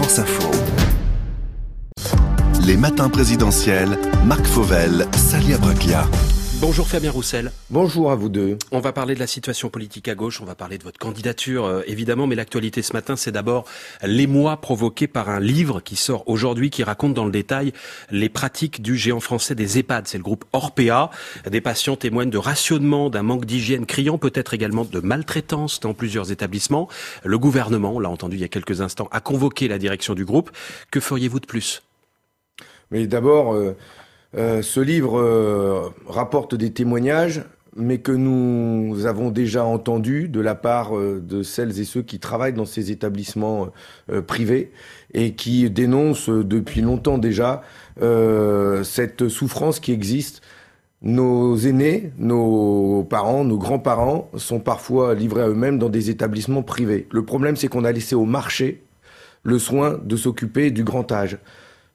France Info. Les matins présidentiels, Marc Fauvel, Salia Braclia. Bonjour Fabien Roussel. Bonjour à vous deux. On va parler de la situation politique à gauche, on va parler de votre candidature euh, évidemment, mais l'actualité ce matin c'est d'abord l'émoi provoqué par un livre qui sort aujourd'hui qui raconte dans le détail les pratiques du géant français des EHPAD. C'est le groupe Orpea. Des patients témoignent de rationnement, d'un manque d'hygiène criant, peut-être également de maltraitance dans plusieurs établissements. Le gouvernement, on l'a entendu il y a quelques instants, a convoqué la direction du groupe. Que feriez-vous de plus? Mais d'abord... Euh, euh, ce livre euh, rapporte des témoignages, mais que nous avons déjà entendus de la part euh, de celles et ceux qui travaillent dans ces établissements privés et qui dénoncent depuis longtemps déjà cette souffrance qui existe. Nos aînés, nos parents, nos grands-parents sont parfois livrés à eux-mêmes dans des établissements privés. Le problème, c'est qu'on a laissé au marché le soin de s'occuper du grand âge.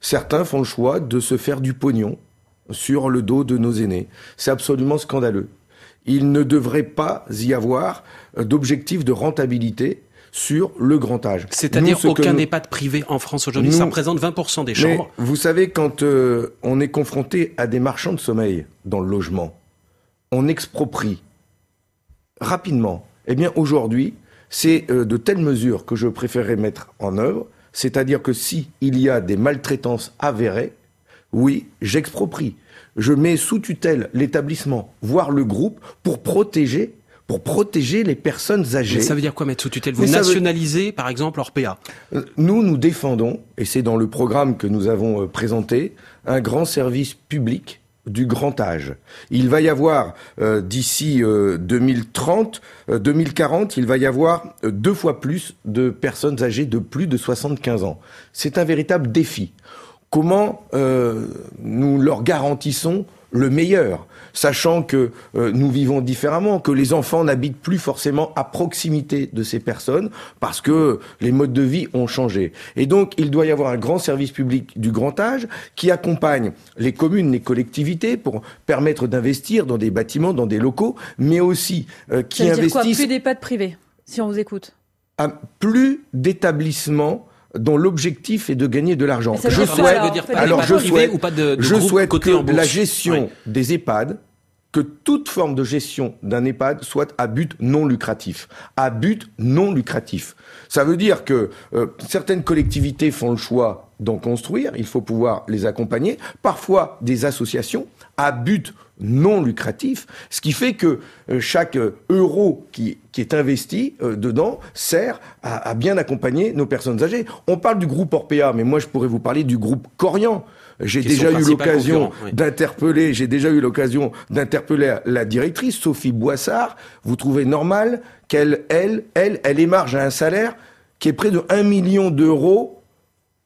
Certains font le choix de se faire du pognon sur le dos de nos aînés. C'est absolument scandaleux. Il ne devrait pas y avoir d'objectif de rentabilité sur le grand âge. C'est-à-dire aucun EHPAD privé en France aujourd'hui, ça représente 20% des chambres. vous savez, quand euh, on est confronté à des marchands de sommeil dans le logement, on exproprie rapidement. Eh bien, aujourd'hui, c'est euh, de telles mesures que je préférerais mettre en œuvre c'est-à-dire que si il y a des maltraitances avérées, oui, j'exproprie. Je mets sous tutelle l'établissement, voire le groupe, pour protéger pour protéger les personnes âgées. ça veut dire quoi mettre sous tutelle? Vous nationalisez, par exemple, Orpea euh, Nous, nous défendons, et c'est dans le programme que nous avons euh, présenté, un grand service public du grand âge. Il va y avoir euh, d'ici 2030, euh, 2040, euh, il va y avoir deux fois plus de personnes âgées de plus de 75 ans. C'est un véritable défi. Comment nous leur garantissons le meilleur, sachant que euh, nous vivons différemment, que les enfants n'habitent plus forcément à proximité de ces personnes, parce que les modes de vie ont changé. Et donc, il doit y avoir un grand service public du grand âge qui accompagne les communes, les collectivités, pour permettre d'investir dans des bâtiments, dans des locaux, mais aussi euh, qui Ça veut Dire quoi, plus d'EHPAD privés, si on vous écoute? plus d'établissements dont l'objectif est de gagner de l'argent. Je souhaite, alors, je souhaite, ou pas de, je souhaite que la gestion des EHPAD, que toute forme de gestion d'un EHPAD soit à but non lucratif. À but non lucratif. Ça veut dire que euh, certaines collectivités font le choix d'en construire, il faut pouvoir les accompagner. Parfois, des associations à but non lucratif, ce qui fait que euh, chaque euh, euro qui, est investi euh, dedans sert à, bien accompagner nos personnes âgées. On parle du groupe Orpea, mais moi je pourrais vous parler du groupe Corian. J'ai déjà eu l'occasion d'interpeller, j'ai déjà eu l'occasion d'interpeller la directrice Sophie Boissard. Vous trouvez normal qu'elle, elle, elle, elle émarge à un salaire qui est près de 1 million d'euros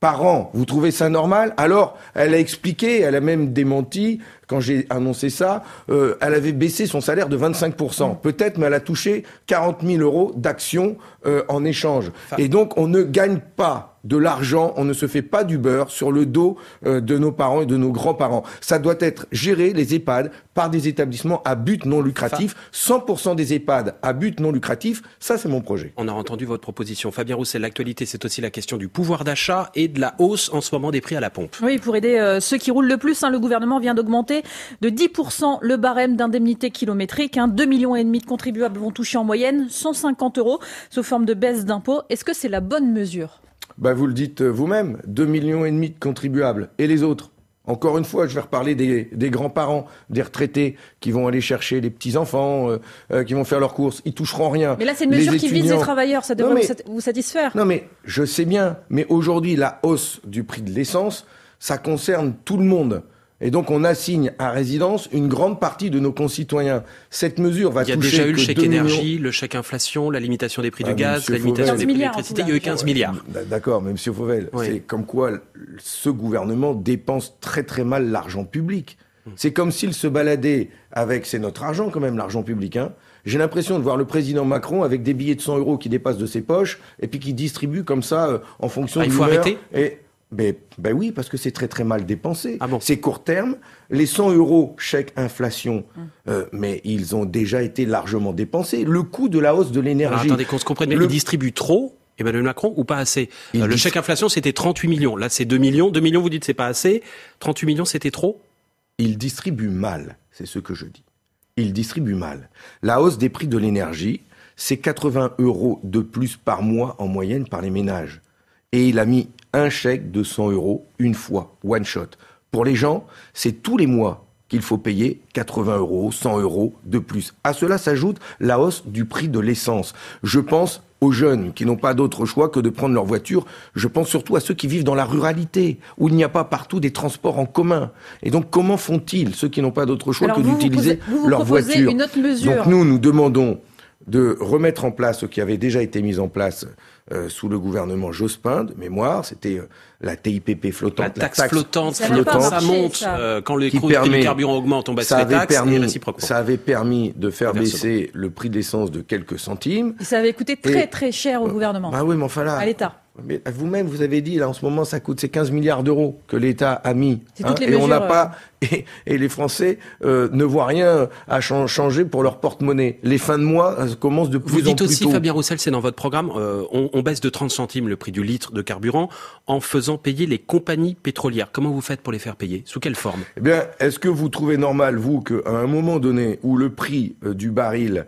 par an. Vous trouvez ça normal? Alors, elle a expliqué, elle a même démenti, quand j'ai annoncé ça, euh, elle avait baissé son salaire de 25%. Mmh. Peut-être, mais elle a touché 40 000 euros d'actions euh, en échange. Et donc, on ne gagne pas de l'argent, on ne se fait pas du beurre sur le dos euh, de nos parents et de nos grands-parents. Ça doit être géré, les EHPAD, par des établissements à but non lucratif. 100% des EHPAD à but non lucratif, ça c'est mon projet. On a entendu votre proposition. Fabien Roussel, l'actualité c'est aussi la question du pouvoir d'achat et de la hausse en ce moment des prix à la pompe. Oui, pour aider euh, ceux qui roulent le plus, hein, le gouvernement vient d'augmenter de 10% le barème d'indemnité kilométrique. Hein. 2 millions et demi de contribuables vont toucher en moyenne 150 euros sous forme de baisse d'impôts. Est-ce que c'est la bonne mesure? Bah, vous le dites euh, vous-même, 2 millions et demi de contribuables. Et les autres? Encore une fois, je vais reparler des, grands-parents, des retraités qui vont aller chercher les petits-enfants, euh, euh, qui vont faire leurs courses. Ils toucheront rien. Mais là, c'est une mesure qui vise les travailleurs. Ça devrait vous satisfaire. Non, mais je sais bien. Mais aujourd'hui, la hausse du prix de l'essence, ça concerne tout le monde. Et donc on assigne à résidence une grande partie de nos concitoyens. Cette mesure va toucher. Il y a déjà eu le chèque énergie, le chèque inflation, la limitation des prix du ah, gaz, la limitation des prix de l'électricité. Il y a eu 15 milliards. D'accord, mais Monsieur Fauvel, c'est comme quoi ce gouvernement dépense très très mal l'argent public. Hmm. C'est comme s'il se baladait avec, c'est notre argent quand même, l'argent public. Hein. J'ai l'impression de voir le président Macron avec des billets de 100 euros qui dépassent de ses poches et puis qui distribue comme ça euh, en fonction ah, Il faut arrêter? Et ben, ben oui, parce que c'est très très mal dépensé. Ah c'est court terme. Les 100 euros chèque inflation, hum. euh, mais ils ont déjà été largement dépensés. Le coût de la hausse de l'énergie. Attendez qu'on se comprenne, mais ils distribuent trop Emmanuel Macron ou pas assez? Le chèque inflation, c'était 38 millions. Là, c'est 2 millions. 2 millions, vous dites c'est pas assez. 38 millions, c'était trop? Il distribue mal, c'est ce que je dis. Il distribue mal. La hausse des prix de l'énergie, c'est 80 euros de plus par mois en moyenne par les ménages. Et il a mis un chèque de 100 euros une fois, one shot. Pour les gens, c'est tous les mois qu'il faut payer 80 euros, 100 euros de plus. À cela s'ajoute la hausse du prix de l'essence. Je pense aux jeunes qui n'ont pas d'autre choix que de prendre leur voiture. Je pense surtout à ceux qui vivent dans la ruralité, où il n'y a pas partout des transports en commun. Et donc, comment font-ils, ceux qui n'ont pas d'autre choix que d'utiliser leur voiture? une autre mesure. Donc, nous, nous demandons de remettre en place ce qui avait déjà été mis en place euh, sous le gouvernement Jospin, de mémoire, c'était euh, la TIPP flottante. La taxe, flottante, ça, ça monte euh, quand les coûts du carburant augmentent, on baisse les taxes permis, et réciprement. Ça avait permis de faire baisser le prix d'essence de quelques centimes. Et ça avait coûté très très cher au gouvernement. Bah oui, mais enfin là, à l'État. Mais vous-même, vous avez dit, là, en ce moment, ça coûte, c'est 15 milliards d'euros que l'État a mis. Hein, et on n'a pas, et, et, les Français euh, ne voient rien à changer pour leur porte-monnaie. Les fins de mois euh, commencent de plus vous en plus tôt. Vous dites aussi, Fabien Roussel, c'est dans votre programme, euh, on, on, baisse de 30 centimes le prix du litre de carburant en faisant payer les compagnies pétrolières. Comment vous faites pour les faire payer? Sous quelle forme? Eh bien, est-ce que vous trouvez normal, vous, qu'à un moment donné où le prix du baril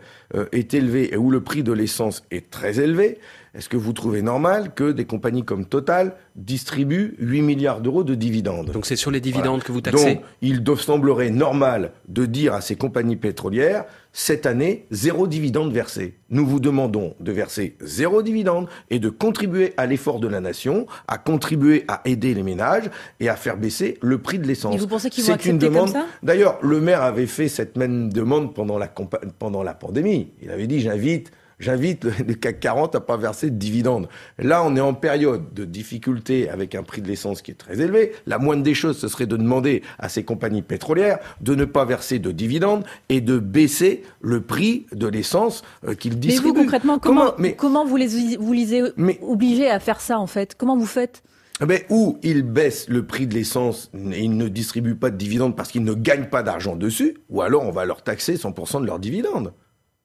est élevé et où le prix de l'essence est très élevé, est-ce que vous trouvez normal que des compagnies comme Total distribuent 8 milliards d'euros de dividendes? Donc c'est sur les dividendes que vous taxez? Donc il semblerait normal de dire à ces compagnies pétrolières, cette année, zéro dividende versé. Nous vous demandons de verser zéro dividende et de contribuer à l'effort de la nation, à contribuer à aider les ménages et à faire baisser le prix de l'essence. Et vous pensez qu'ils vont accepter une demande... comme ça? D'ailleurs, le maire avait fait cette même demande pendant la, pendant la pandémie. Il avait dit, j'invite j'invite le CAC 40 à pas verser de dividendes. Là, on est en période de difficulté avec un prix de l'essence qui est très élevé. La moindre des choses, ce serait de demander à ces compagnies pétrolières de ne pas verser de dividendes et de baisser le prix de l'essence euh, qu'ils distribuent. Mais vous, concrètement, comment, comment, vous les, vous les obligez à faire ça, en fait? Comment vous faites? Mais eh ou ils baissent le prix de l'essence et ils ne distribuent pas de dividendes parce qu'ils ne gagnent pas d'argent dessus, ou alors on va leur taxer 100% de leurs dividendes.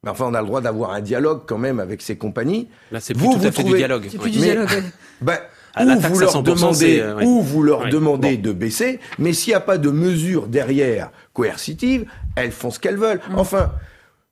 Mais enfin, on a le droit d'avoir un dialogue quand même avec ces compagnies. Là, c'est plus tout à fait du dialogue. C'est plus du dialogue. Ben, ou, vous leur demandez, euh, ou vous leur demandez de baisser, mais s'il n'y a pas de mesures derrière coercitives, elles font ce qu'elles veulent. Mm. Enfin,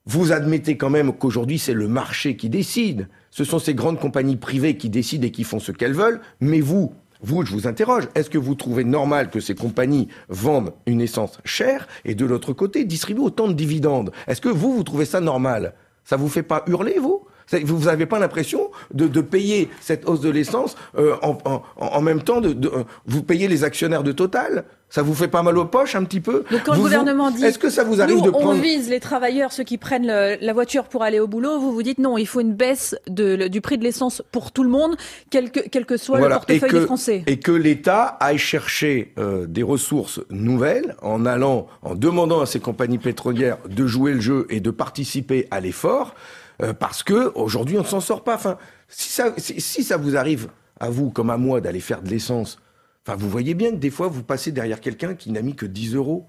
vous admettez quand même qu'aujourd'hui c'est le marché qui décide. Ce sont ces grandes compagnies privées qui décident et qui font ce qu'elles veulent, mais vous, vous, je vous interroge, est-ce que vous trouvez normal que ces compagnies vendent une essence chère et de l'autre côté distribuent autant de dividendes? Est-ce que vous, vous trouvez ça normal? Ça vous fait pas hurler, vous? Vous n'avez pas l'impression de, de, payer cette hausse de l'essence euh, en, en, en, même temps de, de, vous payez les actionnaires de Total? Ça vous fait pas mal aux poches un petit peu? Donc quand le gouvernement dit est-ce que ça vous arrive de prendre on vise les travailleurs ceux qui prennent la voiture pour aller au boulot vous vous dites non il faut une baisse de, du prix de l'essence pour tout le monde quel que, quel que soit le portefeuille des Français. et que l'État aille chercher euh, des ressources nouvelles en allant en demandant à ces compagnies pétrolières de jouer le jeu et de participer à l'effort euh, parce que aujourd'hui on ne s'en sort pas. Enfin, si ça, vous arrive à vous comme à moi d'aller faire de l'essence, enfin vous voyez bien que des fois vous passez derrière quelqu'un qui n'a mis que 10 euros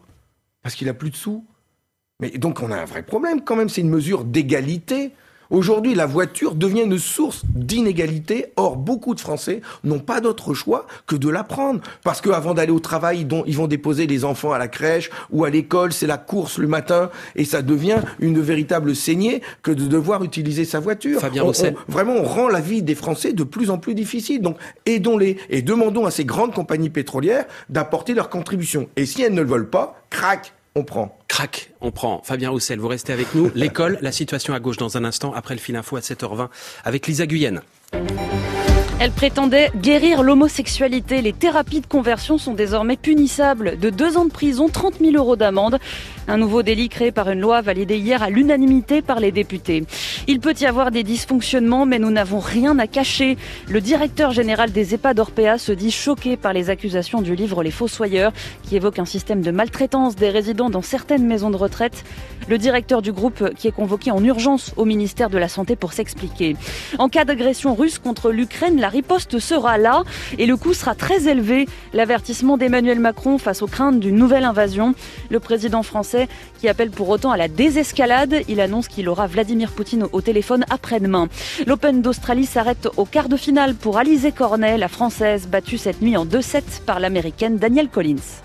parce qu'il a plus de sous. Mais donc on a un vrai problème quand même. C'est une mesure d'égalité. Aujourd'hui, la voiture devient une source d'inégalité. Or, beaucoup de Français n'ont pas d'autre choix que de la prendre. Parce qu'avant d'aller au travail, ils vont déposer les enfants à la crèche ou à l'école. C'est la course le matin. Et ça devient une véritable saignée que de devoir utiliser sa voiture. Fabien on, Vraiment, on rend la vie des Français de plus en plus difficile. Donc, aidons-les et demandons à ces grandes compagnies pétrolières d'apporter leur contribution. Et si elles ne le veulent pas, crac, on prend. Crac, on prend. Fabien Roussel, vous restez avec nous. L'école, la situation à gauche dans un instant, après le fil info à 7h20 avec Lisa Guyenne. Elle prétendait guérir l'homosexualité. Les thérapies de conversion sont désormais punissables de deux ans de prison, 30 000 euros d'amende. Un nouveau délit créé par une loi validée hier à l'unanimité par les députés. Il peut y avoir des dysfonctionnements, mais nous n'avons rien à cacher. Le directeur général des EHPAD Orpea se dit choqué par les accusations du livre Les Fossoyeurs, qui évoque un système de maltraitance des résidents dans certaines maisons de retraite. Le directeur du groupe qui est convoqué en urgence au ministère de la Santé pour s'expliquer. En cas d'agression russe contre l'Ukraine, la riposte sera là et le coût sera très élevé. L'avertissement d'Emmanuel Macron face aux craintes d'une nouvelle invasion. Le président français qui appelle pour autant à la désescalade. Il annonce qu'il aura Vladimir Poutine au téléphone après-demain. L'Open d'Australie s'arrête au quart de finale pour Alizé Cornet, la française battue cette nuit en 2-7 par l'américaine Danielle Collins.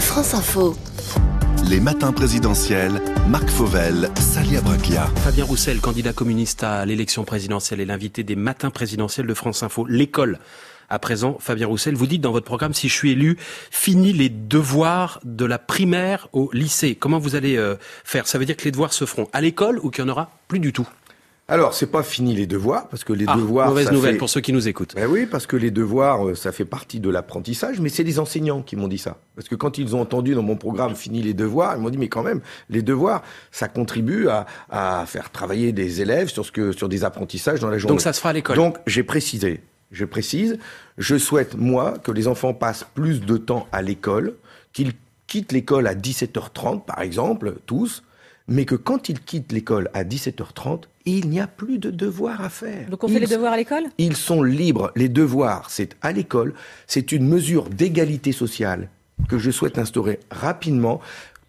France Info. Les matins présidentiels, Marc Fauvel, Salia Braclia. Fabien Roussel, candidat communiste à l'élection présidentielle et l'invité des matins présidentiels de France Info. L'école. À présent, Fabien Roussel, vous dites dans votre programme, si je suis élu, fini les devoirs de la primaire au lycée. Comment vous allez euh, faire? Ça veut dire que les devoirs se feront à l'école ou qu'il n'y en aura plus du tout? Alors, c'est pas fini les devoirs, parce que les ah, devoirs. Mauvaise nouvelle pour ceux qui nous écoutent. Ben oui, parce que les devoirs, euh, ça fait partie de l'apprentissage, mais c'est les enseignants qui m'ont dit ça. Parce que quand ils ont entendu dans mon programme fini les devoirs, ils m'ont dit mais quand même, les devoirs, ça contribue à, à faire travailler des élèves sur ce que sur des apprentissages dans la journée. Donc ça se fera à l'école. Donc j'ai précisé, je précise, je souhaite moi que les enfants passent plus de temps à l'école, qu'ils quittent l'école à 17h30 par exemple, tous mais que quand ils quittent l'école à 17h30, il n'y a plus de devoirs à faire. Donc on fait les devoirs à l'école? Ils sont libres. Les devoirs, c'est à l'école. C'est une mesure d'égalité sociale que je souhaite instaurer rapidement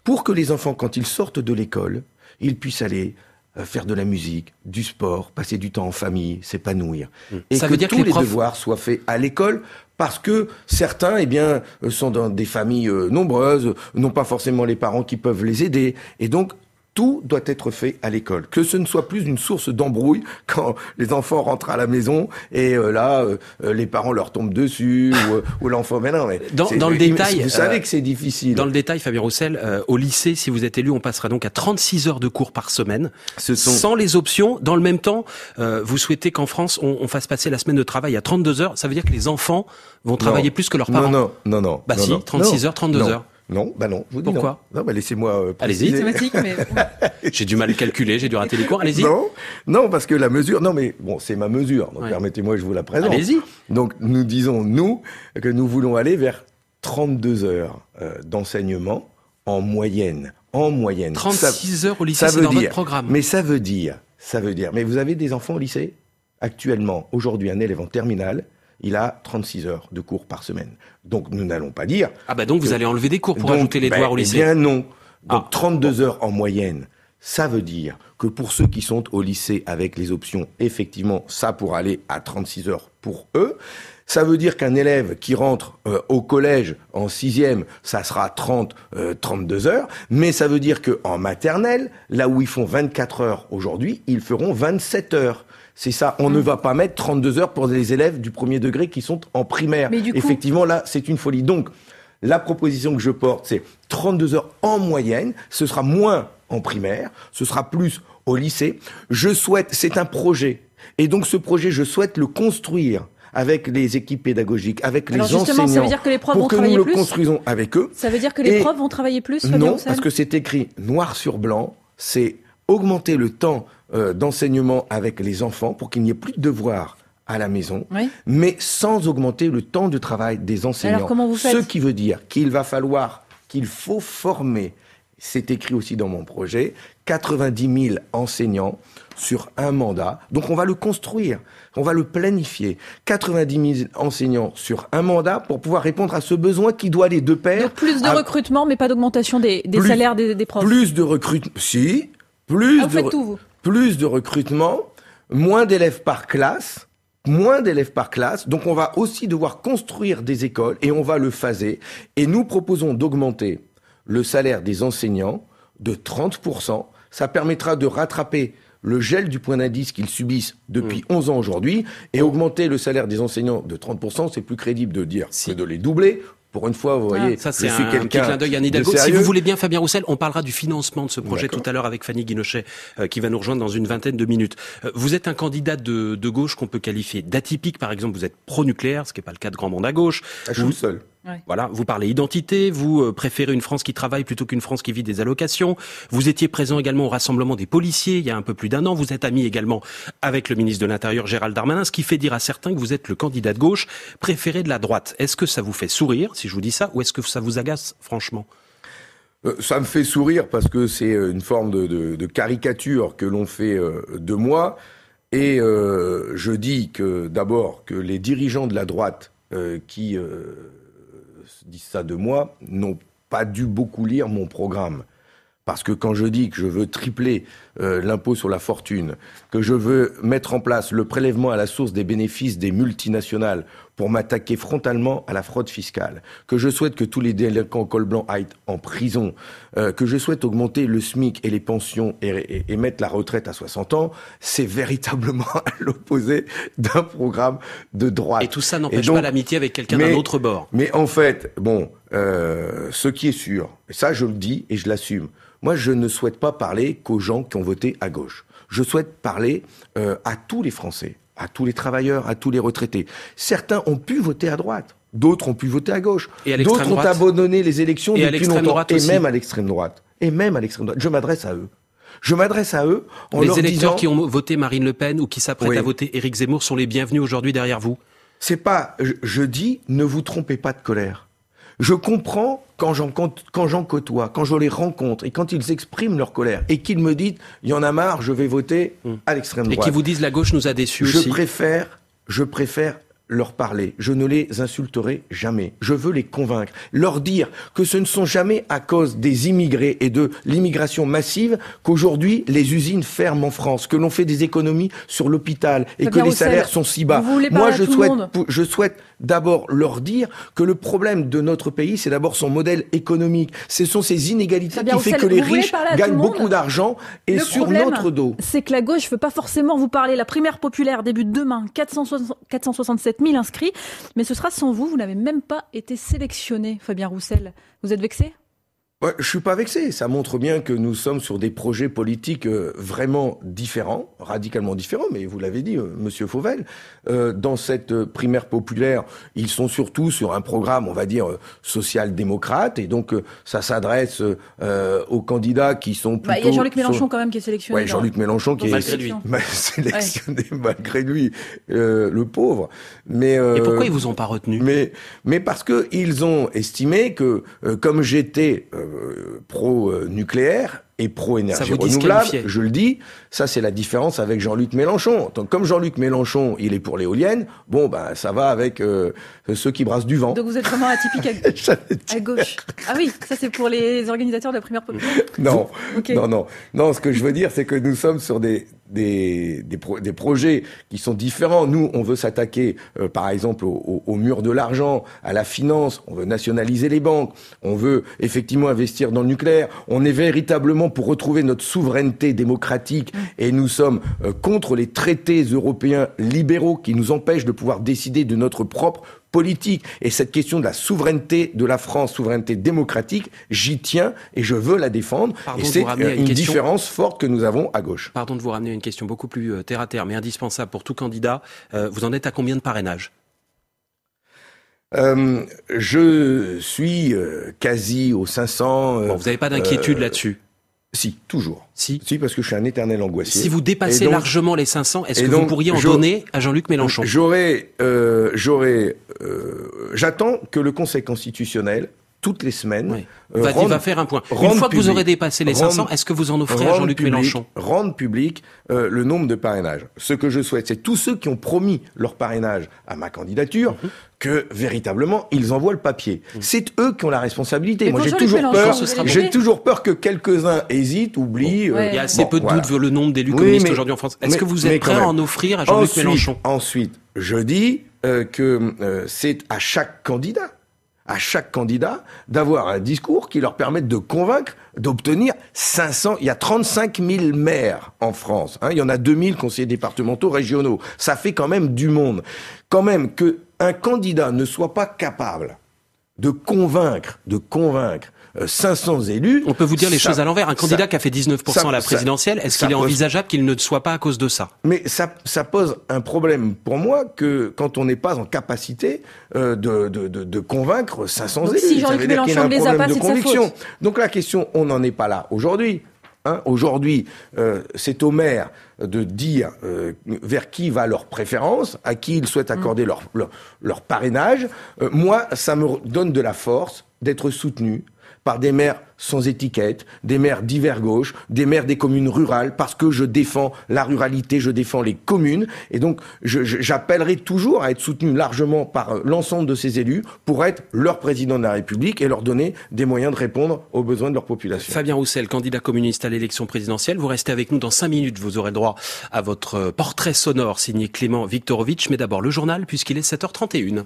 pour que les enfants, quand ils sortent de l'école, ils puissent aller euh, faire de la musique, du sport, passer du temps en famille, s'épanouir. Mmh. Et Ça que veut dire tous que les, devoirs soient faits à l'école parce que certains, eh bien, euh, sont dans des familles euh, nombreuses, n'ont pas forcément les parents qui peuvent les aider, et donc tout doit être fait à l'école. Que ce ne soit plus une source d'embrouille quand les enfants rentrent à la maison et euh, là, euh, euh, les parents leur tombent dessus ou, l'enfant. Mais non, mais dans, dans le détail, vous savez que c'est difficile. Dans le détail, Fabien Roussel, au lycée, si vous êtes élu, on passera donc à 36 heures de cours par semaine, ce sont... sans les options. Dans le même temps, vous souhaitez qu'en France, on, on, fasse passer la semaine de travail à 32 heures. Ça veut dire que les enfants vont travailler plus que leurs parents. Non, non, non, non. Bah si, 36 heures, 32 heures. Non, bah non, je vous dis Pourquoi non. bah laissez-moi euh, Allez-y, mais... j'ai du mal à calculer, j'ai dû rater les cours, allez-y. Non, non, parce que la mesure, non mais bon, c'est ma mesure, donc permettez-moi que je vous la présente. Allez-y. Donc nous disons, nous, que nous voulons aller vers 32 heures euh, d'enseignement en moyenne. En moyenne. 36 heures au lycée, c'est dans dire, votre programme. Mais ça veut dire, ça veut dire, mais vous avez des enfants au lycée Actuellement, aujourd'hui, un élève en terminale, il a 36 heures de cours par semaine. Donc nous n'allons pas dire... Ah bah donc vous allez enlever des cours pour ajouter les devoirs au ben, lycée Eh bien non. Donc 32 ah. heures en moyenne, ça veut dire que pour ceux qui sont au lycée avec les options, effectivement, ça pourra aller à 36 heures pour eux. Ça veut dire qu'un élève qui rentre euh, au collège en sixième, ça sera 30, 32 euh, heures. Mais ça veut dire qu'en maternelle, là où ils font 24 heures aujourd'hui, ils feront 27 heures. C'est ça. On ne mm. va pas mettre 32 heures pour les élèves du premier degré qui sont en primaire. Mais du coup... Effectivement, là, c'est une folie. Donc, la proposition que je porte, c'est 32 heures en moyenne. Ce sera moins en primaire, ce sera plus au lycée. Je souhaite, c'est un projet. Et donc, ce projet, je souhaite le construire avec les équipes pédagogiques, avec Alors les justement, enseignants, ça veut dire que les profs pour vont que travailler nous plus le construisons avec eux. Ça veut dire que les profs vont travailler plus Non, parce que c'est écrit noir sur blanc. C'est augmenter le temps euh, d'enseignement avec les enfants pour qu'il n'y ait plus de devoirs à la maison, mais sans augmenter le temps de travail des enseignants. Alors comment vous faites Ce qui veut dire qu'il va falloir, qu'il faut former, c'est écrit aussi dans mon projet, 90 000 enseignants sur un mandat. Donc on va le construire, on va le planifier. 90 000 enseignants sur un mandat pour pouvoir répondre à ce besoin qui doit aller de pair. Donc plus de recrutement, mais pas d'augmentation des, salaires des, des profs. Plus de recrutement, si. Plus ah, de, tout, vous plus de recrutement, moins d'élèves par classe, moins d'élèves par classe. Donc on va aussi devoir construire des écoles et on va le phaser. Et nous proposons d'augmenter le salaire des enseignants de 30%. Ça permettra de rattraper le gel du point d'indice qu'ils subissent depuis 11 mmh. ans aujourd'hui et augmenter le salaire des enseignants de 30%, c'est plus crédible de dire que de les doubler. Pour une fois, vous voyez, ça c'est un, petit clin d'œil à Hidalgo. Si vous voulez bien, Fabien Roussel, on parlera du financement de ce projet tout à l'heure avec Fanny Guinochet, euh, qui va nous rejoindre dans une vingtaine de minutes. Euh, vous êtes un candidat de, de gauche qu'on peut qualifier d'atypique, par exemple. Vous êtes pro-nucléaire, ce qui n'est pas le cas de grand monde à gauche. Ah, je suis Voilà, vous parlez identité, vous euh, préférez une France qui travaille plutôt qu'une France qui vit des allocations. Vous étiez présent également au rassemblement des policiers il y a un peu plus d'un an. Vous êtes ami également avec le ministre de l'Intérieur Gérald Darmanin, ce qui fait dire à certains que vous êtes le candidat de gauche préféré de la droite. Est-ce que ça vous fait sourire si je vous dis ça, ou est-ce que ça vous agace franchement? Euh, ça me fait sourire parce que c'est euh, une forme de, de caricature que l'on fait de moi. Et euh, je dis que d'abord que les dirigeants de la droite euh, qui euh, disent ça de moi n'ont pas dû beaucoup lire mon programme. Parce que quand je dis que je veux tripler euh, l'impôt sur la fortune, que je veux mettre en place le prélèvement à la source des bénéfices des multinationales pour m'attaquer frontalement à la fraude fiscale, que je souhaite que tous les délinquants col blanc aillent en prison, euh, que je souhaite augmenter le SMIC et les pensions et, et- et mettre la retraite à 60 ans, c'est véritablement à l'opposé d'un programme de droite. Et tout ça n'empêche pas l'amitié avec quelqu'un d'un autre bord. mais en fait, bon, euh, ce qui est sûr, et ça je le dis et je l'assume, moi je ne souhaite pas parler qu'aux gens qui ont voté à gauche. Je souhaite parler euh, à tous les Français, à tous les travailleurs, à tous les retraités. Certains ont pu voter à droite. D'autres ont pu voter à gauche. Et à l'extrême D'autres ont abandonné les élections Et depuis longtemps. et même à l'extrême droite. Et même à l'extrême droite. Je m'adresse à eux. Je m'adresse à eux en les leur électeurs disant... qui ont voté Marine Le Pen ou qui s'apprêtent Oui. à voter Éric Zemmour sont les bienvenus aujourd'hui derrière vous. C'est pas, je, je dis, ne vous trompez pas de colère. Je comprends quand j'en quand j'en côtoie, quand je les rencontre et quand ils expriment leur colère et qu'ils me disent, il y en a marre, je vais voter à l'extrême Et droite. qui vous disent la gauche nous a déçus je aussi. préfère, je préfère leur parler. Je ne les insulterai jamais. Je veux les convaincre, leur dire que ce ne sont jamais à cause des immigrés et de l'immigration massive qu'aujourd'hui les usines ferment en France, que l'on fait des économies sur l'hôpital et Fabien que les Roussel, salaires sont si bas. vous voulez Moi, je souhaite, je souhaite d'abord leur dire que le problème de notre pays, c'est d'abord son modèle économique. Ce sont ces inégalités qui fait que les riches gagnent beaucoup d'argent et Le sur problème, notre dos. C'est que la gauche ne veut pas forcément vous parler. La primaire populaire débute demain, 460 467 000 inscrits, mais ce sera sans vous. Vous n'avez même pas été sélectionné, Fabien Roussel. Vous êtes vexé? Ouais, je suis pas vexé. Ça montre bien que nous sommes sur des projets politiques euh, vraiment différents, radicalement différents. Mais vous l'avez dit, euh, Monsieur Fauvel, euh, dans cette primaire populaire, ils sont surtout sur un programme, on va dire, euh, social-démocrate, et donc euh, ça s'adresse euh, aux candidats qui sont plutôt. Bah, Il y a Jean-Luc Mélenchon sur- quand même qui est sélectionné. Ouais, Jean-Luc Mélenchon qui est Malgré lui. mal sélectionné malgré lui, euh, le pauvre. Mais euh, Et pourquoi ils vous ont pas retenu? mais, mais parce que ils ont estimé que, euh, comme j'étais euh, pro-nucléaire et pro-énergie renouvelable, je le dis, ça c'est la différence avec Jean-Luc Mélenchon. Donc, comme Jean-Luc Mélenchon, il est pour l'éolienne, bon, ben ça va avec euh, ceux qui brassent du vent. Donc vous êtes vraiment atypique à, gauche. Ah oui, ça c'est pour les organisateurs de la primaire populaire. Non, non, non. Non, ce que je veux dire, c'est que nous sommes sur des, des, des, pro- des projets qui sont différents. Nous, on veut s'attaquer, euh, par exemple, au, au- au mur de l'argent, à la finance. On veut nationaliser les banques. On veut effectivement investir dans le nucléaire. On est véritablement pour retrouver notre souveraineté démocratique et nous sommes euh, contre les traités européens libéraux qui nous empêchent de pouvoir décider de notre propre politique. Et cette question de la souveraineté de la France, souveraineté démocratique, j'y tiens et je veux la défendre. Pardon et c'est euh, une une question. différence forte que nous avons à gauche. Pardon de vous ramener à une question beaucoup plus euh, terre à terre, mais indispensable pour tout candidat. Euh, vous en êtes à combien de parrainages? Euh, je suis euh, quasi aux 500. euh, Bon, vous n'avez pas d'inquiétude là-dessus. Si, toujours. Si. Si, parce que je suis un éternel angoissé. Si vous dépassez donc- largement les 500, est-ce que vous pourriez en donner à Jean-Luc Mélenchon? J'aurais, euh, j'aurais, euh, j'attends que le Conseil constitutionnel toutes les semaines Oui. euh, va, rende- va faire un point. Une fois que vous aurez dépassé les rende- 500, est-ce que vous en offrez à Jean-Luc Mélenchon? Rendre public le nombre de parrainages. Ce que je souhaite, c'est tous ceux qui ont promis leur parrainage à ma candidature, Mhm. Que véritablement ils envoient le papier. C'est eux qui ont la responsabilité. Mais Moi, j'ai toujours peur. J'ai toujours peur que quelques-uns hésitent, oublient. Ouais. Il y a assez bon, peu de voilà. doutes sur le nombre d'élus Oui, communistes aujourd'hui en France. Est-ce que vous êtes prêt à en offrir à Jean-Luc ensuite, Mélenchon? Ensuite, je dis euh, que euh, c'est à chaque candidat, à chaque candidat, d'avoir un discours qui leur permette de convaincre, d'obtenir 500. Il y a 35 000 maires en France. hein. il y en a 2000 conseillers départementaux régionaux. Ça fait quand même du monde. Quand même que un candidat ne soit pas capable de convaincre, de convaincre euh, 500 élus. On peut vous dire les ça- choses à l'envers. Un ça- candidat qui a fait 19% ça- à la présidentielle, est-ce qu'il est envisageable qu'il ne soit pas à cause de ça? Mais ça, ça pose un problème pour moi que quand on n'est pas en capacité euh, de, de, de, de convaincre 500 Donc élus. si Ça Jean-Luc veut dire qu'il y a Mélenchon un ne les a problème pas, de c'est de sa conviction. faute. Donc la question, on n'en est pas là aujourd'hui. Hein, Aujourd'hui, euh, c'est aux maires de dire euh, vers qui va leur préférence, à qui ils souhaitent accorder Mm. leur, leur, leur parrainage. Euh, moi, ça me donne de la force d'être soutenu par des maires sans étiquette, des maires divers gauche, des maires des communes rurales, parce que je défends la ruralité, je défends les communes. Et donc, j'appellerai toujours à être soutenu largement par euh, l'ensemble de ces élus pour être leur président de la République et leur donner des moyens de répondre aux besoins de leur population. Fabien Roussel, candidat communiste à l'élection présidentielle, vous restez avec nous dans cinq minutes. Vous aurez droit à votre euh, portrait sonore signé Clément Viktorovitch. Mais d'abord, le journal, puisqu'il est 7h31.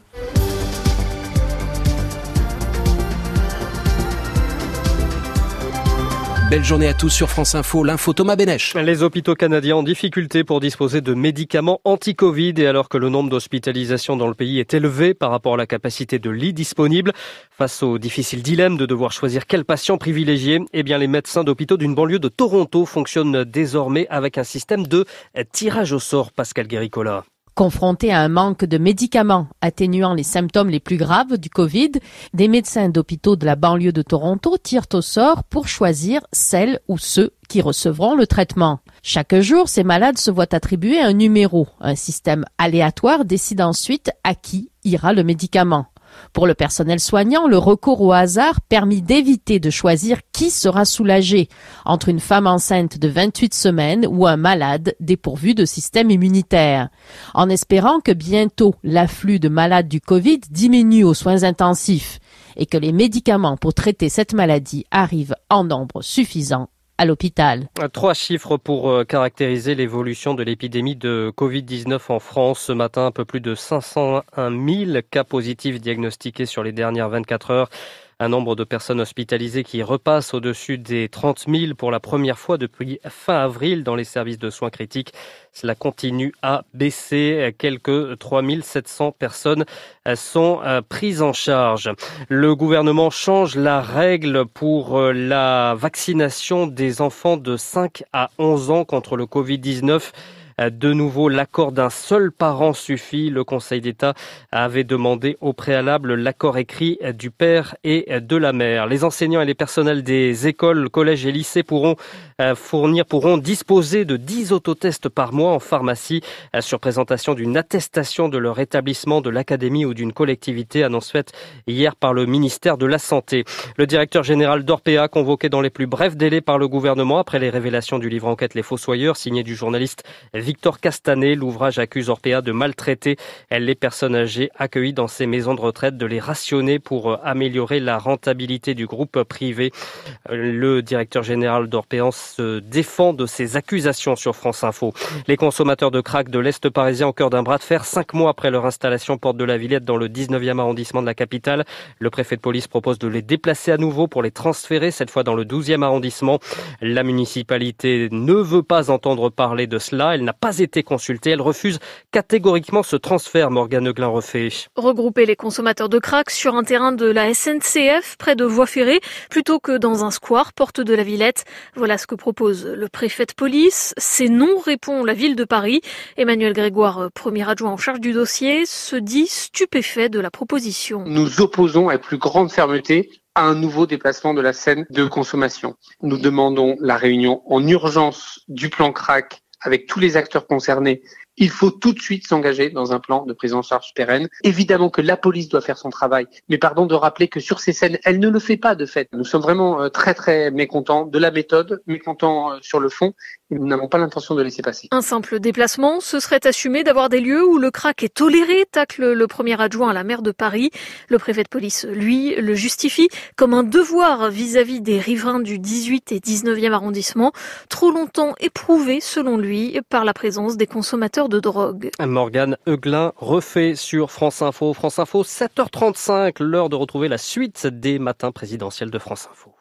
Belle journée à tous sur France Info, l'info Thomas Bénèche. Les hôpitaux canadiens en difficulté pour disposer de médicaments anti-Covid et alors que le nombre d'hospitalisations dans le pays est élevé par rapport à la capacité de lits disponibles, face au difficile dilemme de devoir choisir quel patient privilégier, eh bien les médecins d'hôpitaux d'une banlieue de Toronto fonctionnent désormais avec un système de tirage au sort, Pascal Guéricola. Confrontés à un manque de médicaments atténuant les symptômes les plus graves du Covid, des médecins d'hôpitaux de la banlieue de Toronto tirent au sort pour choisir celles ou ceux qui recevront le traitement. Chaque jour, ces malades se voient attribuer un numéro. Un système aléatoire décide ensuite à qui ira le médicament. Pour le personnel soignant, le recours au hasard permet d'éviter de choisir qui sera soulagé entre une femme enceinte de 28 semaines ou un malade dépourvu de système immunitaire. En espérant que bientôt l'afflux de malades du Covid diminue aux soins intensifs et que les médicaments pour traiter cette maladie arrivent en nombre suffisant à l'hôpital. Trois chiffres pour euh, caractériser l'évolution de l'épidémie de Covid-19 en France. Ce matin, un peu plus de 501 000 cas positifs diagnostiqués sur les dernières 24 heures. Un nombre de personnes hospitalisées qui repasse au-dessus des 30 000 pour la première fois depuis fin avril dans les services de soins critiques. Cela continue à baisser. Quelques 3 700 personnes sont euh, prises en charge. Le gouvernement change la règle pour euh, la vaccination des enfants de 5 à 11 ans contre le Covid-19. De nouveau, l'accord d'un seul parent suffit. Le Conseil d'État avait demandé au préalable l'accord écrit du père et de la mère. Les enseignants et les personnels des écoles, collèges et lycées pourront euh, fournir, pourront disposer de 10 autotests par mois en pharmacie euh, sur présentation d'une attestation de leur établissement, de l'académie ou d'une collectivité, annonce faite hier par le ministère de la Santé. Le directeur général d'Orpea, convoqué dans les plus brefs délais par le gouvernement après les révélations du livre enquête Les Fossoyeurs, signé du journaliste Victor Castanet. L'ouvrage accuse Orpea de maltraiter les personnes âgées accueillies dans ces maisons de retraite, de les rationner pour euh, améliorer la rentabilité du groupe privé. Euh, le directeur général d'Orpea se défend de ces accusations sur France Info. Les consommateurs de crack de l'Est parisien au cœur d'un bras de fer, cinq mois après leur installation porte de la Villette dans le 19e arrondissement de la capitale. Le préfet de police propose de les déplacer à nouveau pour les transférer, cette fois dans le 12e arrondissement. La municipalité ne veut pas entendre parler de cela. Elle n'a pas été consultée. Elle refuse catégoriquement ce transfert, Morgane Euglin refait. Regrouper les consommateurs de crack sur un terrain de la SNCF près de voies ferrées plutôt que dans un square porte de la Villette. Voilà ce que propose le préfet de police. C'est non, répond la ville de Paris. Emmanuel Grégoire, premier adjoint en charge du dossier, se dit stupéfait de la proposition. Nous opposons avec plus grande fermeté à un nouveau déplacement de la scène de consommation. Nous demandons la réunion en urgence du plan crack avec tous les acteurs concernés, il faut tout de suite s'engager dans un plan de prise en charge pérenne. Évidemment que la police doit faire son travail, mais pardon de rappeler que sur ces scènes, elle ne le fait pas de fait. Nous sommes vraiment euh, très très mécontents de la méthode, mécontents euh, sur le fond, et nous n'avons pas l'intention de laisser passer. Un simple déplacement, ce serait assumé d'avoir des lieux où le crack est toléré, tacle le premier adjoint à la maire de Paris. Le préfet de police, lui, le justifie comme un devoir vis-à-vis des riverains du 18 et 19e arrondissement, trop longtemps éprouvé, selon lui, par la présence des consommateurs de drogue. Morgane Euglin refait sur France Info. France Info, 7h35, l'heure de retrouver la suite des matins présidentiels de France Info.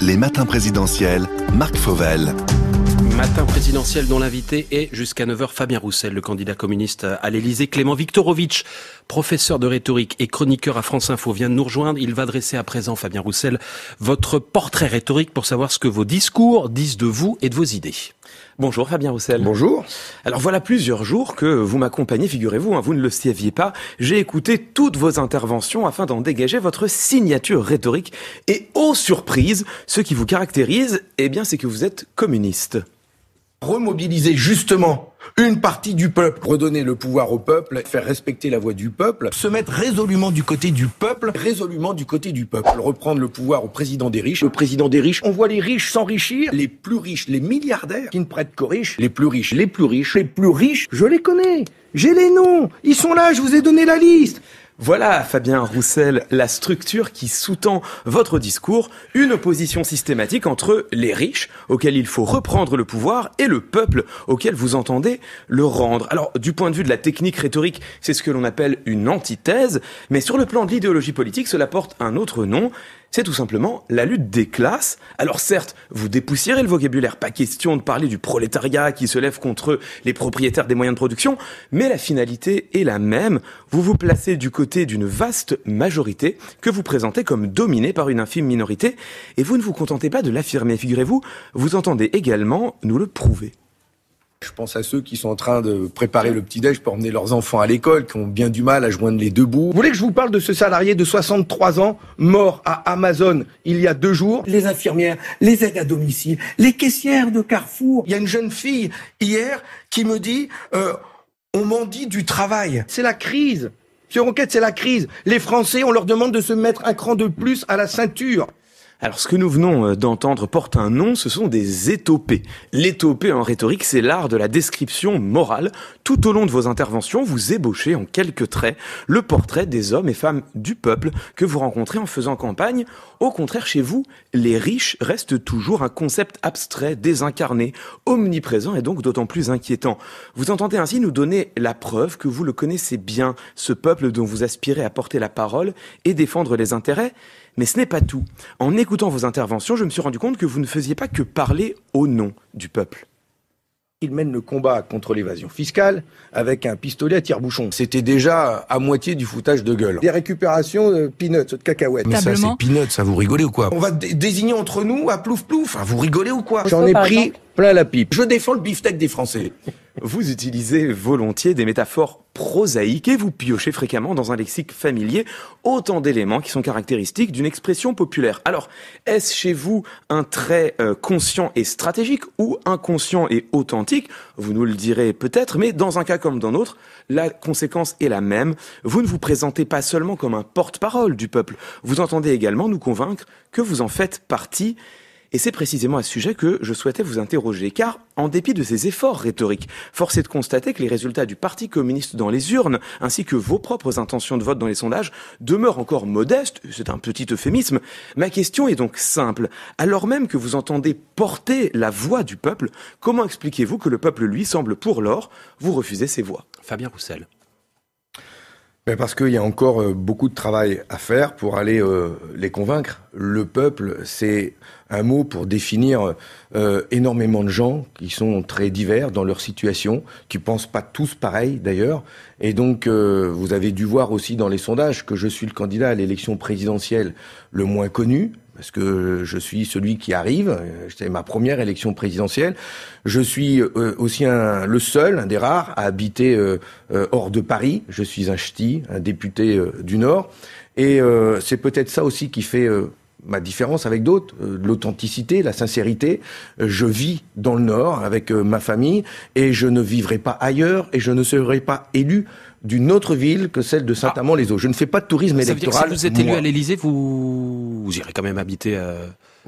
Les matins présidentiels, Marc Fauvel. Matin présidentiel dont l'invité est jusqu'à 9h Fabien Roussel, le candidat communiste à l'Elysée. Clément Viktorovitch, professeur de rhétorique et chroniqueur à France Info, vient de nous rejoindre. Il va dresser à présent, Fabien Roussel, votre portrait rhétorique pour savoir ce que vos discours disent de vous et de vos idées. Bonjour Fabien Roussel. Bonjour. Alors voilà plusieurs jours que vous m'accompagnez, figurez-vous, hein, vous ne le saviez pas. J'ai écouté toutes vos interventions afin d'en dégager votre signature rhétorique. Et aux surprises, ce qui vous caractérise, eh bien, c'est que vous êtes communiste. Remobiliser justement une partie du peuple, redonner le pouvoir au peuple, faire respecter la voix du peuple, se mettre résolument du côté du peuple, résolument du côté du peuple, reprendre le pouvoir au président des riches. Le président des riches, on voit les riches s'enrichir, les plus riches, les milliardaires qui ne prêtent qu'aux riches, les plus riches, les plus riches, les plus riches, je les connais, j'ai les noms, ils sont là, je vous ai donné la liste. Voilà, Fabien Roussel, la structure qui sous-tend votre discours, une opposition systématique entre les riches, auxquels il faut reprendre le pouvoir, et le peuple, auquel vous entendez le rendre. Alors, du point de vue de la technique rhétorique, c'est ce que l'on appelle une antithèse, mais sur le plan de l'idéologie politique, cela porte un autre nom, c'est tout simplement la lutte des classes. Alors certes, vous dépoussiérez le vocabulaire, pas question de parler du prolétariat qui se lève contre les propriétaires des moyens de production, mais la finalité est la même. Vous vous placez du côté d'une vaste majorité que vous présentez comme dominée par une infime minorité, et vous ne vous contentez pas de l'affirmer, figurez-vous, vous entendez également nous le prouver. Je pense à ceux qui sont en train de préparer le petit-déj pour emmener leurs enfants à l'école, qui ont bien du mal à joindre les deux bouts. Vous voulez que je vous parle de ce salarié de 63 ans, mort à Amazon il y a deux jours? Les infirmières, les aides à domicile, les caissières de Carrefour. Il y a une jeune fille hier qui me dit euh, on m'en dit du travail. C'est la crise. Sur Enquête, c'est la crise. Les Français, on leur demande de se mettre un cran de plus à la ceinture. Alors ce que nous venons euh, d'entendre porte un nom, ce sont des étopées. L'étopée en rhétorique, c'est l'art de la description morale. Tout au long de vos interventions, vous ébauchez en quelques traits le portrait des hommes et femmes du peuple que vous rencontrez en faisant campagne. Au contraire, chez vous, les riches restent toujours un concept abstrait, désincarné, omniprésent et donc d'autant plus inquiétant. Vous entendez ainsi nous donner la preuve que vous le connaissez bien, ce peuple dont vous aspirez à porter la parole et défendre les intérêts. Mais ce n'est pas tout. En écoutant vos interventions, je me suis rendu compte que vous ne faisiez pas que parler au nom du peuple. Il mène le combat contre l'évasion fiscale avec un pistolet à tire-bouchon. C'était déjà à moitié du foutage de gueule. Des récupérations de peanuts, de cacahuètes. Mais ça, c'est peanuts, ça vous rigolez ou quoi On va désigner entre nous à plouf plouf. Enfin, vous rigolez ou quoi J'en ai pris plein la pipe. Je défends le beefsteak des Français. Vous utilisez volontiers des métaphores prosaïques et vous piochez fréquemment dans un lexique familier autant d'éléments qui sont caractéristiques d'une expression populaire. Alors, est-ce chez vous un trait euh, conscient et stratégique ou inconscient et authentique? Vous nous le direz peut-être, mais dans un cas comme dans l'autre, la conséquence est la même. Vous ne vous présentez pas seulement comme un porte-parole du peuple, vous entendez également nous convaincre que vous en faites partie et c'est précisément à ce sujet que je souhaitais vous interroger, car en dépit de ces efforts rhétoriques, force est de constater que les résultats du Parti communiste dans les urnes, ainsi que vos propres intentions de vote dans les sondages, demeurent encore modestes, c'est un petit euphémisme. Ma question est donc simple. Alors même que vous entendez porter la voix du peuple, comment expliquez-vous que le peuple, lui, semble pour l'or vous refusez ces voix? Fabien Roussel. Ben, parce qu'il y a encore euh, beaucoup de travail à faire pour aller euh, les convaincre. Le peuple, c'est un mot pour définir euh, énormément de gens qui sont très divers dans leur situation, qui pensent pas tous pareil d'ailleurs. Et donc, vous avez dû voir aussi dans les sondages que je suis le candidat à l'élection présidentielle le moins connu, parce que je suis celui qui arrive. C'est ma première élection présidentielle. Je suis euh, aussi un, le seul, un des rares, à habiter euh, euh, hors de Paris. Je suis un ch'ti, un député du Nord. Et c'est peut-être ça aussi qui fait ma différence avec d'autres, l'authenticité, la sincérité. Je vis dans le Nord avec ma famille et je ne vivrai pas ailleurs et je ne serai pas élu d'une autre ville que celle de Saint-Amand-les-Eaux. Je ne fais pas de tourisme ça électoral. Veut dire que si vous êtes élu à l'Élysée, vous... vous irez quand même habiter euh,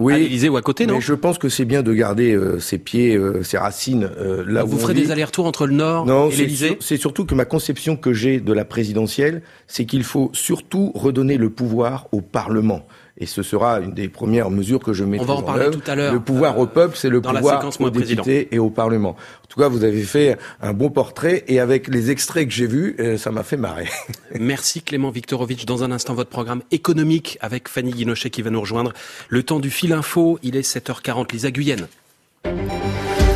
à l'Élysée ou à côté, non mais Je pense que c'est bien de garder euh, ses pieds, euh, ses racines euh, là vous où ferez des allers-retours entre le Nord et l'Élysée C'est surtout que ma conception que j'ai de la présidentielle, c'est qu'il faut surtout redonner le pouvoir au Parlement. Et ce sera une des premières mesures que je mettrai On va en, parler tout à l'heure. Le pouvoir au peuple, c'est le pouvoir aux députés et au Parlement. En tout cas, vous avez fait un bon portrait et avec les extraits que j'ai vus, ça m'a fait marrer. Merci Clément Viktorovitch. Dans un instant, votre programme économique avec Fanny Guinochet qui va nous rejoindre. Le temps du fil info, il est 7h40. Lisa Guyenne.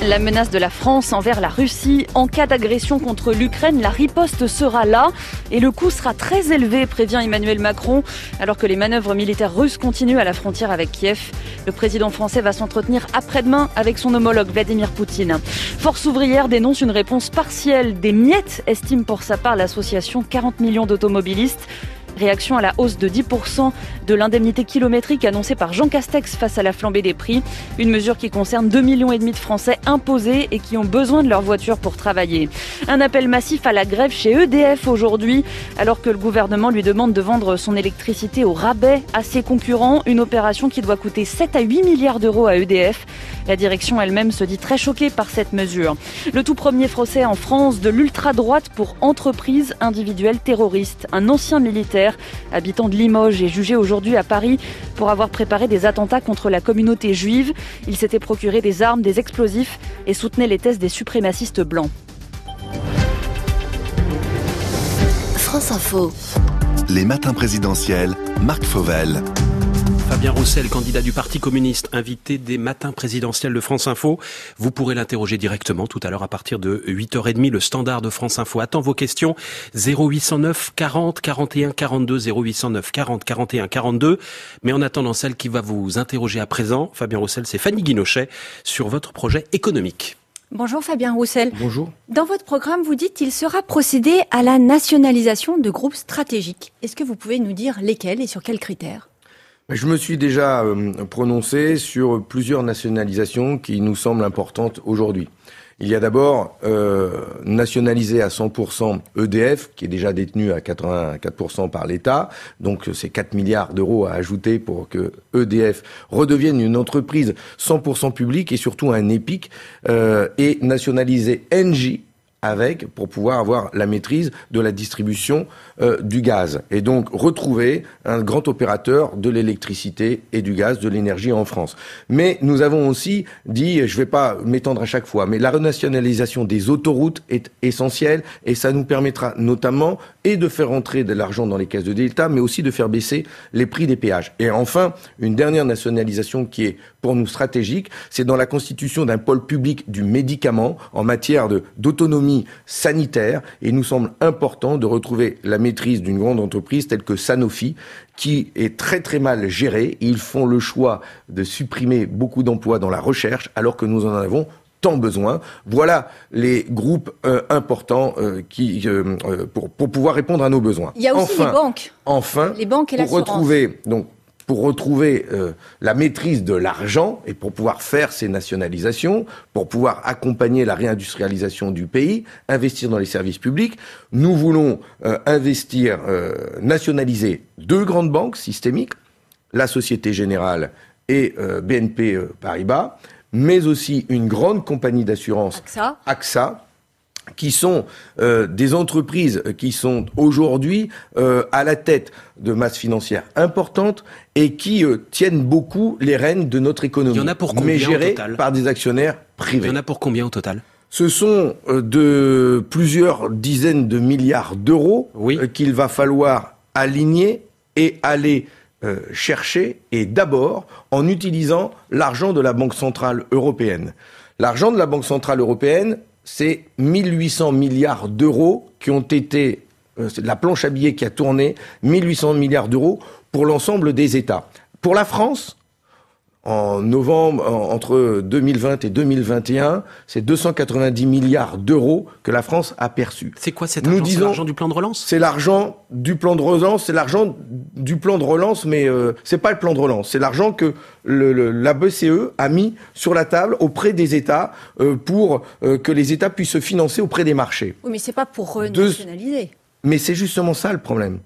La menace de la France envers la Russie. En cas d'agression contre l'Ukraine, la riposte sera là et le coût sera très élevé, prévient Emmanuel Macron. Alors que les manœuvres militaires russes continuent à la frontière avec Kiev, le président français va s'entretenir après-demain avec son homologue Vladimir Poutine. Force ouvrière dénonce une réponse partielle des miettes, estime pour sa part l'association 40 millions d'automobilistes. Réaction à la hausse de 10% de l'indemnité kilométrique annoncée par Jean Castex face à la flambée des prix. Une mesure qui concerne 2,5 millions de Français imposés et qui ont besoin de leur voiture pour travailler. Un appel massif à la grève chez EDF aujourd'hui, alors que le gouvernement lui demande de vendre son électricité au rabais à ses concurrents. Une opération qui doit coûter 7 à 8 milliards d'euros à EDF. La direction elle-même se dit très choquée par cette mesure. Le tout premier procès en France de l'ultra-droite pour entreprise individuelle terroriste. Un ancien militaire habitant de Limoges est jugé aujourd'hui à Paris pour avoir préparé des attentats contre la communauté juive. Il s'était procuré des armes, des explosifs et soutenait les thèses des suprémacistes blancs. France Info. Les matins présidentiels, Marc Fauvel. Fabien Roussel, candidat du Parti communiste, invité des matins présidentiels de France Info. Vous pourrez l'interroger directement tout à l'heure à partir de 8h30. Le standard de France Info attend vos questions. 0809 40 41 42 0809 40 41 42. Mais en attendant celle qui va vous interroger à présent, Fabien Roussel, c'est Fanny Guinochet sur votre projet économique. Bonjour Fabien Roussel. Bonjour. Dans votre programme, vous dites qu'il sera procédé à la nationalisation de groupes stratégiques. Est-ce que vous pouvez nous dire lesquels et sur quels critères? Je me suis déjà euh, prononcé sur plusieurs nationalisations qui nous semblent importantes aujourd'hui. Il y a d'abord euh, nationalisé à 100% EDF, qui est déjà détenu à 84% par l'État. Donc c'est 4 milliards d'euros à ajouter pour que EDF redevienne une entreprise 100% publique et surtout un épique. Euh, et nationaliser Engie avec pour pouvoir avoir la maîtrise de la distribution euh, du gaz et donc retrouver un grand opérateur de l'électricité et du gaz, de l'énergie en France. Mais nous avons aussi dit, je ne vais pas m'étendre à chaque fois, mais la renationalisation des autoroutes est essentielle et ça nous permettra notamment et de faire entrer de l'argent dans les caisses de l'État, mais aussi de faire baisser les prix des péages. Et enfin, une dernière nationalisation qui est pour nous stratégique, c'est dans la constitution d'un pôle public du médicament en matière d'autonomie sanitaire. Et il nous semble important de retrouver la maîtrise d'une grande entreprise telle que Sanofi, qui est très très mal gérée. Ils font le choix de supprimer beaucoup d'emplois dans la recherche alors que nous en avons tant besoin. Voilà les groupes euh, importants euh, qui euh, pour, pour pouvoir répondre à nos besoins. Il y a aussi les banques. Enfin, les banques et pour retrouver donc pour retrouver euh, la maîtrise de l'argent et pour pouvoir faire ces nationalisations, pour pouvoir accompagner la réindustrialisation du pays, investir dans les services publics, nous voulons euh, investir, euh, nationaliser deux grandes banques systémiques, la Société Générale et BNP Paribas, mais aussi une grande compagnie d'assurance, AXA. AXA qui sont euh, des entreprises qui sont aujourd'hui euh, à la tête de masses financières importantes et qui euh, tiennent beaucoup les rênes de notre économie. Il y en a pour combien mais gérées au total? par des actionnaires privés. Il y en a pour combien au total? Ce sont de plusieurs dizaines de milliards d'euros oui. qu'il va falloir aligner et aller chercher, et d'abord en utilisant l'argent de la Banque centrale européenne. L'argent de la Banque centrale européenne, c'est 1800 milliards d'euros qui ont été, euh, c'est la planche à billets qui a tourné, 1800 milliards d'euros pour l'ensemble des États. Pour la France, en novembre, entre 2020 et 2021, c'est 290 milliards d'euros que la France a perçus. C'est quoi cet argent? C'est l'argent du plan de relance? C'est l'argent du plan de relance, c'est l'argent du plan de relance, mais euh, c'est pas le plan de relance, c'est l'argent que le, le, la BCE a mis sur la table auprès des États euh, pour euh, que les États puissent se financer auprès des marchés. Oui, mais c'est pas pour renationaliser. Mais c'est justement ça le problème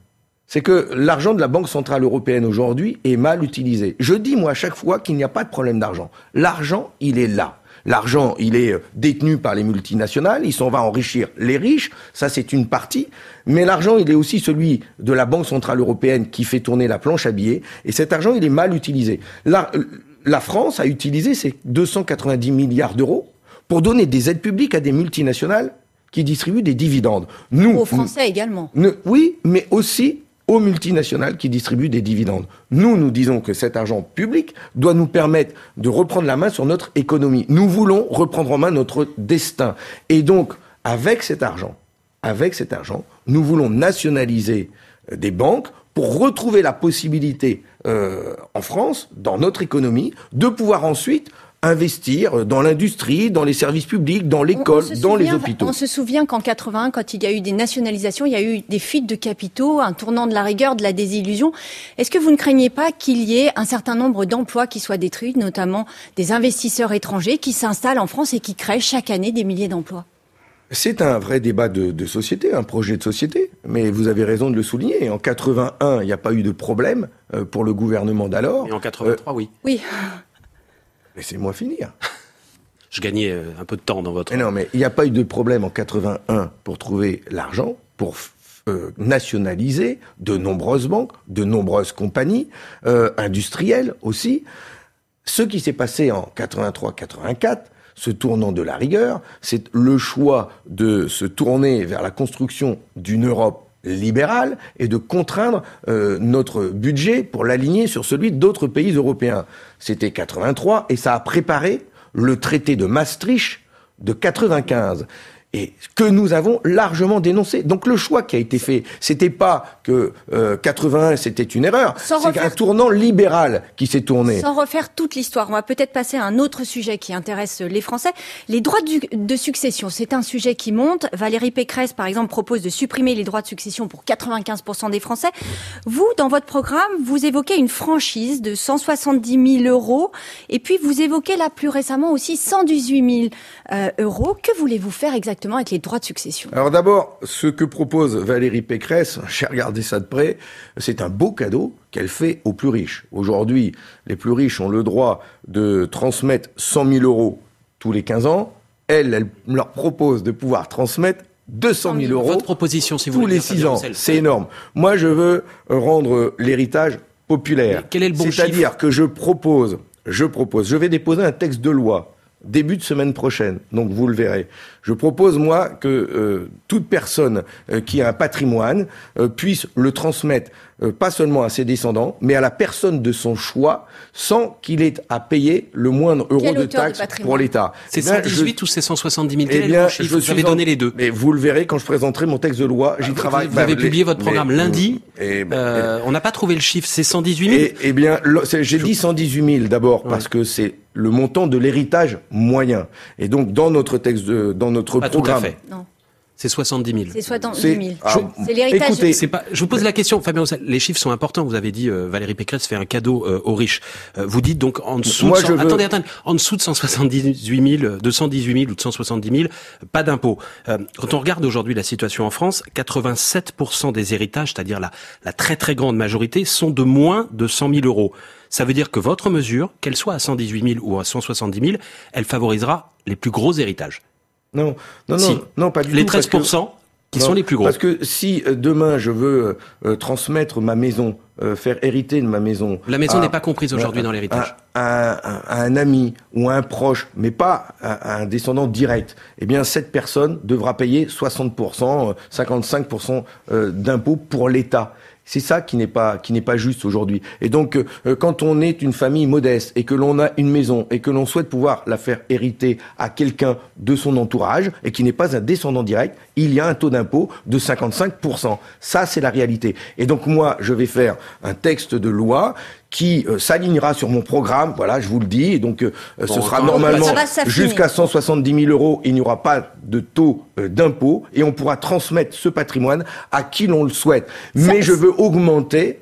c'est que l'argent de la Banque Centrale Européenne aujourd'hui est mal utilisé. Je dis, moi, à chaque fois qu'il n'y a pas de problème d'argent. L'argent, il est là. L'argent, il est euh, détenu par les multinationales, il s'en va enrichir les riches, ça c'est une partie, mais l'argent, il est aussi celui de la Banque Centrale Européenne qui fait tourner la planche à billets, et cet argent, il est mal utilisé. La, la France a utilisé ces 290 milliards d'euros pour donner des aides publiques à des multinationales qui distribuent des dividendes. Nous, aux Français nous, également. Nous, oui, mais aussi aux multinationales qui distribuent des dividendes. Nous, nous disons que cet argent public doit nous permettre de reprendre la main sur notre économie. Nous voulons reprendre en main notre destin. Et donc, avec cet argent, avec cet argent, nous voulons nationaliser euh, des banques pour retrouver la possibilité euh, en France, dans notre économie, de pouvoir ensuite investir dans l'industrie, dans les services publics, dans l'école, dans les hôpitaux. On se souvient qu'en 81, quand il y a eu des nationalisations, il y a eu des fuites de capitaux, un tournant de la rigueur, de la désillusion. Est-ce que vous ne craignez pas qu'il y ait un certain nombre d'emplois qui soient détruits, notamment des investisseurs étrangers qui s'installent en France et qui créent chaque année des milliers d'emplois? C'est un vrai débat de, société, un projet de société. Mais vous avez raison de le souligner. En 81, il n'y a pas eu de problème euh, pour le gouvernement d'alors. Et en 83, oui. Oui. Laissez-moi finir. Je gagnais euh, un peu de temps dans votre. non, mais il n'y a pas eu de problème en 81 pour trouver l'argent, pour euh, nationaliser de nombreuses banques, de nombreuses compagnies, euh, industrielles aussi. Ce qui s'est passé en 83-84, ce tournant de la rigueur, c'est le choix de se tourner vers la construction d'une Europe libérale et de contraindre euh, notre budget pour l'aligner sur celui d'autres pays européens. C'était 83 et ça a préparé le traité de Maastricht de 95 et que nous avons largement dénoncé. Donc le choix qui a été fait, c'était pas que euh, 81 c'était une erreur, c'est un tournant libéral qui s'est tourné. Sans refaire toute l'histoire, on va peut-être passer à un autre sujet qui intéresse les Français, les droits de succession. C'est un sujet qui monte. Valérie Pécresse, par exemple, propose de supprimer les droits de succession pour 95% des Français. Vous, dans votre programme, vous évoquez une franchise de 170 000 euros, et puis vous évoquez là plus récemment aussi 118 000 euh, euros. Que voulez-vous faire exactement? Avec les droits de succession Alors d'abord, ce que propose Valérie Pécresse, j'ai regardé ça de près, c'est un beau cadeau qu'elle fait aux plus riches. Aujourd'hui, les plus riches ont le droit de transmettre 100 000 euros tous les 15 ans. Elle, elle leur propose de pouvoir transmettre 200 000 euros Votre proposition, si vous tous les 6 ans. C'est énorme. Moi, je veux rendre l'héritage populaire. quel est le bon C'est-à-dire que je propose, je propose, je vais déposer un texte de loi début de semaine prochaine. Donc vous le verrez. Je propose, moi, que euh, toute personne euh, qui a un patrimoine euh, puisse le transmettre pas seulement à ses descendants, mais à la personne de son choix, sans qu'il ait à payer le moindre euro de taxe pour l'État. C'est 118 eh ou c'est 170 000 eh bien, je vous avais donné les deux. Mais vous le verrez quand je présenterai mon texte de loi. J'y ah, travaille. Vous, avez publié votre programme lundi. Et, on n'a pas trouvé le chiffre. C'est 118 000. Eh bien, j'ai dit 118 000 d'abord parce que c'est le montant de l'héritage moyen. Et donc, dans notre texte, de, dans notre programme. Non. C'est 70 000. C'est 70 000. C'est l'héritage. Écoutez, c'est pas. Je vous pose la question, Fabien. Les chiffres sont importants. Vous avez dit euh, Valérie Pécresse fait un cadeau euh, aux riches. Euh, vous dites donc en dessous. Moi, de je veux... Attendez, attendez. En dessous de 178 000, 218 000 ou de 170 000, pas d'impôt. quand on regarde aujourd'hui la situation en France, 87% des héritages, c'est-à-dire la, la très très grande majorité, sont de moins de 100 000 euros. Ça veut dire que votre mesure, qu'elle soit à 118 000 ou à 170 000, elle favorisera les plus gros héritages. Non, non, non, non, pas du les tout. Les 13% qui sont les plus gros. Parce que si euh, demain je veux euh, transmettre ma maison, euh, faire hériter de ma maison. La maison n'est pas comprise aujourd'hui dans l'héritage. À, un ami ou à un proche, mais pas à, un descendant direct, eh bien cette personne devra payer 60%, 55% d'impôts pour l'État. C'est ça qui n'est pas qui n'est pas juste aujourd'hui. Et donc, euh, quand on est une famille modeste et que l'on a une maison et que l'on souhaite pouvoir la faire hériter à quelqu'un de son entourage et qui n'est pas un descendant direct, il y a un taux d'impôt de 55%. Ça, c'est la réalité. Et donc moi, je vais faire un texte de loi qui euh, s'alignera sur mon programme, voilà, je vous le dis, et donc euh, ce sera normalement jusqu'à 170 000 euros, il n'y aura pas de taux euh, d'impôt, et on pourra transmettre ce patrimoine à qui l'on le souhaite. Mais je veux augmenter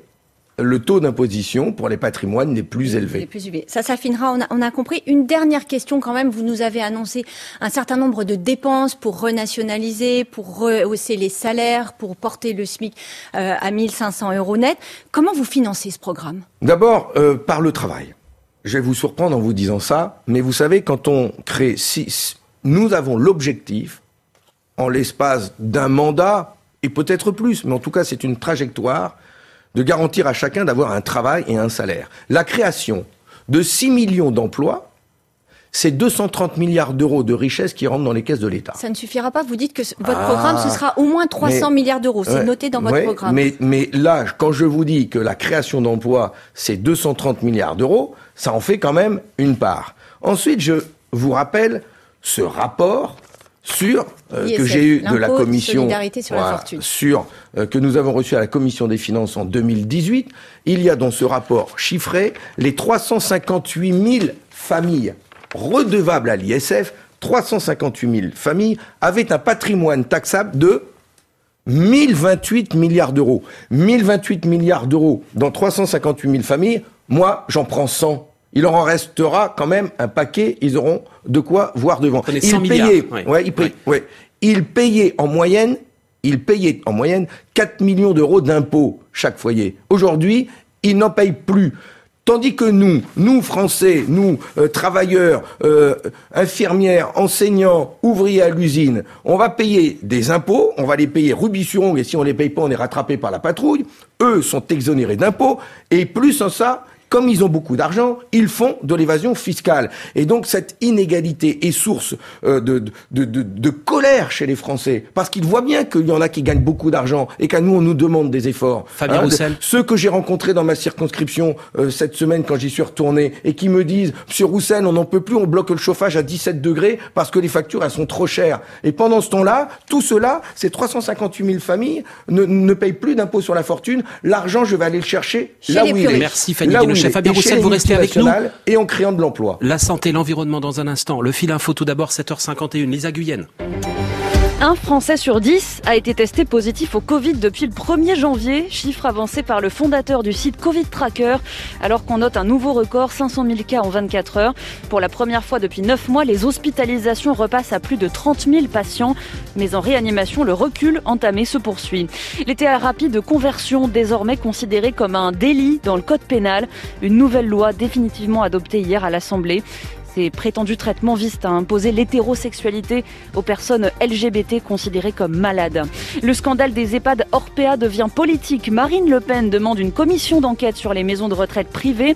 le taux d'imposition pour les patrimoines les plus élevés. Les plus élevés. Ça s'affinera, on a, on a, compris. Une dernière question quand même, vous nous avez annoncé un certain nombre de dépenses pour renationaliser, pour rehausser les salaires, pour porter le SMIC euh, à 1500 euros net. Comment vous financez ce programme? D'abord, euh, par le travail. Je vais vous surprendre en vous disant ça, mais vous savez, quand on crée six, nous avons l'objectif, en l'espace d'un mandat, et peut-être plus, mais en tout cas c'est une trajectoire, de garantir à chacun d'avoir un travail et un salaire. La création de 6 millions d'emplois, c'est 230 milliards d'euros de richesse qui rentrent dans les caisses de l'État. Ça ne suffira pas. Vous dites que votre programme, ce sera au moins 300 milliards d'euros. C'est noté dans votre programme. Mais, mais là, quand je vous dis que la création d'emplois, c'est 230 milliards d'euros, ça en fait quand même une part. Ensuite, je vous rappelle ce rapport sur euh, que j'ai eu de la commission sur, euh, que nous avons reçu à la commission des finances en 2018, il y a dans ce rapport chiffré les 358 000 familles redevables à l'ISF, 358 000 familles avaient un patrimoine taxable de 1028 milliards d'euros. 1028 milliards d'euros dans 358 000 familles, moi j'en prends 100. Il en restera quand même un paquet, ils auront de quoi voir devant. Ils payaient, ouais. ils, payaient, ouais. ils payaient en moyenne, ils payaient en moyenne 4 millions d'euros d'impôts chaque foyer. Aujourd'hui, ils n'en payent plus. Tandis que nous, nous Français, nous euh, travailleurs, euh, infirmières, enseignants, ouvriers à l'usine, on va payer des impôts, on va les payer rubis et si on les paye pas, on est rattrapé par la patrouille. Eux sont exonérés d'impôts et plus en ça, comme ils ont beaucoup d'argent, ils font de l'évasion fiscale. Et donc cette inégalité est source euh, de, de, de, de, colère chez les Français, parce qu'ils voient bien qu'il y en a qui gagnent beaucoup d'argent et qu'à nous on nous demande des efforts. Fabien hein, Roussel. Ceux que j'ai rencontrés dans ma circonscription euh, cette semaine quand j'y suis retourné et qui me disent, Monsieur Roussel, on n'en peut plus, on bloque le chauffage à 17 degrés parce que les factures elles sont trop chères. Et pendant ce temps-là, tout cela, ces 358 000 familles ne, ne payent plus d'impôts sur la fortune. L'argent, je vais aller le chercher là où il est. Merci Fanny chef Fabien Roussel, vous restez avec nous. Et en créant de l'emploi. La santé, l'environnement dans un instant. Le fil info tout d'abord, 7h51. Lisa Guyenne. Un Français sur dix a été testé positif au Covid depuis le 1er janvier, chiffre avancé par le fondateur du site Covid Tracker, alors qu'on note un nouveau record, 500 000 cas en 24 heures. Pour la première fois depuis 9 mois, les hospitalisations repassent à plus de 30 000 patients, mais en réanimation, le recul entamé se poursuit. Les thérapies de conversion, désormais considérées comme un délit dans le code pénal, une nouvelle loi définitivement adoptée hier à l'Assemblée. Ces prétendus traitements visent à imposer l'hétérosexualité aux personnes LGBT considérées comme malades. Le scandale des EHPAD Orpea devient politique. Marine Le Pen demande une commission d'enquête sur les maisons de retraite privées.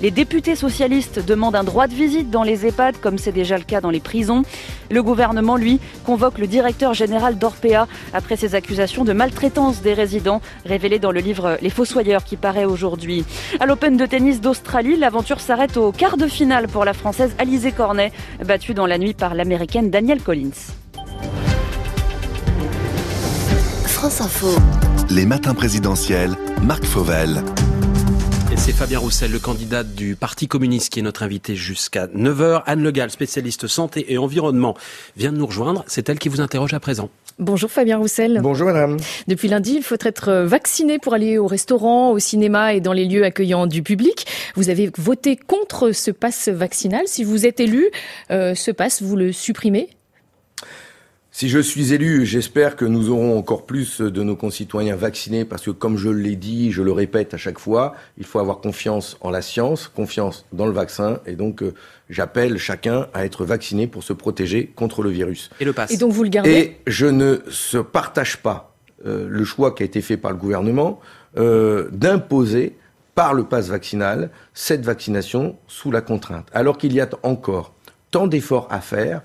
Les députés socialistes demandent un droit de visite dans les EHPAD, comme c'est déjà le cas dans les prisons. Le gouvernement, lui, convoque le directeur général d'Orpea après ses accusations de maltraitance des résidents révélées dans le livre Les Fossoyeurs qui paraît aujourd'hui. À l'Open de tennis d'Australie, l'aventure s'arrête au quart de finale pour la Française Alizé Cornet, battue dans la nuit par l'américaine Danielle Collins. France Info. Les matins présidentiels, Marc Fauvel. C'est Fabien Roussel, le candidat du Parti communiste, qui est notre invité jusqu'à 9h. Anne Legal, spécialiste santé et environnement, vient de nous rejoindre. C'est elle qui vous interroge à présent. Bonjour Fabien Roussel. Bonjour madame. Depuis lundi, il faut être vacciné pour aller au restaurant, au cinéma et dans les lieux accueillants du public. Vous avez voté contre ce passe vaccinal. Si vous êtes élu, euh, ce passe, vous le supprimez? Si je suis élu, j'espère que nous aurons encore plus de nos concitoyens vaccinés parce que comme je l'ai dit, je le répète à chaque fois, il faut avoir confiance en la science, confiance dans le vaccin et donc euh, j'appelle chacun à être vacciné pour se protéger contre le virus. Et le passe. Et donc vous le gardez? Et je ne se partage pas euh, le choix qui a été fait par le gouvernement euh, d'imposer par le passe vaccinal cette vaccination sous la contrainte, alors qu'il y a encore tant d'efforts à faire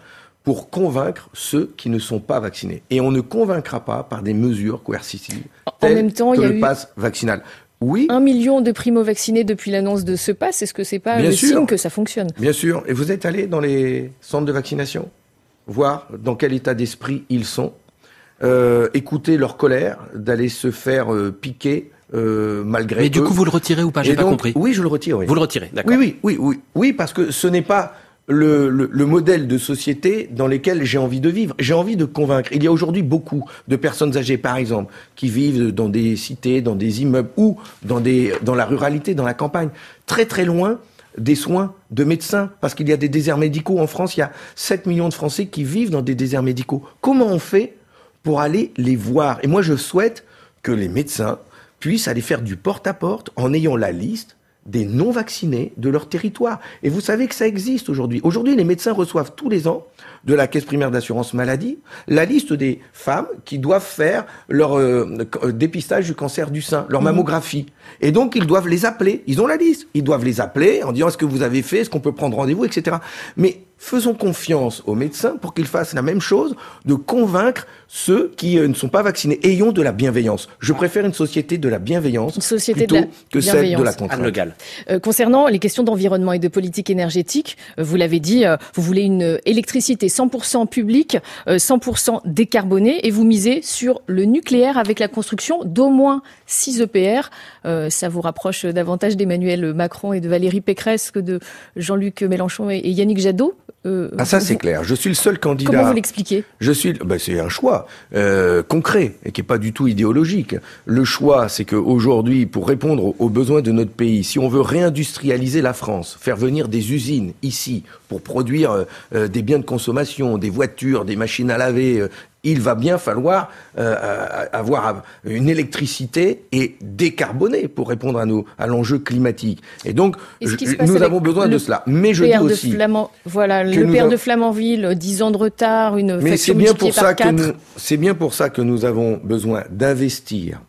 pour convaincre ceux qui ne sont pas vaccinés. Et on ne convaincra pas par des mesures coercitives en même temps, que il y a le eu pass vaccinal. Oui. Un million de primo-vaccinés depuis l'annonce de ce pass. Est-ce que c'est pas Bien le sûr. signe que ça fonctionne? Bien sûr. Et vous êtes allé dans les centres de vaccination Voir dans quel état d'esprit ils sont euh, Écouter leur colère d'aller se faire euh, piquer euh, malgré Mais du eux. coup, vous le retirez ou pas? J'ai pas donc, compris. Oui, je le retire. Oui. Vous le retirez, d'accord. Oui, oui, oui, oui, oui, parce que ce n'est pas le, le, le modèle de société dans lequel j'ai envie de vivre. J'ai envie de convaincre. Il y a aujourd'hui beaucoup de personnes âgées, par exemple, qui vivent dans des cités, dans des immeubles ou dans, des, dans la ruralité, dans la campagne, très très loin des soins de médecins, parce qu'il y a des déserts médicaux en France, il y a 7 millions de Français qui vivent dans des déserts médicaux. Comment on fait pour aller les voir? Et moi, je souhaite que les médecins puissent aller faire du porte-à-porte en ayant la liste des non-vaccinés de leur territoire. Et vous savez que ça existe aujourd'hui. Aujourd'hui, les médecins reçoivent tous les ans de la caisse primaire d'assurance maladie la liste des femmes qui doivent faire leur euh, dépistage du cancer du sein, leur mammographie. Et donc, ils doivent les appeler. Ils ont la liste. Ils doivent les appeler en disant est-ce que vous avez fait, est-ce qu'on peut prendre rendez-vous, etc. Mais faisons confiance aux médecins pour qu'ils fassent la même chose, de convaincre ceux qui euh, ne sont pas vaccinés. Ayons de la bienveillance. Je préfère une société de la bienveillance une société plutôt de la que celle de la contrainte. Euh, concernant les questions d'environnement et de politique énergétique, euh, vous l'avez dit, euh, vous voulez une électricité 100% publique, euh, 100% décarbonée, et vous misez sur le nucléaire avec la construction d'au moins 6 EPR. Euh, ça vous rapproche davantage d'Emmanuel Macron et de Valérie Pécresse que de Jean-Luc Mélenchon et et Yannick Jadot? Euh, Ah ça vous- c'est clair. Je suis le seul candidat. Comment vous l'expliquez? Je suis. Ben, c'est un choix euh, concret et qui est pas du tout idéologique. Le choix, c'est qu'aujourd'hui, pour répondre aux- besoins de notre pays, si on veut réindustrialiser la France, faire venir des usines ici pour produire euh, euh, des biens de consommation, des voitures, des machines à laver. Il va bien falloir euh, euh, avoir une électricité et décarbonée pour répondre à, nos, à l'enjeu climatique. Et donc, Et je- nous avons besoin de cela. Mais je dis aussi, Flamand- voilà, que le père de Flamanville, 10 ans de retard, une mais c'est bien pour ça que 4. nous, c'est bien pour ça que nous avons besoin d'investir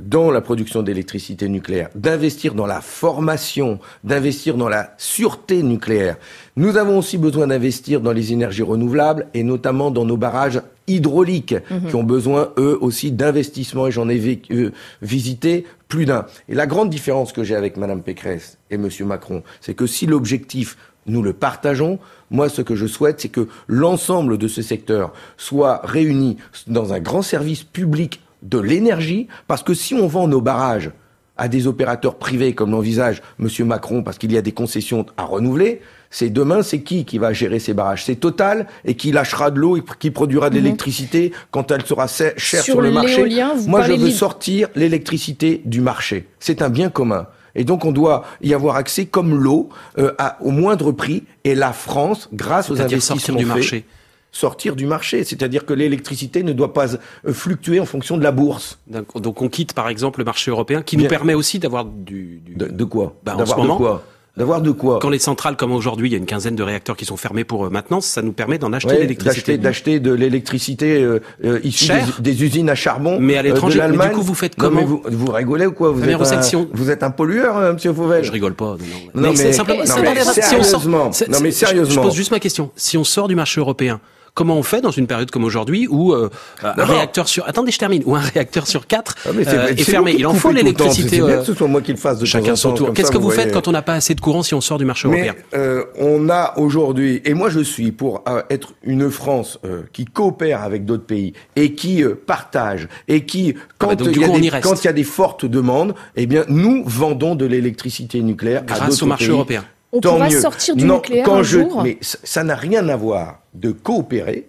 dans la production d'électricité nucléaire, d'investir dans la formation, d'investir dans la sûreté nucléaire. Nous avons aussi besoin d'investir dans les énergies renouvelables et notamment dans nos barrages hydrauliques Mhm. qui ont besoin eux aussi d'investissements et j'en ai vécu- euh, visité plus d'un. Et la grande différence que j'ai avec madame Pécresse et monsieur Macron, c'est que si l'objectif nous le partageons. Moi, ce que je souhaite, c'est que l'ensemble de ce secteur soit réuni dans un grand service public de l'énergie, parce que si on vend nos barrages à des opérateurs privés, comme l'envisage Monsieur Macron, parce qu'il y a des concessions à renouveler, c'est demain, c'est qui qui va gérer ces barrages? C'est Total et qui lâchera de l'eau et qui produira de Mhm. l'électricité quand elle sera se- chère Sur sur, le marché? Moi, je veux de- sortir l'électricité du marché. C'est un bien commun. Et donc, on doit y avoir accès comme l'eau, euh, au moindre prix. Et la France, grâce aux investissements sortir du marché. sortir du marché. C'est-à-dire que l'électricité ne doit pas euh, fluctuer en fonction de la bourse. Donc, on quitte par exemple le marché européen qui nous permet aussi d'avoir du, du- De, de quoi? Bah, en D'avoir de quoi? D'avoir de quoi Quand les centrales comme aujourd'hui, il y a une quinzaine de réacteurs qui sont fermés pour euh, maintenance, ça nous permet d'en acheter Ouais, l'électricité. d'acheter, de l'électricité euh, euh, issue des, des usines à charbon. Mais à euh, l'étranger. Mais du coup, vous faites Non, comment vous, vous rigolez ou quoi? Vous êtes, un, vous êtes un pollueur, euh, monsieur Fauvel? Je rigole pas. Non, non. Non, mais- c'est simplement. non, c'est mais pas grave. Si on sort- sérieusement, non, mais c'est- je- Je sérieusement. pose juste ma question. Si on sort du marché européen, comment on fait dans une période comme aujourd'hui où euh, un réacteur sur attendez je termine où un réacteur sur quatre Ah, euh, est fermé. il en faut l'électricité euh, que ce soit moi qui le fasse de chacun son tour. qu'est-ce que vous vous faites quand on n'a pas assez de courant si on sort du marché Mais européen euh, on a aujourd'hui, et moi je suis pour euh, être une France euh, qui coopère avec d'autres pays et qui partage et qui quand bah il y y quand il y a des fortes demandes, eh bien nous vendons de l'électricité nucléaire Grâce au marché pays. européen. On Tant pourra mieux. sortir du Non, nucléaire quand un je, jour Mais ça- ça n'a rien à voir de coopérer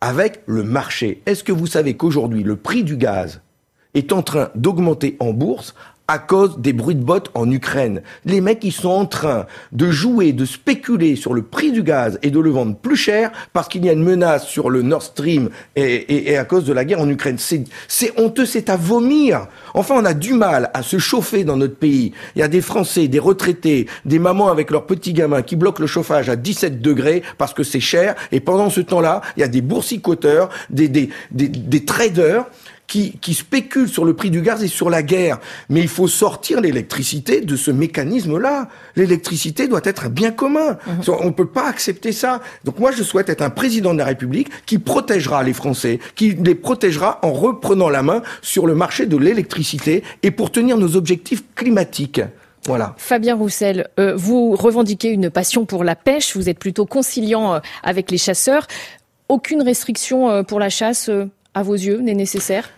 avec le marché. Est-ce que vous savez qu'aujourd'hui, le prix du gaz est en train d'augmenter en bourse à cause des bruits de bottes en Ukraine. Les mecs, ils sont en train de jouer, de spéculer sur le prix du gaz et de le vendre plus cher parce qu'il y a une menace sur le Nord Stream et, et- et à cause de la guerre en Ukraine. C'est, honteux, c'est à vomir. Enfin, on a du mal à se chauffer dans notre pays. Il y a des Français, des retraités, des mamans avec leurs petits gamins qui bloquent le chauffage à 17 degrés parce que c'est cher. Et pendant ce temps-là, il y a des boursicoteurs, des, des, des, des traders qui, qui spéculent sur le prix du gaz et sur la guerre. Mais il faut sortir l'électricité de ce mécanisme-là. L'électricité doit être un bien commun. On ne peut pas accepter ça. Donc moi, je souhaite être un président de la République qui protégera les Français, qui les protégera en reprenant la main sur le marché de l'électricité et pour tenir nos objectifs climatiques. Voilà. Fabien Roussel, euh, vous revendiquez une passion pour la pêche, vous êtes plutôt conciliant euh, avec les chasseurs. Aucune restriction euh, pour la chasse, euh, à vos yeux, n'est nécessaire?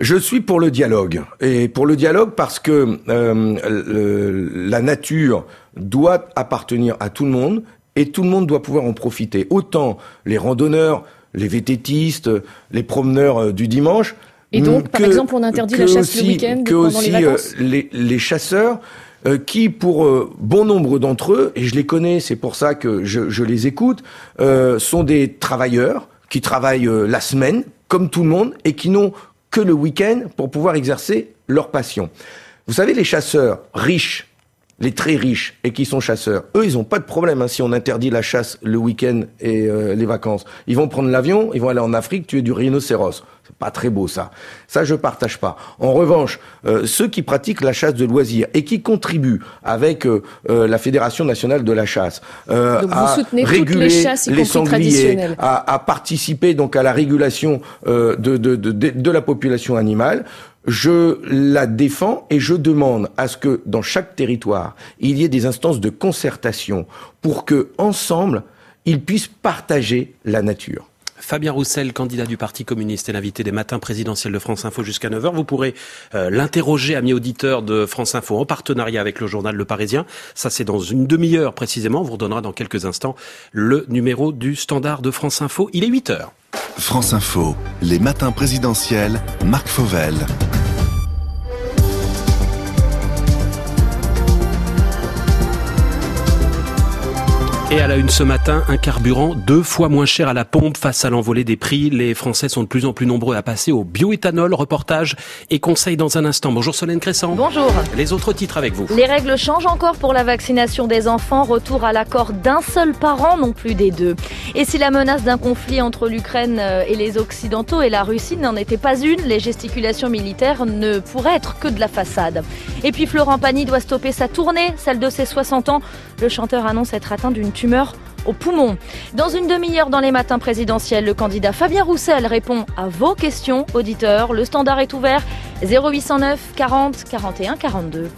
Je suis pour le dialogue. Et pour le dialogue parce que euh, le- la nature doit appartenir à tout le monde et tout le monde doit pouvoir en profiter. Autant les randonneurs, les vététistes, les promeneurs euh, du dimanche. Et donc, par que- exemple, on interdit la chasse le aussi- week-end que pendant aussi, les vacances? euh, les, les chasseurs euh, qui, pour bon nombre d'entre eux, et je les connais, c'est pour ça que je, je les écoute, euh, sont des travailleurs qui travaillent la semaine, comme tout le monde, et qui n'ont que le week-end pour pouvoir exercer leur passion. Vous savez, les chasseurs riches, les très riches et qui sont chasseurs, eux, ils n'ont pas de problème hein, si on interdit la chasse le week-end et euh, les vacances. Ils vont prendre l'avion, ils vont aller en Afrique tuer du rhinocéros. pas très beau ça. Ça, je partage pas. En revanche, euh, ceux qui pratiquent la chasse de loisirs et qui contribuent avec euh, euh, la Fédération nationale de la chasse à réguler les, sangliers, à, à, participer donc à la régulation de, de, de, de la population animale, je la défends et je demande à ce que dans chaque territoire, il y ait des instances de concertation pour que ensemble, ils puissent partager la nature. Fabien Roussel, candidat du Parti communiste et l'invité des matins présidentiels de France Info jusqu'à 9h. Vous pourrez euh, l'interroger, ami auditeur de France Info, en partenariat avec le journal Le Parisien. Ça, c'est dans une demi-heure précisément. On vous redonnera dans quelques instants le numéro du standard de France Info. Il est 8h. France Info, les matins présidentiels, Marc Fauvel. Et à la une ce matin, un carburant deux fois moins cher à la pompe face à l'envolée des prix. Les Français sont de plus en plus nombreux à passer au bioéthanol. Reportage et conseils dans un instant. Bonjour Solène Crescent. Bonjour. Les autres titres avec vous. Les règles changent encore pour la vaccination des enfants. Retour à l'accord d'un seul parent, non plus des deux. Et si la menace d'un conflit entre l'Ukraine euh, et les Occidentaux et la Russie n'en était pas une, les gesticulations militaires ne pourraient être que de la façade. Et puis Florent Pagny doit stopper sa tournée, celle de ses 60 ans. Le chanteur annonce être atteint d'une tumeur au poumon. Dans une demi-heure dans les matins présidentiels, le candidat Fabien Roussel répond à vos questions, auditeurs. Le standard est ouvert 0809 40 41 42.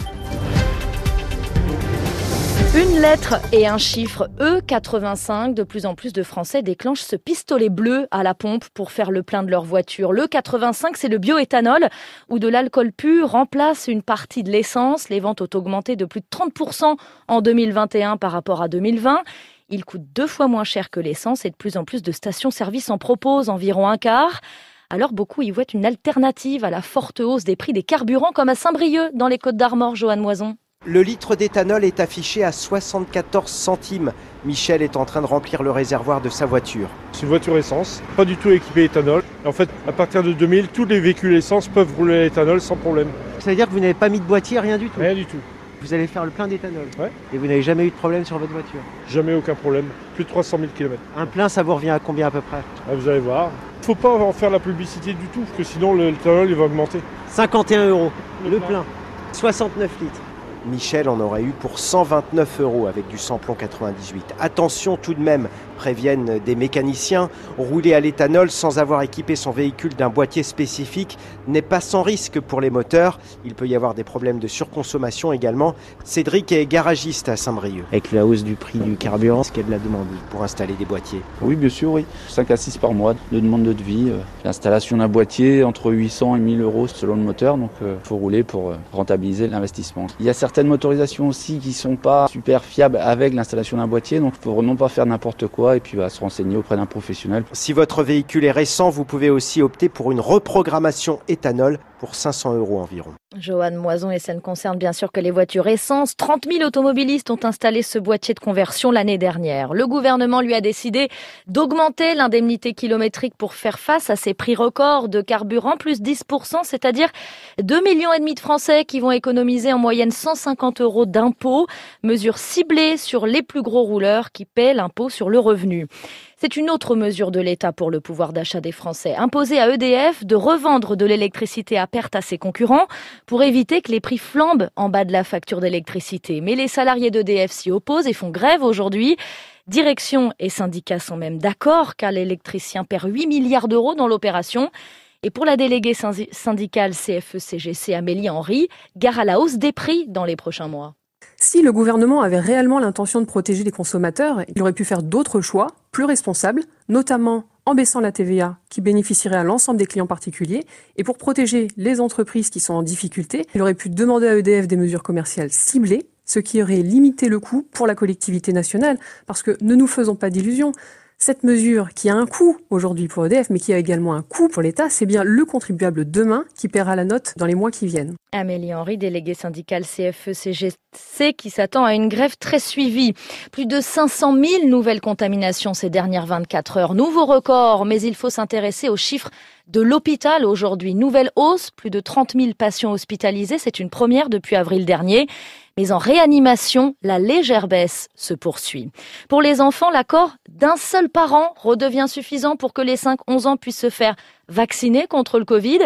Une lettre et un chiffre E85. De plus en plus de Français déclenchent ce pistolet bleu à la pompe pour faire le plein de leur voiture. Le 85, c'est le bioéthanol où de l'alcool pur remplace une partie de l'essence. Les ventes ont augmenté de plus de 30% en 2021 par rapport à 2020. Il coûte deux fois moins cher que l'essence et de plus en plus de stations-service en proposent environ un quart. Alors beaucoup y voient une alternative à la forte hausse des prix des carburants comme à Saint-Brieuc dans les Côtes d'Armor, Joanne Moison. Le litre d'éthanol est affiché à 74 centimes. Michel est en train de remplir le réservoir de sa voiture. C'est une voiture essence, pas du tout équipée éthanol. En fait, à partir de 2000, tous les véhicules essence peuvent rouler à l'éthanol sans problème. Ça veut dire que vous n'avez pas mis de boîtier, rien du tout? Rien du tout. Vous allez faire le plein d'éthanol? Ouais. Et vous n'avez jamais eu de problème sur votre voiture? Jamais aucun problème. Plus de 300 000 km. Un plein, ça vous revient à combien à peu près? Ah, Vous allez voir. Faut pas en faire la publicité du tout, parce que sinon l'éthanol il va augmenter. 51 euros, le, plein. 69 litres. Michel en aurait eu pour 129 euros avec du samplon 98. Attention tout de même, préviennent des mécaniciens, rouler à l'éthanol sans avoir équipé son véhicule d'un boîtier spécifique n'est pas sans risque pour les moteurs. Il peut y avoir des problèmes de surconsommation également. Cédric est garagiste à Saint-Brieuc. Avec la hausse du prix du carburant, ce qu'il y a de la demande pour installer des boîtiers? Oui, bien sûr, oui. 5 à 6 par mois de demande de devis. L'installation d'un boîtier entre 800 et 1000 euros selon le moteur, donc il faut rouler pour rentabiliser l'investissement. Il y a certaines motorisations aussi qui sont pas super fiables avec l'installation d'un boîtier, donc il faut vraiment pas faire n'importe quoi et puis va se renseigner auprès d'un professionnel. Si votre véhicule est récent, vous pouvez aussi opter pour une reprogrammation éthanol pour 500 euros environ. Joanne Moison, et ça ne concerne bien sûr que les voitures essence. 30 000 automobilistes ont installé ce boîtier de conversion l'année dernière. Le gouvernement lui a décidé d'augmenter l'indemnité kilométrique pour faire face à ces prix records de carburant, plus 10%, c'est-à-dire 2 millions de Français qui vont économiser en moyenne 150 euros d'impôts. Mesure ciblée sur les plus gros rouleurs qui paient l'impôt sur le revenu. C'est une autre mesure de l'État pour le pouvoir d'achat des Français. Imposer à EDF de revendre de l'électricité à perte à ses concurrents pour éviter que les prix flambent en bas de la facture d'électricité. Mais les salariés d'EDF s'y opposent et font grève aujourd'hui. Direction et syndicats sont même d'accord car l'électricien perd 8 milliards d'euros dans l'opération. Et pour la déléguée syndicale CFE-CGC Amélie Henry, gare à la hausse des prix dans les prochains mois. Si le gouvernement avait réellement l'intention de protéger les consommateurs, il aurait pu faire d'autres choix, plus responsables, notamment en baissant la TVA qui bénéficierait à l'ensemble des clients particuliers. Et pour protéger les entreprises qui sont en difficulté, il aurait pu demander à EDF des mesures commerciales ciblées, ce qui aurait limité le coût pour la collectivité nationale. Parce que ne nous faisons pas d'illusions, cette mesure qui a un coût aujourd'hui pour EDF, mais qui a également un coût pour l'État, c'est bien le contribuable demain qui paiera la note dans les mois qui viennent. Amélie Henry, déléguée syndicale CFE-CGC, qui s'attend à une grève très suivie. Plus de 500 000 nouvelles contaminations ces dernières 24 heures. Nouveau record, mais il faut s'intéresser aux chiffres de l'hôpital aujourd'hui. Nouvelle hausse, plus de 30 000 patients hospitalisés, c'est une première depuis avril dernier. Mais en réanimation, la légère baisse se poursuit. Pour les enfants, l'accord d'un seul parent redevient suffisant pour que les 5-11 ans puissent se faire vacciner contre le Covid.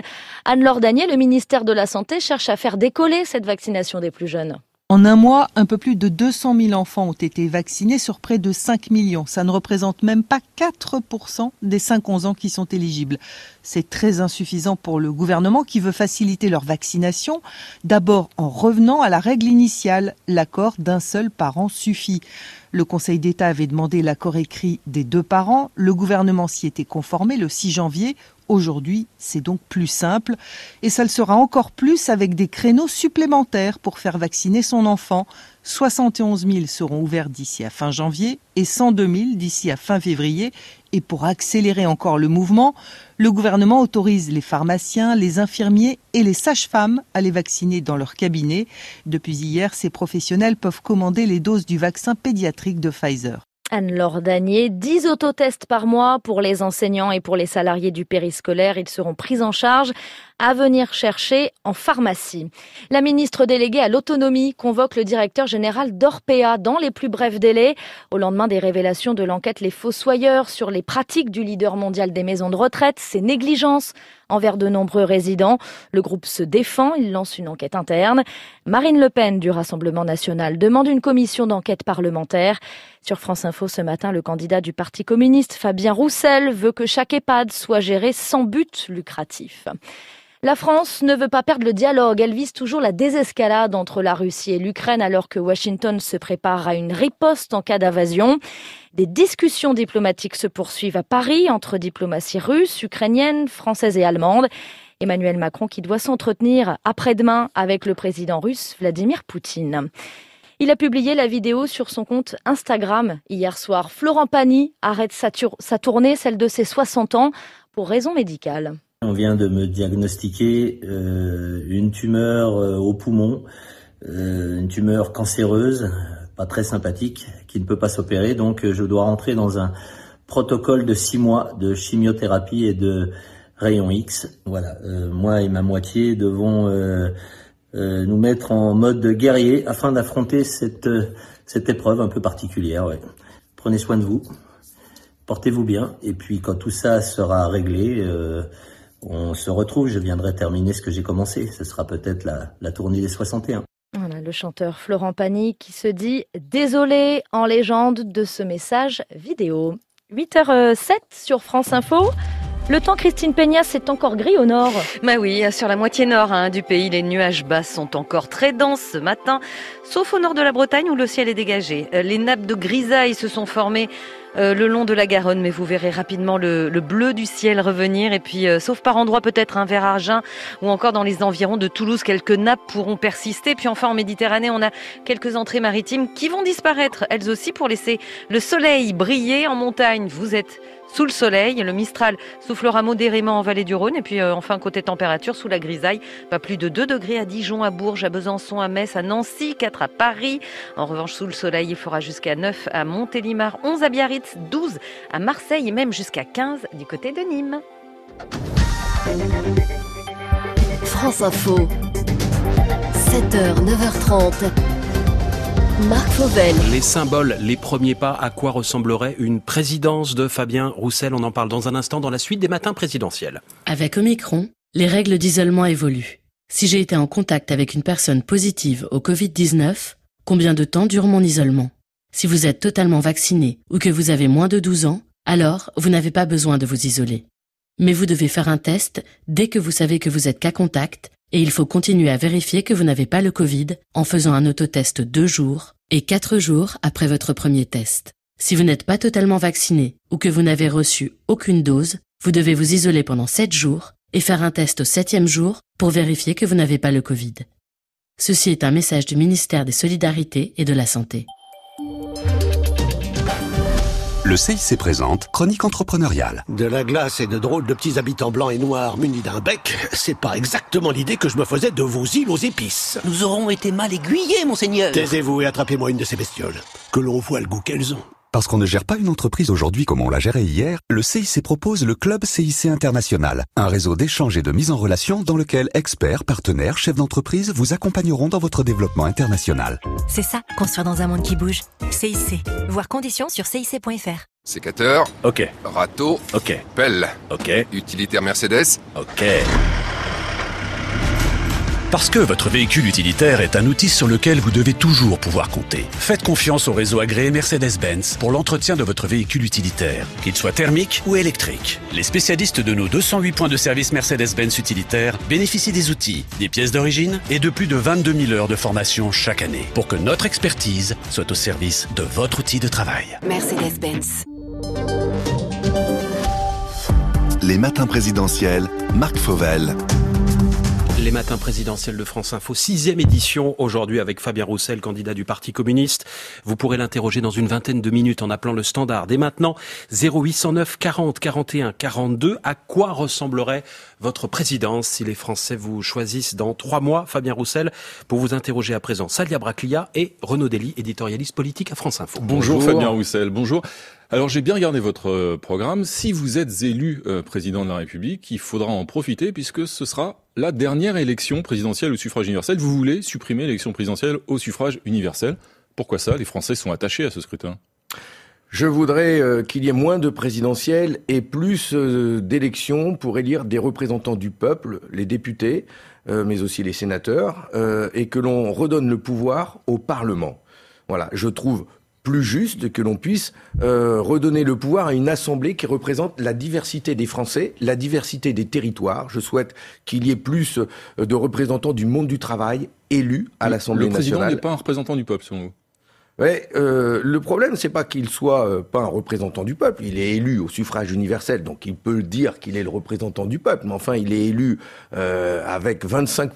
Anne-Laure le ministère de la Santé, cherche à faire décoller cette vaccination des plus jeunes. En un mois, un peu plus de 200 000 enfants ont été vaccinés sur près de 5 millions. Ça ne représente même pas 4% des 5-11 ans qui sont éligibles. C'est très insuffisant pour le gouvernement qui veut faciliter leur vaccination. D'abord en revenant à la règle initiale, l'accord d'un seul parent suffit. Le Conseil d'État avait demandé l'accord écrit des deux parents. Le gouvernement s'y était conformé le 6 janvier Aujourd'hui, c'est donc plus simple et ça le sera encore plus avec des créneaux supplémentaires pour faire vacciner son enfant. 71 000 seront ouverts d'ici à fin janvier et 102 000 d'ici à fin février. Et pour accélérer encore le mouvement, le gouvernement autorise les pharmaciens, les infirmiers et les sages-femmes à les vacciner dans leur cabinet. Depuis hier, ces professionnels peuvent commander les doses du vaccin pédiatrique de Pfizer. Anne-Laure Danier, 10 autotests par mois pour les enseignants et pour les salariés du périscolaire. Ils seront pris en charge à venir chercher en pharmacie. La ministre déléguée à l'autonomie convoque le directeur général d'Orpea dans les plus brefs délais. Au lendemain des révélations de l'enquête Les Fossoyeurs sur les pratiques du leader mondial des maisons de retraite, ses négligences envers de nombreux résidents. Le groupe se défend, il lance une enquête interne. Marine Le Pen du Rassemblement national demande une commission d'enquête parlementaire. Sur France Info ce matin, le candidat du Parti communiste, Fabien Roussel, veut que chaque EHPAD soit géré sans but lucratif. La France ne veut pas perdre le dialogue. Elle vise toujours la désescalade entre la Russie et l'Ukraine alors que Washington se prépare à une riposte en cas d'invasion. Des discussions diplomatiques se poursuivent à Paris entre diplomatie russe, ukrainienne, française et allemande. Emmanuel Macron qui doit s'entretenir après-demain avec le président russe Vladimir Poutine. Il a publié la vidéo sur son compte Instagram hier soir. Florent Pagny arrête sa, sa tournée, celle de ses 60 ans, pour raison médicale. On vient de me diagnostiquer euh, une tumeur euh, au poumon, euh, une tumeur cancéreuse, pas très sympathique, qui ne peut pas s'opérer. Donc je dois rentrer dans un protocole de six mois de chimiothérapie et de rayons X. Voilà, moi et ma moitié devons nous mettre en mode guerrier afin d'affronter cette, épreuve un peu particulière. Prenez soin de vous, portez-vous bien, et puis quand tout ça sera réglé, on se retrouve, je viendrai terminer ce que j'ai commencé. Ce sera peut-être la, tournée des 61. Voilà, le chanteur Florent Pagny qui se dit désolé en légende de ce message vidéo. 8h07 sur France Info. Le temps, Christine Peña, c'est encore gris au nord. Bah oui, sur la moitié nord hein, du pays, les nuages bas sont encore très denses ce matin, sauf au nord de la Bretagne où le ciel est dégagé. Euh, les nappes de grisaille se sont formées euh, le long de la Garonne, mais vous verrez rapidement le, bleu du ciel revenir. Et puis, euh, sauf par endroits peut-être un vers argent ou encore dans les environs de Toulouse, quelques nappes pourront persister. Puis enfin, en Méditerranée, on a quelques entrées maritimes qui vont disparaître, elles aussi, pour laisser le soleil briller en montagne. Vous êtes sous le soleil. Le Mistral soufflera modérément en vallée du Rhône. Et puis euh, enfin, côté température, sous la grisaille, pas plus de 2 degrés à Dijon, à Bourges, à Besançon, à Metz, à Nancy, 4 à Paris. En revanche, sous le soleil, il fera jusqu'à 9 à Montélimar, 11 à Biarritz, 12 à Marseille et même jusqu'à 15 du côté de Nîmes. France Info, 7h, 9h30. Marc Fauvel. Les symboles, les premiers pas, à quoi ressemblerait une présidence de Fabien Roussel? On en parle dans un instant dans la suite des matins présidentiels. Avec Omicron, les règles d'isolement évoluent. Si j'ai été en contact avec une personne positive au Covid-19, combien de temps dure mon isolement? Si vous êtes totalement vacciné ou que vous avez moins de 12 ans, alors vous n'avez pas besoin de vous isoler. Mais vous devez faire un test dès que vous savez que vous êtes cas contact et il faut continuer à vérifier que vous n'avez pas le Covid en faisant un autotest deux jours et quatre jours après votre premier test. Si vous n'êtes pas totalement vacciné ou que vous n'avez reçu aucune dose, vous devez vous isoler pendant sept jours et faire un test au septième jour pour vérifier que vous n'avez pas le Covid. Ceci est un message du ministère des Solidarités et de la Santé. Le CIC présente Chronique entrepreneuriale. De la glace et de drôles de petits habitants blancs et noirs munis d'un bec, c'est pas exactement l'idée que je me faisais de vos îles aux épices. Nous aurons été mal aiguillés, monseigneur. Taisez-vous et attrapez-moi une de ces bestioles. Que l'on voit le goût qu'elles ont. Parce qu'on ne gère pas une entreprise aujourd'hui comme on l'a gérée hier, le CIC propose le Club CIC International, un réseau d'échanges et de mise en relation dans lequel experts, partenaires, chefs d'entreprise vous accompagneront dans votre développement international. C'est ça, construire dans un monde qui bouge. CIC. Voir conditions sur cic.fr. Sécateur. Ok. Râteau. Ok. Pelle. Ok. Utilitaire Mercedes. Ok. Parce que votre véhicule utilitaire est un outil sur lequel vous devez toujours pouvoir compter. Faites confiance au réseau agréé Mercedes-Benz pour l'entretien de votre véhicule utilitaire, qu'il soit thermique ou électrique. Les spécialistes de nos 208 points de service Mercedes-Benz utilitaire bénéficient des outils, des pièces d'origine et de plus de 22 000 heures de formation chaque année pour que notre expertise soit au service de votre outil de travail. Mercedes-Benz. Les matins présidentiels, Marc Fauvel. Les matins présidentiels de France Info, sixième édition aujourd'hui avec Fabien Roussel, candidat du Parti communiste. Vous pourrez l'interroger dans une vingtaine de minutes en appelant le standard. Dès maintenant, 0809 40 41 42. À quoi ressemblerait votre présidence si les Français vous choisissent dans trois mois, Fabien Roussel, pour vous interroger à présent Salia Braclia et Renaud Dely, éditorialiste politique à France Info. Bonjour, Fabien Roussel, bonjour. Alors j'ai bien regardé votre euh, programme. Si vous êtes élu euh, président de la République, il faudra en profiter puisque ce sera la dernière élection présidentielle au suffrage universel. Vous voulez supprimer l'élection présidentielle au suffrage universel. Pourquoi ça? Les Français sont attachés à ce scrutin. Je voudrais euh, qu'il y ait moins de présidentielles et plus d'élections pour élire des représentants du peuple, les députés, mais aussi les sénateurs, et que l'on redonne le pouvoir au Parlement. Voilà, je trouve plus juste que l'on puisse euh, redonner le pouvoir à une assemblée qui représente la diversité des Français, la diversité des territoires. Je souhaite qu'il y ait plus euh, de représentants du monde du travail élus à l'Assemblée nationale. Le président n'est pas un représentant du peuple, selon vous? Ouais, euh, le problème, c'est pas qu'il soit euh, pas un représentant du peuple. Il est élu au suffrage universel, donc il peut dire qu'il est le représentant du peuple. Mais enfin, il est élu euh, avec 25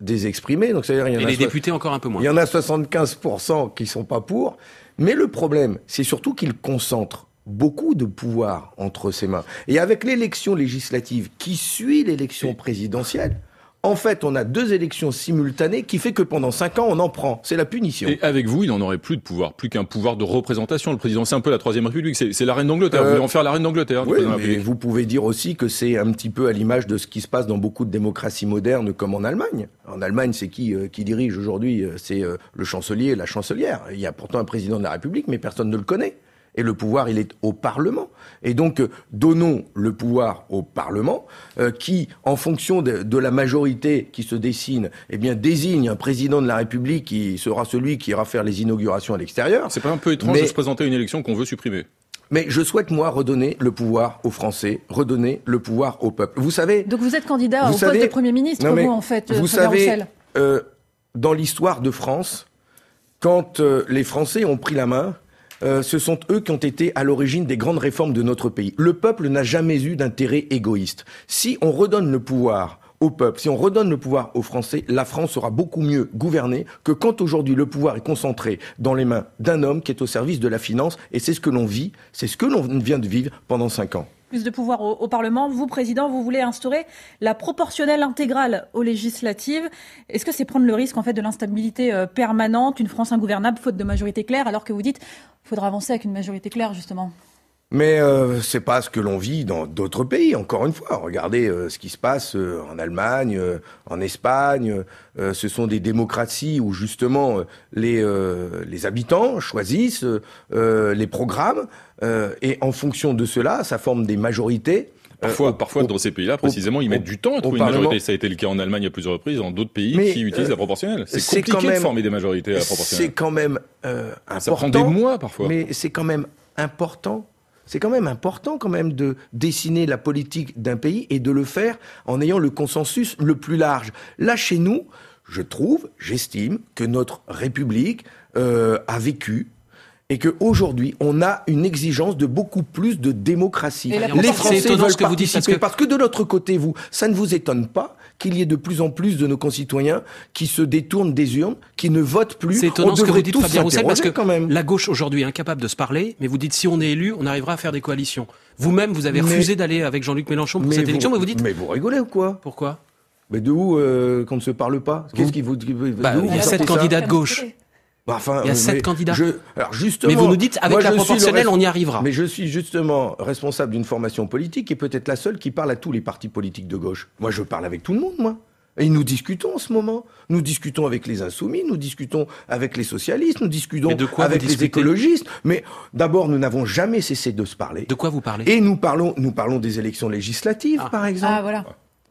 des exprimés. Donc, c'est-à-dire, il y en Et a les députés encore un peu moins. Il y en a 75% qui sont pas pour. Mais le problème, c'est surtout qu'il concentre beaucoup de pouvoir entre ses mains. Et avec l'élection législative qui suit l'élection présidentielle, en fait, on a deux élections simultanées qui fait que pendant cinq ans, on en prend. C'est la punition. Et avec vous, il n'en aurait plus de pouvoir, plus qu'un pouvoir de représentation. Le président, c'est un peu la troisième république. C'est la reine d'Angleterre. vous voulez en faire la reine d'Angleterre. Oui, mais vous pouvez dire aussi que c'est un petit peu à l'image de ce qui se passe dans beaucoup de démocraties modernes, comme en Allemagne. En Allemagne, c'est qui euh, qui dirige aujourd'hui? Euh, C'est euh, le chancelier et la chancelière. Il y a pourtant un président de la République, mais personne ne le connaît et le pouvoir, il est au Parlement. Et donc, euh, donnons le pouvoir au Parlement, euh, qui, en fonction de, la majorité qui se dessine, eh bien, désigne un président de la République qui sera celui qui ira faire les inaugurations à l'extérieur. C'est pas un peu étrange de se présenter à une élection qu'on veut supprimer? Mais je souhaite, moi, redonner le pouvoir aux Français, redonner le pouvoir au peuple. Vous savez... Donc vous êtes candidat au poste de Premier ministre, vous, en fait, Vous savez, euh, dans l'histoire de France, quand les Français ont pris la main, euh, ce sont eux qui ont été à l'origine des grandes réformes de notre pays. Le peuple n'a jamais eu d'intérêt égoïste. Si on redonne le pouvoir au peuple, si on redonne le pouvoir aux Français, la France sera beaucoup mieux gouvernée que quand aujourd'hui le pouvoir est concentré dans les mains d'un homme qui est au service de la finance. Et c'est ce que l'on vit, c'est ce que l'on vient de vivre pendant cinq ans plus de pouvoir au, Parlement. Vous, Président, vous voulez instaurer la proportionnelle intégrale aux législatives. Est-ce que c'est prendre le risque en fait de l'instabilité euh, permanente, une France ingouvernable faute de majorité claire, alors que vous dites faudra avancer avec une majorité claire justement? Mais euh, c'est pas ce que l'on vit dans d'autres pays. Encore une fois, regardez euh, ce qui se passe euh, en Allemagne, en Espagne. ce sont des démocraties où justement les les habitants choisissent les programmes et en fonction de cela, ça forme des majorités. Parfois, parfois dans ces pays-là, précisément, ils mettent du temps à trouver une majorité. Ça a été le cas en Allemagne à plusieurs reprises, dans d'autres pays qui utilisent la proportionnelle. C'est compliqué de former des majorités à la proportionnelle. C'est quand même important. Ça prend des mois parfois. Mais c'est quand même important c'est quand même important quand même de dessiner la politique d'un pays et de le faire en ayant le consensus le plus large. Là, chez nous, je trouve, j'estime que notre République euh, a vécu et qu'aujourd'hui, on a une exigence de beaucoup plus de démocratie. Les Français veulent que participer, vous parce que de l'autre côté, vous, ça ne vous étonne pas qu'il y ait de plus en plus de nos concitoyens qui se détournent des urnes, qui ne votent plus. C'est étonnant ce que vous dites, Fabien Roussel, parce que quand même. la gauche aujourd'hui est incapable de se parler, mais vous dites si on est élu, on arrivera à faire des coalitions. Vous-même, vous avez refusé d'aller avec Jean-Luc Mélenchon pour cette élection, mais vous dites... Mais vous rigolez ou quoi? Pourquoi? Mais de où euh, qu'on ne se parle pas? Qu'est-ce qui vous... Bah, il y a sept candidats de gauche. Bah, enfin, Il y a sept candidats. je- alors justement, Mais vous nous dites, avec moi, la proportionnelle, on y arrivera. Mais je suis justement responsable d'une formation politique et peut-être la seule qui parle à tous les partis politiques de gauche. Moi, je parle avec tout le monde, moi. Et nous discutons en ce moment. Nous discutons avec les insoumis, nous discutons avec les socialistes, nous discutons de quoi avec les écologistes. Mais d'abord, nous n'avons jamais cessé de se parler. De quoi vous parlez Et nous parlons, nous parlons des élections législatives, par exemple. Ah, voilà.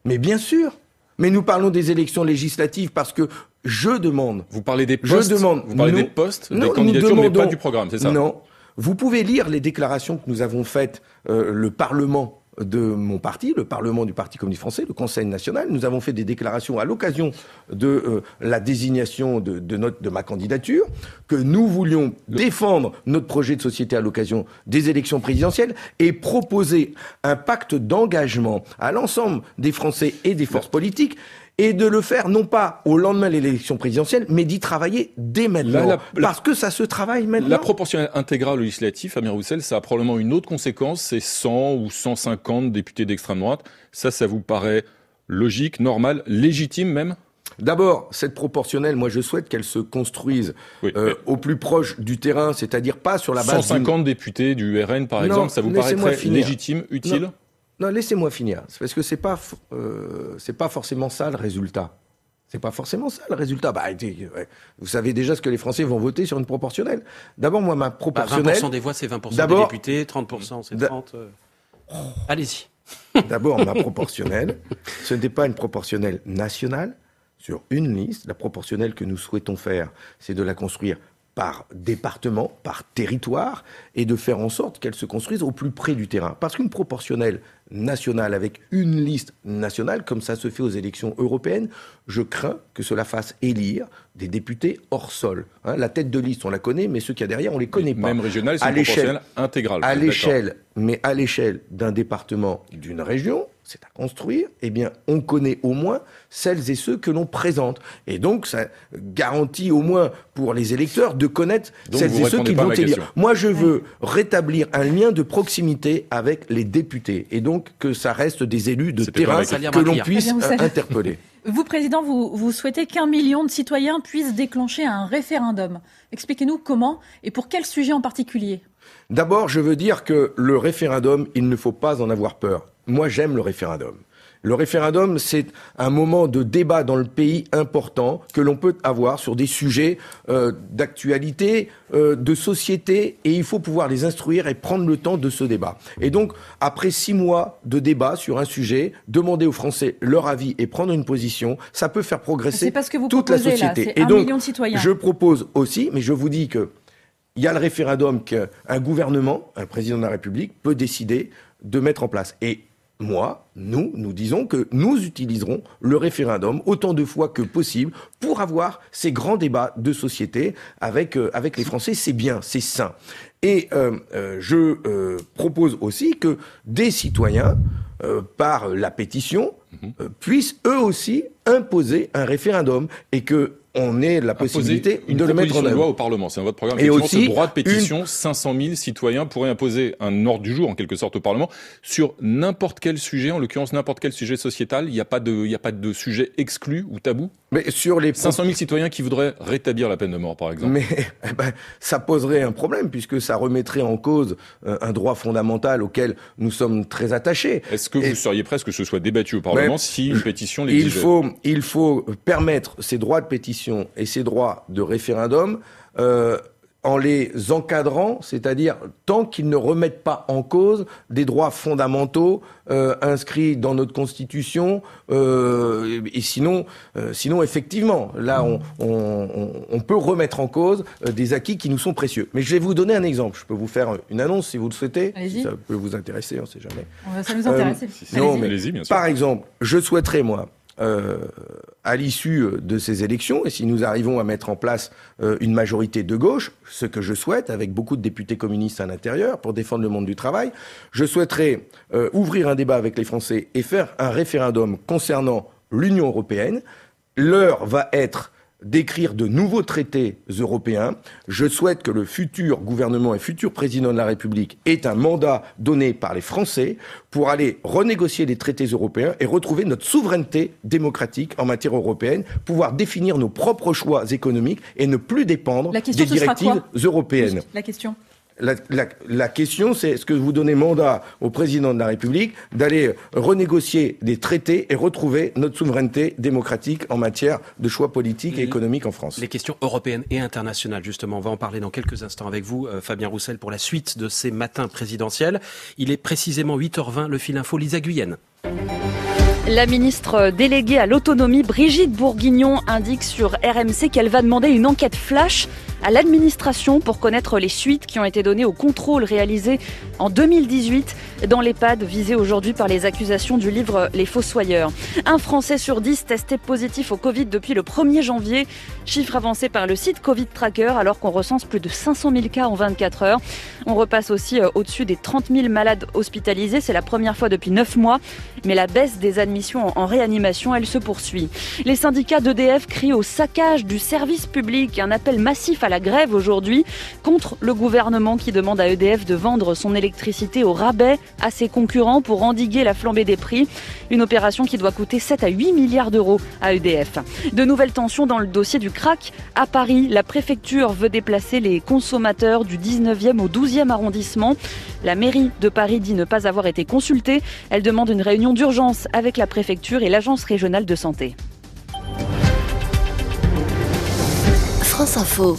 Mais bien sûr. Mais nous parlons des élections législatives parce que je demande. Vous parlez des Je postes demande. Vous parlez nous- des postes, Non, des candidatures, mais pas du programme, c'est ça Non. Vous pouvez lire les déclarations que nous avons faites, euh, le Parlement de mon parti, le Parlement du Parti communiste français, le Conseil national. Nous avons fait des déclarations à l'occasion de euh, la désignation de, de notre, de ma candidature, que nous voulions défendre notre projet de société à l'occasion des élections présidentielles et proposer un pacte d'engagement à l'ensemble des Français et des forces politiques et de le faire non pas au lendemain de l'élection présidentielle, mais d'y travailler dès maintenant. Là, la- la- parce que ça se travaille maintenant. La proportionnelle intégrale au législatif, Amir Roussel, ça a probablement une autre conséquence, c'est 100 ou 150 députés d'extrême droite. Ça, ça vous paraît logique, normal, légitime même? D'abord, cette proportionnelle, moi je souhaite qu'elle se construise euh, au plus proche du terrain, c'est-à-dire pas sur la base d'une- 150 députés du RN, par Non, exemple, ça vous paraît très finir. légitime, utile? Non, non, laissez-moi finir. C'est parce que c'est pas, euh, pas forcément ça le résultat. C'est pas forcément ça le résultat. Bah, vous savez déjà ce que les Français vont voter sur une proportionnelle. D'abord, moi, ma Bah, proportionnelle. 20% des voix, c'est 20% des députés, 30%, c'est Da- 30. euh. Allez-y. D'abord, ma proportionnelle, ce n'est pas une proportionnelle nationale sur une liste. La proportionnelle que nous souhaitons faire, c'est de la construire par département, par territoire, et de faire en sorte qu'elle se construise au plus près du terrain. Parce qu'une proportionnelle nationale avec une liste nationale, comme ça se fait aux élections européennes, je crains que cela fasse élire des députés hors sol. Hein, la tête de liste, on la connaît, mais ceux qu'il y a derrière, on les connaît pas. Même régionale, c'est proportionnelle intégrale. À l'échelle, mais à l'échelle d'un département, d'une région, c'est à construire, eh bien, on connaît au moins celles et ceux que l'on présente. Et donc, ça garantit au moins pour les électeurs de connaître Donc, celles et ceux qui vont élire. Moi, je veux rétablir un lien de proximité avec les députés. Et donc, que ça reste des élus de terrain que l'on Très puisse euh, interpeller. Vous, Président, vous, vous souhaitez qu'un million de citoyens puissent déclencher un référendum. Expliquez-nous comment et pour quel sujet en particulier? D'abord, je veux dire que le référendum, il ne faut pas en avoir peur. Moi, j'aime le référendum. Le référendum, c'est un moment de débat dans le pays important que l'on peut avoir sur des sujets euh, d'actualité, euh, de société, et il faut pouvoir les instruire et prendre le temps de ce débat. Et donc, après six mois de débat sur un sujet, demander aux Français leur avis et prendre une position, ça peut faire progresser que vous toute la proposez, société. et donc, je propose aussi, mais je vous dis que il y a le référendum qu'un gouvernement, un président de la République, peut décider de mettre en place. Et moi, nous, nous disons que nous utiliserons le référendum autant de fois que possible pour avoir ces grands débats de société avec, euh, avec les Français. C'est bien, c'est sain. Et euh, euh, je euh, propose aussi que des citoyens, euh, par la pétition, euh, puissent eux aussi imposer un référendum et que on ait la possibilité une de le mettre en œuvre. loi au Parlement. C'est dans votre programme. Et aussi ce droit de pétition, 500 000 citoyens pourraient imposer un ordre du jour, en quelque sorte, au Parlement, sur n'importe quel sujet, en l'occurrence n'importe quel sujet sociétal. Il n'y a pas de, il n'y a pas de sujet exclu ou tabou? Mais sur les 500 000 citoyens qui voudraient rétablir la peine de mort, par exemple. Mais eh ben, ça poserait un problème puisque ça remettrait en cause euh, un droit fondamental auquel nous sommes très attachés. Est-ce que Et- vous seriez presque que ce soit débattu au Parlement Mais- si une pétition il l'exigeait faut, il faut permettre ces droits de pétition et ces droits de référendum euh, en les encadrant, c'est-à-dire tant qu'ils ne remettent pas en cause des droits fondamentaux euh, inscrits dans notre Constitution. euh, et sinon, euh, sinon effectivement, là, on, on- on- on peut remettre en cause des acquis qui nous sont précieux. Mais je vais vous donner un exemple. Je peux vous faire une annonce si vous le souhaitez. Allez-y. Si ça peut vous intéresser, on ne sait jamais. Ça nous intéresse. Euh, non, mais Allez-y, bien sûr. par exemple, je souhaiterais, moi, euh, à l'issue euh, de ces élections, et si nous arrivons à mettre en place euh, une majorité de gauche, ce que je souhaite, avec beaucoup de députés communistes à l'intérieur, pour défendre le monde du travail, je souhaiterais ouvrir un débat avec les Français et faire un référendum concernant l'Union européenne. L'heure va être d'écrire de nouveaux traités européens. Je souhaite que le futur gouvernement et futur président de la République ait un mandat donné par les Français pour aller renégocier les traités européens et retrouver notre souveraineté démocratique en matière européenne, pouvoir définir nos propres choix économiques et ne plus dépendre des directives européennes. La question. La, la- la question, c'est est-ce que vous donnez mandat au président de la République d'aller renégocier des traités et retrouver notre souveraineté démocratique en matière de choix politiques et économiques en France? Les questions européennes et internationales, justement. On va en parler dans quelques instants avec vous, euh, Fabien Roussel, pour la suite de ces matins présidentiels. Il est précisément 8h20, le fil info Lisa Guyenne. La ministre déléguée à l'autonomie, Brigitte Bourguignon, indique sur RMC qu'elle va demander une enquête flash à l'administration pour connaître les suites qui ont été données au contrôle réalisé en 2018 dans l'EHPAD visé aujourd'hui par les accusations du livre Les Fossoyeurs. Un Français sur 10 testé positif au Covid depuis le 1er janvier, chiffre avancé par le site Covid Tracker alors qu'on recense plus de 500 000 cas en 24 heures. On repasse aussi euh, au-dessus des 30 000 malades hospitalisés, c'est la première fois depuis 9 mois, mais la baisse des admissions en réanimation, elle se poursuit. Les syndicats d'EDF crient au saccage du service public, un appel massif à la grève aujourd'hui contre le gouvernement qui demande à EDF de vendre son électricité au rabais à ses concurrents pour endiguer la flambée des prix. Une opération qui doit coûter 7 à 8 milliards d'euros à EDF. De nouvelles tensions dans le dossier du crack. À Paris, la préfecture veut déplacer les consommateurs du 19e au 12e arrondissement. La mairie de Paris dit ne pas avoir été consultée. Elle demande une réunion d'urgence avec la préfecture et l'agence régionale de santé. France Info.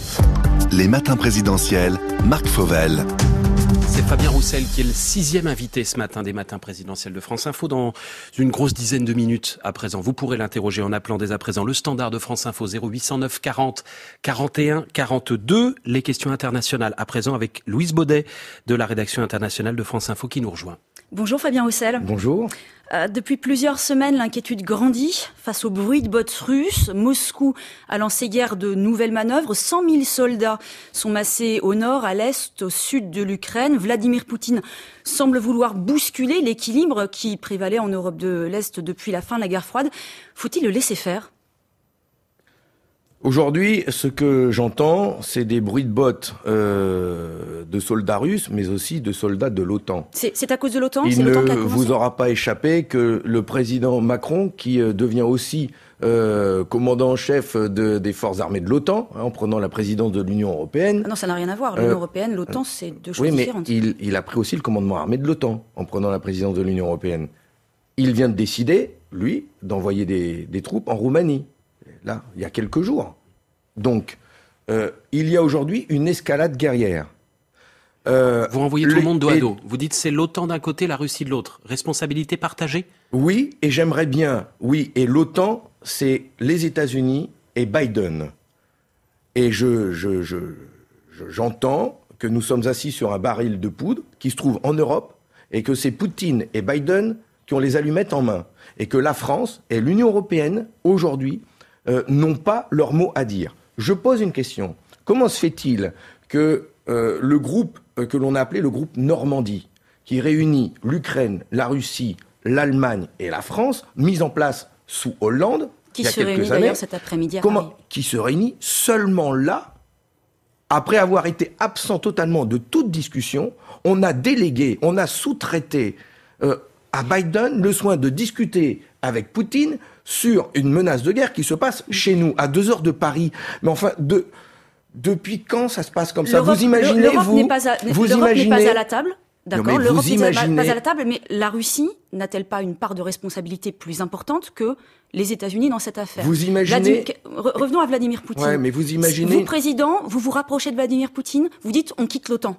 Les matins présidentiels, Marc Fauvel. C'est Fabien Roussel qui est le sixième invité ce matin des matins présidentiels de France Info dans une grosse dizaine de minutes à présent. Vous pourrez l'interroger en appelant dès à présent le standard de France Info 0809 40 41 42. Les questions internationales à présent avec Louise Baudet de la rédaction internationale de France Info qui nous rejoint. Bonjour Fabien Roussel. Bonjour. Euh, depuis plusieurs semaines, l'inquiétude grandit face au bruit de bottes russes. Moscou a lancé hier de nouvelles manœuvres. 100 000 soldats sont massés au nord, à l'est, au sud de l'Ukraine. Vladimir Poutine semble vouloir bousculer l'équilibre qui prévalait en Europe de l'Est depuis la fin de la guerre froide. Faut-il le laisser faire? Aujourd'hui, ce que j'entends, c'est des bruits de bottes euh, de soldats russes, mais aussi de soldats de l'OTAN. C'est à cause de l'OTAN? Il C'est ne vous aura pas échappé que le président Macron, qui euh, devient aussi euh, commandant en chef de- des forces armées de l'OTAN, hein, en prenant la présidence de l'Union européenne. Ah non, ça n'a rien à voir. L'Union Euh, européenne, l'OTAN, c'est deux choses Oui, mais différentes. il, il a pris aussi le commandement armé de l'OTAN en prenant la présidence de l'Union européenne. Il vient de décider, lui, d'envoyer des, des troupes en Roumanie. Là, il y a quelques jours. Donc, euh, il y a aujourd'hui une escalade guerrière. Euh, Vous renvoyez tout le monde dos à dos. Vous dites c'est l'OTAN d'un côté, la Russie de l'autre. Responsabilité partagée? Oui, et j'aimerais bien, oui, et l'OTAN, c'est les États-Unis et Biden. Et je, je, je, je- j'entends que nous sommes assis sur un baril de poudre qui se trouve en Europe et que c'est Poutine et Biden qui ont les allumettes en main. Et que la France et l'Union européenne, aujourd'hui, euh, n'ont pas leur mot à dire. Je pose une question. Comment se fait-il que euh, le groupe euh, que l'on a appelé le groupe Normandie, qui réunit l'Ukraine, la Russie, l'Allemagne et la France, mis en place sous Hollande, Qui il y a se réunit quelques années, d'ailleurs cet après-midi comment, qui se réunit seulement là, après avoir été absent totalement de toute discussion, on a délégué, on a sous-traité euh, à Biden le soin de discuter avec Poutine sur une menace de guerre qui se passe chez nous, à deux heures de Paris. Mais enfin, de, depuis quand ça se passe comme ça? Vous imaginez, vous, n'est pas à, vous l'Europe n'est pas à la table. D'accord, l'Europe n'est pas- imaginez- pas à la table, mais la Russie n'a-t-elle pas une part de responsabilité plus importante que les États-Unis dans cette affaire? Vous imaginez- Vladimir- Revenons à Vladimir Poutine. Ouais, mais vous imaginez- Vous, président, vous vous rapprochez de Vladimir Poutine, vous dites on quitte l'OTAN.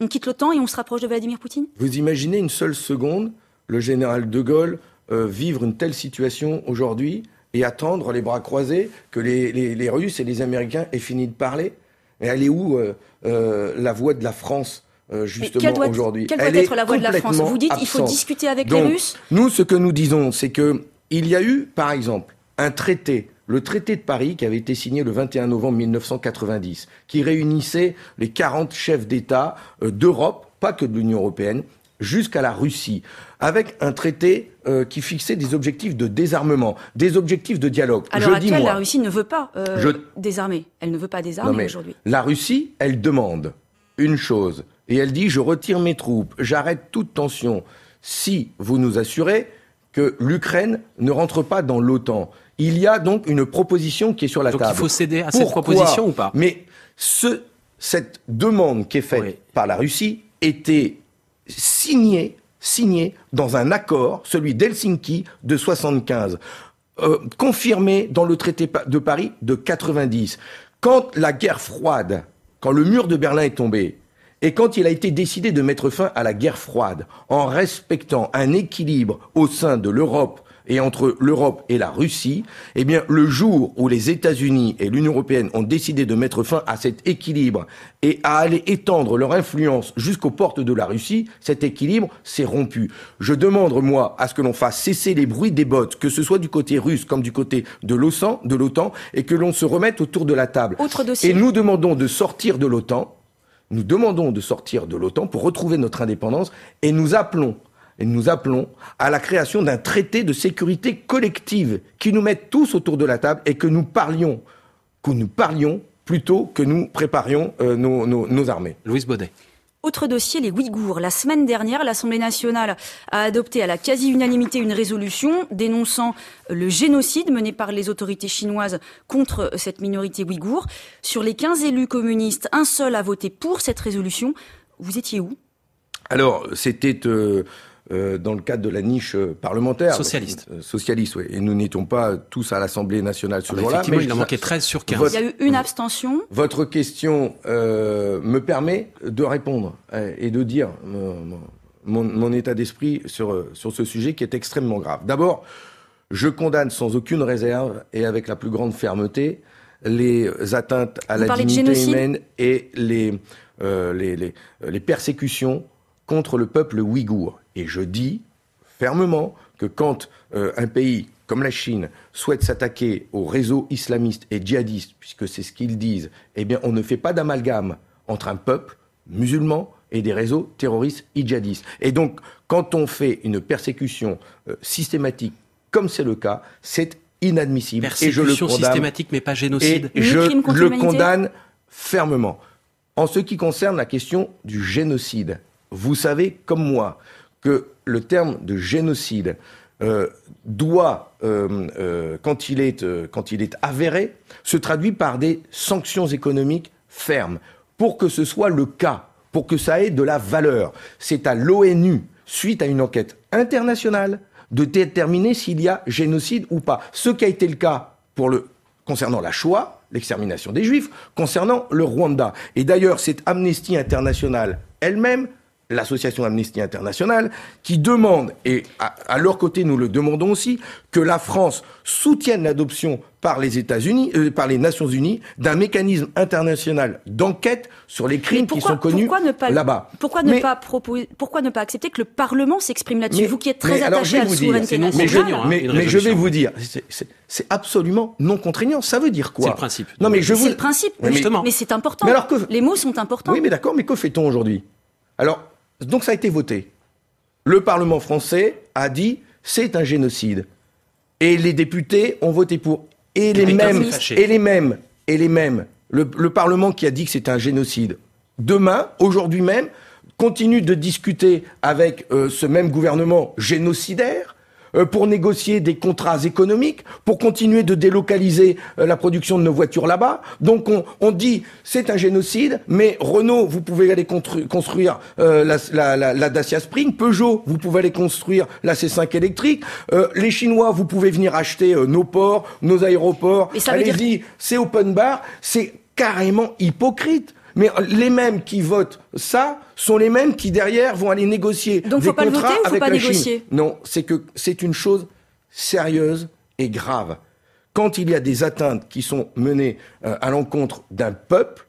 On quitte l'OTAN et on se rapproche de Vladimir Poutine? Vous imaginez une seule seconde le général de Gaulle euh, vivre une telle situation aujourd'hui et attendre les bras croisés que les, les- les Russes et les Américains aient fini de parler. Et elle est où euh, euh, la voix de la France euh, Mais justement aujourd'hui quelle doit être la voix de la France Vous dites il faut discuter avec Donc, les Russes Nous, ce que nous disons, c'est que il y a eu, par exemple, un traité, le traité de Paris, qui avait été signé le 21 novembre 1990, qui réunissait les 40 chefs d'État d'Europe, pas que de l'Union européenne, jusqu'à la Russie, avec un traité euh, qui fixait des objectifs de désarmement, des objectifs de dialogue. À l'heure actuelle, la Russie ne veut pas euh, désarmer. Elle ne veut pas désarmer aujourd'hui. La Russie, elle demande une chose, et elle dit, je retire mes troupes, j'arrête toute tension, si vous nous assurez que l'Ukraine ne rentre pas dans l'OTAN. Il y a donc une proposition qui est sur la donc table. il faut céder à cette proposition ou pas Mais ce, cette demande qui est faite par la Russie était signée, signée dans un accord, celui d'Helsinki de 75, euh, confirmé dans le traité de Paris de 90. Quand la guerre froide, quand le mur de Berlin est tombé, et quand il a été décidé de mettre fin à la guerre froide, en respectant un équilibre au sein de l'Europe et entre l'Europe et la Russie, eh bien, le jour où les États-Unis et l'Union européenne ont décidé de mettre fin à cet équilibre et à aller étendre leur influence jusqu'aux portes de la Russie, cet équilibre s'est rompu. Je demande, moi, à ce que l'on fasse cesser les bruits des bottes, que ce soit du côté russe comme du côté de l'OTAN, de l'OTAN, et que l'on se remette autour de la table. Autre dossier. Et nous demandons de sortir de l'OTAN, nous demandons de sortir de l'OTAN pour retrouver notre indépendance et nous appelons et nous appelons à la création d'un traité de sécurité collective qui nous mette tous autour de la table et que nous parlions, que nous parlions plutôt que nous préparions euh, nos, nos, nos armées. Louise Baudet. Autre dossier, les Ouïghours. La semaine dernière, l'Assemblée nationale a adopté à la quasi-unanimité une résolution dénonçant le génocide mené par les autorités chinoises contre cette minorité ouïghour. Sur les 15 élus communistes, un seul a voté pour cette résolution. Vous étiez où? Alors, c'était... Euh euh, dans le cadre de la niche euh, parlementaire. Socialiste. Euh, socialiste, oui. Et nous n'étions pas tous à l'Assemblée nationale ce ah bah jour-là. Effectivement, il en manquait 13 sur 15. Votre, il y a eu une abstention. Votre question euh, me permet de répondre et de dire mon, mon état d'esprit sur, sur ce sujet qui est extrêmement grave. D'abord, je condamne sans aucune réserve et avec la plus grande fermeté les atteintes à Vous la dignité humaine et les, euh, les, les, les persécutions contre le peuple ouïghour. Et je dis fermement que quand euh, un pays comme la Chine souhaite s'attaquer aux réseaux islamistes et djihadistes, puisque c'est ce qu'ils disent, eh bien on ne fait pas d'amalgame entre un peuple musulman et des réseaux terroristes et djihadistes. Et donc, quand on fait une persécution euh, systématique, comme c'est le cas, c'est inadmissible. Persécution et je le condamne, systématique, mais pas génocide. Et je le condamne fermement. En ce qui concerne la question du génocide, vous savez comme moi que le terme de génocide euh, doit, euh, euh, quand, il est, quand il est avéré, se traduit par des sanctions économiques fermes. Pour que ce soit le cas, pour que ça ait de la valeur, c'est à l'ONU, suite à une enquête internationale, de déterminer s'il y a génocide ou pas. Ce qui a été le cas concernant la Shoah, l'extermination des Juifs, concernant le Rwanda. Et d'ailleurs, c'est Amnesty International elle-même l'association Amnesty International, qui demande, et à, à, leur côté nous le demandons aussi, que la France soutienne l'adoption par les États-Unis, euh, par les Nations Unies, d'un mécanisme international d'enquête sur les crimes pourquoi, qui sont connus là-bas. Pourquoi ne pas proposer, pourquoi ne pas accepter que le Parlement s'exprime là-dessus Vous qui êtes très attaché à la souveraineté dire, nationale. Mais, je, mais, mais je vais vous dire, c'est absolument non contraignant. Ça veut dire quoi? C'est le principe. Non, mais je vous... C'est le principe. Mais, justement. Mais c'est important. Mais alors que... Les mots sont importants. Oui, mais d'accord. Mais que fait-on aujourd'hui? Alors, donc ça a été voté. Le Parlement français a dit c'est un génocide. Et les députés ont voté pour. Et les, mêmes, et les mêmes, et les mêmes, le, le Parlement qui a dit que c'est un génocide, demain, aujourd'hui même, continue de discuter avec euh, ce même gouvernement génocidaire pour négocier des contrats économiques, pour continuer de délocaliser euh, la production de nos voitures là-bas. Donc on, on dit c'est un génocide, mais Renault, vous pouvez aller construire euh, la, la, la, la, Dacia Spring, Peugeot, vous pouvez aller construire la C5 électrique, euh, les Chinois, vous pouvez venir acheter euh, nos ports, nos aéroports. Allez-y, dire... c'est open bar, c'est carrément hypocrite. Mais les mêmes qui votent ça sont les mêmes qui derrière vont aller négocier Donc, des faut pas contrats le voter, ou faut avec pas la négocier? Chine. Non, c'est que c'est une chose sérieuse et grave. Quand il y a des atteintes qui sont menées euh, à l'encontre d'un peuple,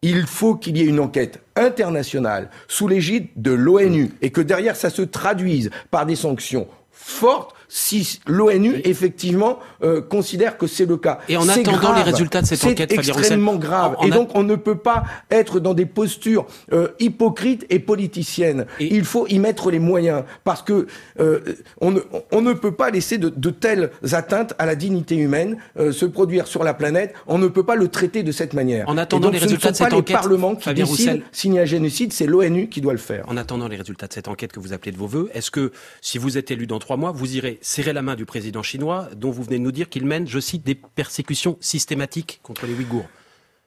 il faut qu'il y ait une enquête internationale sous l'égide de l'ONU et que derrière ça se traduise par des sanctions fortes si l'ONU effectivement euh, considère que c'est le cas. Et en attendant les résultats de cette enquête, c'est extrêmement grave. et donc on ne peut pas être dans des postures euh, hypocrites et politiciennes. Il faut y mettre les moyens parce que euh, on, ne, on, ne, peut pas laisser de, de, telles atteintes à la dignité humaine se produire sur la planète. On ne peut pas le traiter de cette manière. En attendant les résultats de cette enquête, les parlements qui décident s'il y a un génocide, c'est l'ONU qui doit le faire. En attendant les résultats de cette enquête que vous appelez de vos voeux, est-ce que si vous êtes élu dans trois mois, vous irez serrer la main du président chinois, dont vous venez de nous dire qu'il mène, je cite, des persécutions systématiques contre les Ouïghours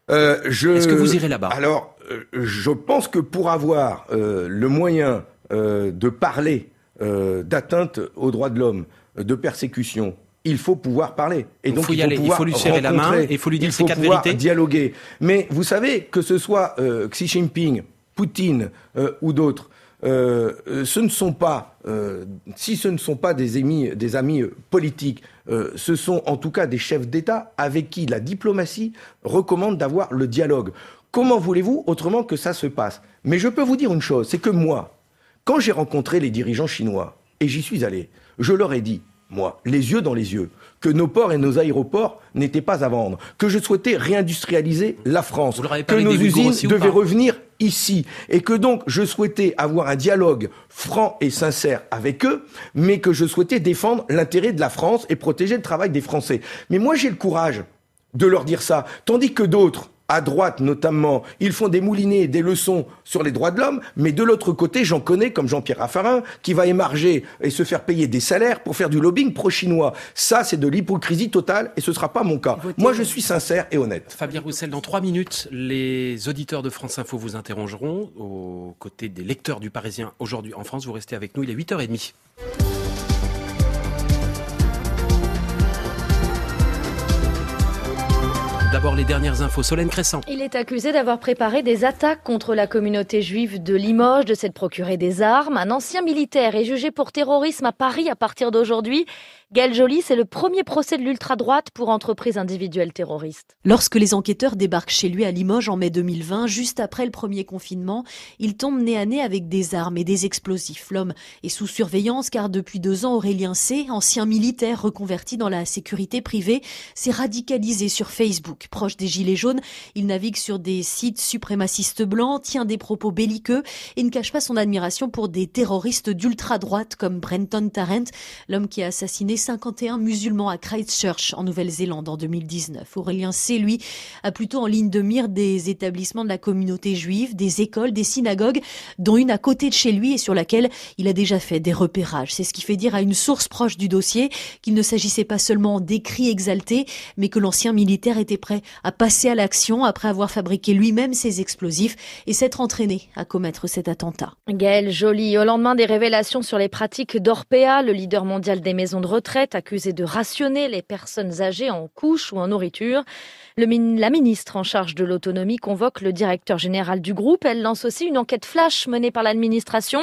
euh, Est-ce que vous irez là-bas? Alors, euh, je pense que pour avoir euh, le moyen de parler d'atteinte aux droits de l'homme, de persécution, il faut pouvoir parler. Et donc, il, faut y aller. il faut lui serrer la main, et il faut lui dire ses quatre vérités. dialoguer. Mais vous savez que ce soit Xi Jinping, Poutine ou d'autres, euh, ce ne sont pas, euh, si ce ne sont pas des amis, des amis politiques, euh, ce sont en tout cas des chefs d'État avec qui la diplomatie recommande d'avoir le dialogue. Comment voulez-vous autrement que ça se passe? Mais je peux vous dire une chose, c'est que moi, quand j'ai rencontré les dirigeants chinois, et j'y suis allé, je leur ai dit, moi, les yeux dans les yeux, que nos ports et nos aéroports n'étaient pas à vendre, que je souhaitais réindustrialiser la France, que nos usines devaient revenir ici, et que donc je souhaitais avoir un dialogue franc et sincère avec eux, mais que je souhaitais défendre l'intérêt de la France et protéger le travail des Français. Mais moi j'ai le courage de leur dire ça, tandis que d'autres à droite notamment, ils font des moulinets, des leçons sur les droits de l'homme, mais de l'autre côté, j'en connais comme Jean-Pierre Raffarin, qui va émarger et se faire payer des salaires pour faire du lobbying pro-chinois. Ça, c'est de l'hypocrisie totale et ce ne sera pas mon cas. Moi, je suis sincère et honnête. Fabien Roussel, dans trois minutes, les auditeurs de France Info vous interrogeront aux côtés des lecteurs du Parisien aujourd'hui en France. Vous restez avec nous, il est 8h30. D'abord les dernières infos. Solène Crescent. Il est accusé d'avoir préparé des attaques contre la communauté juive de Limoges, de s'être procuré des armes. Un ancien militaire est jugé pour terrorisme à Paris à partir d'aujourd'hui. Gaël Joly, c'est le premier procès de l'ultra-droite pour entreprise individuelle terroriste. Lorsque les enquêteurs débarquent chez lui à Limoges en mai 2020, juste après le premier confinement, il tombe nez à nez avec des armes et des explosifs. L'homme est sous surveillance car depuis deux ans, Aurélien C., ancien militaire reconverti dans la sécurité privée, s'est radicalisé sur Facebook. Proche des Gilets jaunes, il navigue sur des sites suprémacistes blancs, tient des propos belliqueux et ne cache pas son admiration pour des terroristes d'ultra-droite comme Brenton Tarrant, l'homme qui a assassiné 51 musulmans à Christchurch en Nouvelle-Zélande en 2019. Aurélien C, lui, a plutôt en ligne de mire des établissements de la communauté juive, des écoles, des synagogues, dont une à côté de chez lui et sur laquelle il a déjà fait des repérages. C'est ce qui fait dire à une source proche du dossier qu'il ne s'agissait pas seulement d'écrits exaltés, mais que l'ancien militaire était prêt à passer à l'action après avoir fabriqué lui-même ses explosifs et s'être entraîné à commettre cet attentat. Gaël Joly, au lendemain des révélations sur les pratiques d'Orpea, le leader mondial des maisons de retraite, accusée de rationner les personnes âgées en couches ou en nourriture. la ministre en charge de l'autonomie convoque le directeur général du groupe. Elle lance aussi une enquête flash menée par l'administration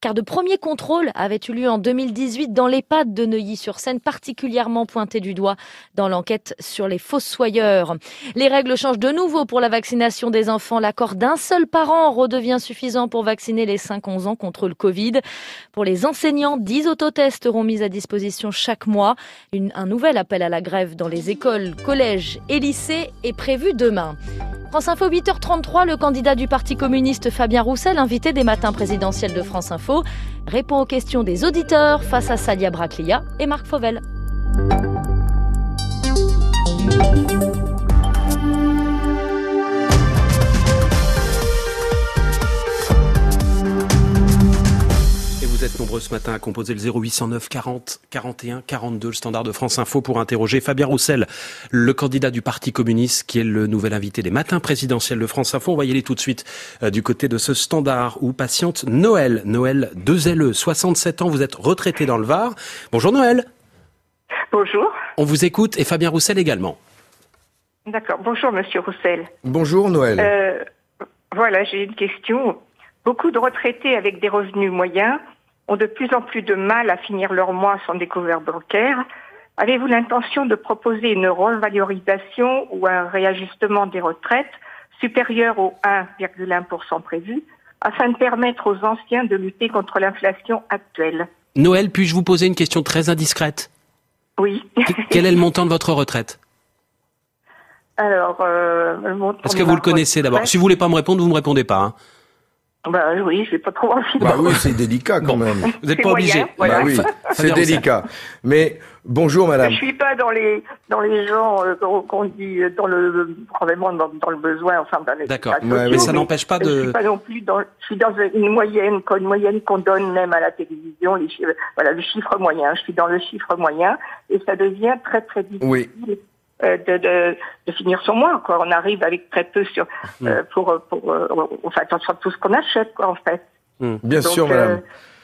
car de premiers contrôles avaient eu lieu en 2018 dans l'EHPAD de Neuilly-sur-Seine, particulièrement pointé du doigt dans l'enquête sur les fossoyeurs. Les règles changent de nouveau pour la vaccination des enfants. L'accord d'un seul parent redevient suffisant pour vacciner les 5-11 ans contre le Covid. Pour les enseignants, 10 autotests seront mis à disposition chaque mois. un nouvel appel à la grève dans les écoles, collèges et lycées est prévu demain. France Info 8h33, le candidat du Parti communiste Fabien Roussel, invité des matins présidentiels de France Info, répond aux questions des auditeurs face à Salia Braclia et Marc Fauvel. Êtes nombreux ce matin à composer le 0809 40 41 42, le standard de France Info, pour interroger Fabien Roussel, le candidat du Parti communiste, qui est le nouvel invité des matins présidentiels de France Info. On va y aller tout de suite euh, du côté de ce standard où patiente Noël. Noël 2LE, 67 ans, vous êtes retraité dans le Var. Bonjour Noël. Bonjour. On vous écoute et Fabien Roussel également. D'accord. Bonjour Monsieur Roussel. Bonjour Noël. Euh, voilà, j'ai une question. Beaucoup de retraités avec des revenus moyens ont de plus en plus de mal à finir leur mois sans découvert bancaire. Avez-vous l'intention de proposer une revalorisation ou un réajustement des retraites supérieur au 1,1% prévu afin de permettre aux anciens de lutter contre l'inflation actuelle? Noël, puis-je vous poser une question très indiscrète? Oui. Quel est le montant de votre retraite? Alors, euh, le montant Est-ce que vous le connaissez d'abord Si vous voulez pas me répondre, vous me répondez pas. hein. Bah oui, je vais pas trop envie. Bah oui, c'est délicat quand même. Vous n'êtes pas obligé. voilà. Bah oui, c'est délicat. Mais bonjour madame. Je suis pas dans les dans les gens euh, qu'on dit euh, dans le vraiment dans, dans le besoin, enfin dans les D'accord. mais ça n'empêche pas Je de. suis pas non plus dans. Je suis dans une moyenne, quoi, une moyenne qu'on donne même à la télévision. Les chiffres, voilà, le chiffre moyen. Je suis dans le chiffre moyen et ça devient très très difficile. Oui. Euh, De, de, de finir son mois, quoi. On arrive avec très peu sur, euh, pour, pour, euh, enfin, sur tout ce qu'on achète, quoi, en fait. Bien Donc, sûr euh, madame.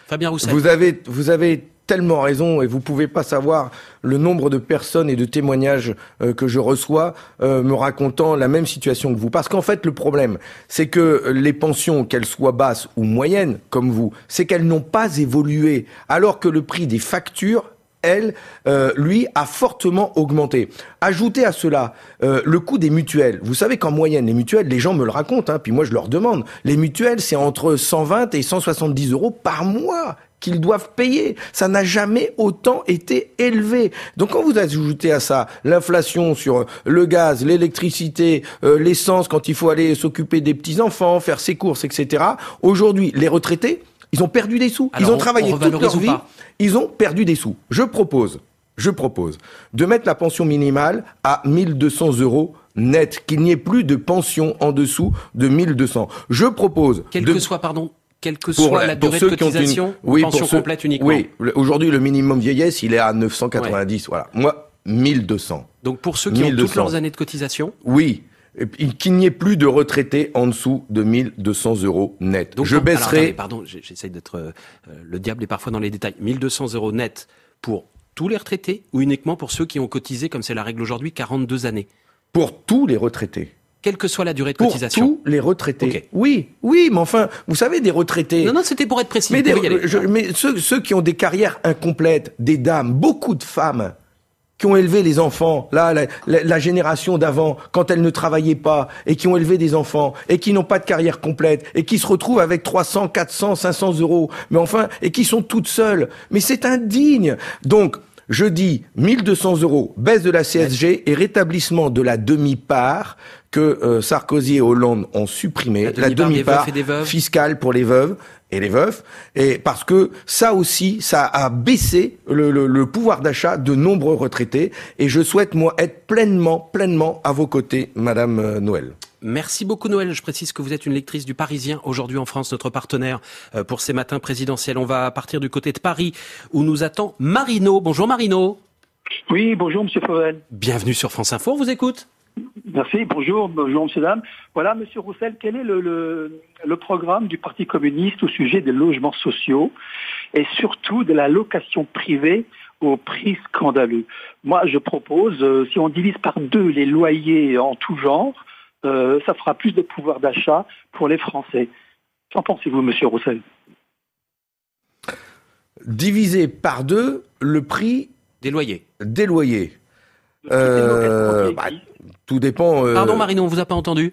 Fabien Roussel. Vous avez, vous avez tellement raison et vous pouvez pas savoir le nombre de personnes et de témoignages euh, que je reçois euh, me racontant la même situation que vous. Parce qu'en fait, le problème, c'est que les pensions, qu'elles soient basses ou moyennes, comme vous, c'est qu'elles n'ont pas évolué, alors que le prix des factures elle, euh, lui, a fortement augmenté. Ajoutez à cela euh, le coût des mutuelles. Vous savez qu'en moyenne, les mutuelles, les gens me le racontent, hein, puis moi je leur demande, les mutuelles, c'est entre 120 et 170 euros par mois qu'ils doivent payer. Ça n'a jamais autant été élevé. Donc quand vous ajoutez à ça l'inflation sur le gaz, l'électricité, euh, l'essence, quand il faut aller s'occuper des petits-enfants, faire ses courses, etc., aujourd'hui, les retraités, ils ont perdu des sous. Alors, ils ont on- travaillé on toute leur vie. pas? Ils ont perdu des sous. Je propose, je propose de mettre la pension minimale à 1200 euros net, qu'il n'y ait plus de pension en dessous de 1200. Je propose Quelle de- que soit, pardon, quelle que pour soit la pour durée ceux de qui ont une- cotisation, oui, pension ceux- complète uniquement. Oui, aujourd'hui le minimum vieillesse, il est à 990. Voilà. Moi, 1200. Donc pour ceux qui ont toutes 1200. leurs années de cotisation, Oui. Qu'il n'y ait plus de retraités en dessous de 1200 euros net. Donc, je alors, baisserai. attendez, pardon, j'essaye d'être. euh, le diable est parfois dans les détails. 1200 euros net pour tous les retraités ou uniquement pour ceux qui ont cotisé, comme c'est la règle aujourd'hui, 42 années? Pour tous les retraités. Quelle que soit la durée de Pour cotisation. tous les retraités. Oui, oui, mais enfin, vous savez, des retraités. Non, non, c'était pour être précis. Mais, des- je- ceux qui ont des carrières incomplètes, des dames, beaucoup de femmes qui ont élevé les enfants, là, la, la- génération d'avant, quand elles ne travaillaient pas, et qui ont élevé des enfants, et qui n'ont pas de carrière complète, et qui se retrouvent avec 300, 400, 500 euros, mais enfin, et qui sont toutes seules. Mais c'est indigne. Donc, je dis 1200 euros, baisse de la CSG et rétablissement de la demi-part que euh, Sarkozy et Hollande ont supprimé, La demi-part fiscale pour les veuves et les veufs, et parce que ça aussi, ça a baissé le, le- le pouvoir d'achat de nombreux retraités, et je souhaite moi être pleinement, pleinement à vos côtés, Madame euh, Noël. Merci beaucoup Noël. Je précise que vous êtes une lectrice du Parisien aujourd'hui en France, notre partenaire euh, pour ces matins présidentiels. On va partir du côté de Paris où nous attend Marino. Bonjour Marino. Oui, bonjour Monsieur Fauvel. Bienvenue sur France Info. On vous écoute. Merci, bonjour, bonjour Monsieur Dame. Voilà, Monsieur Roussel, quel est le, le, le programme du Parti communiste au sujet des logements sociaux et surtout de la location privée au prix scandaleux? Moi, je propose, euh, si on divise par deux les loyers en tout genre, euh, ça fera plus de pouvoir d'achat pour les Français. Qu'en pensez-vous, Monsieur Roussel? Divisé par deux le prix des loyers. Des loyers. Euh, bah, tout dépend. euh, Pardon Marino, on vous a pas entendu.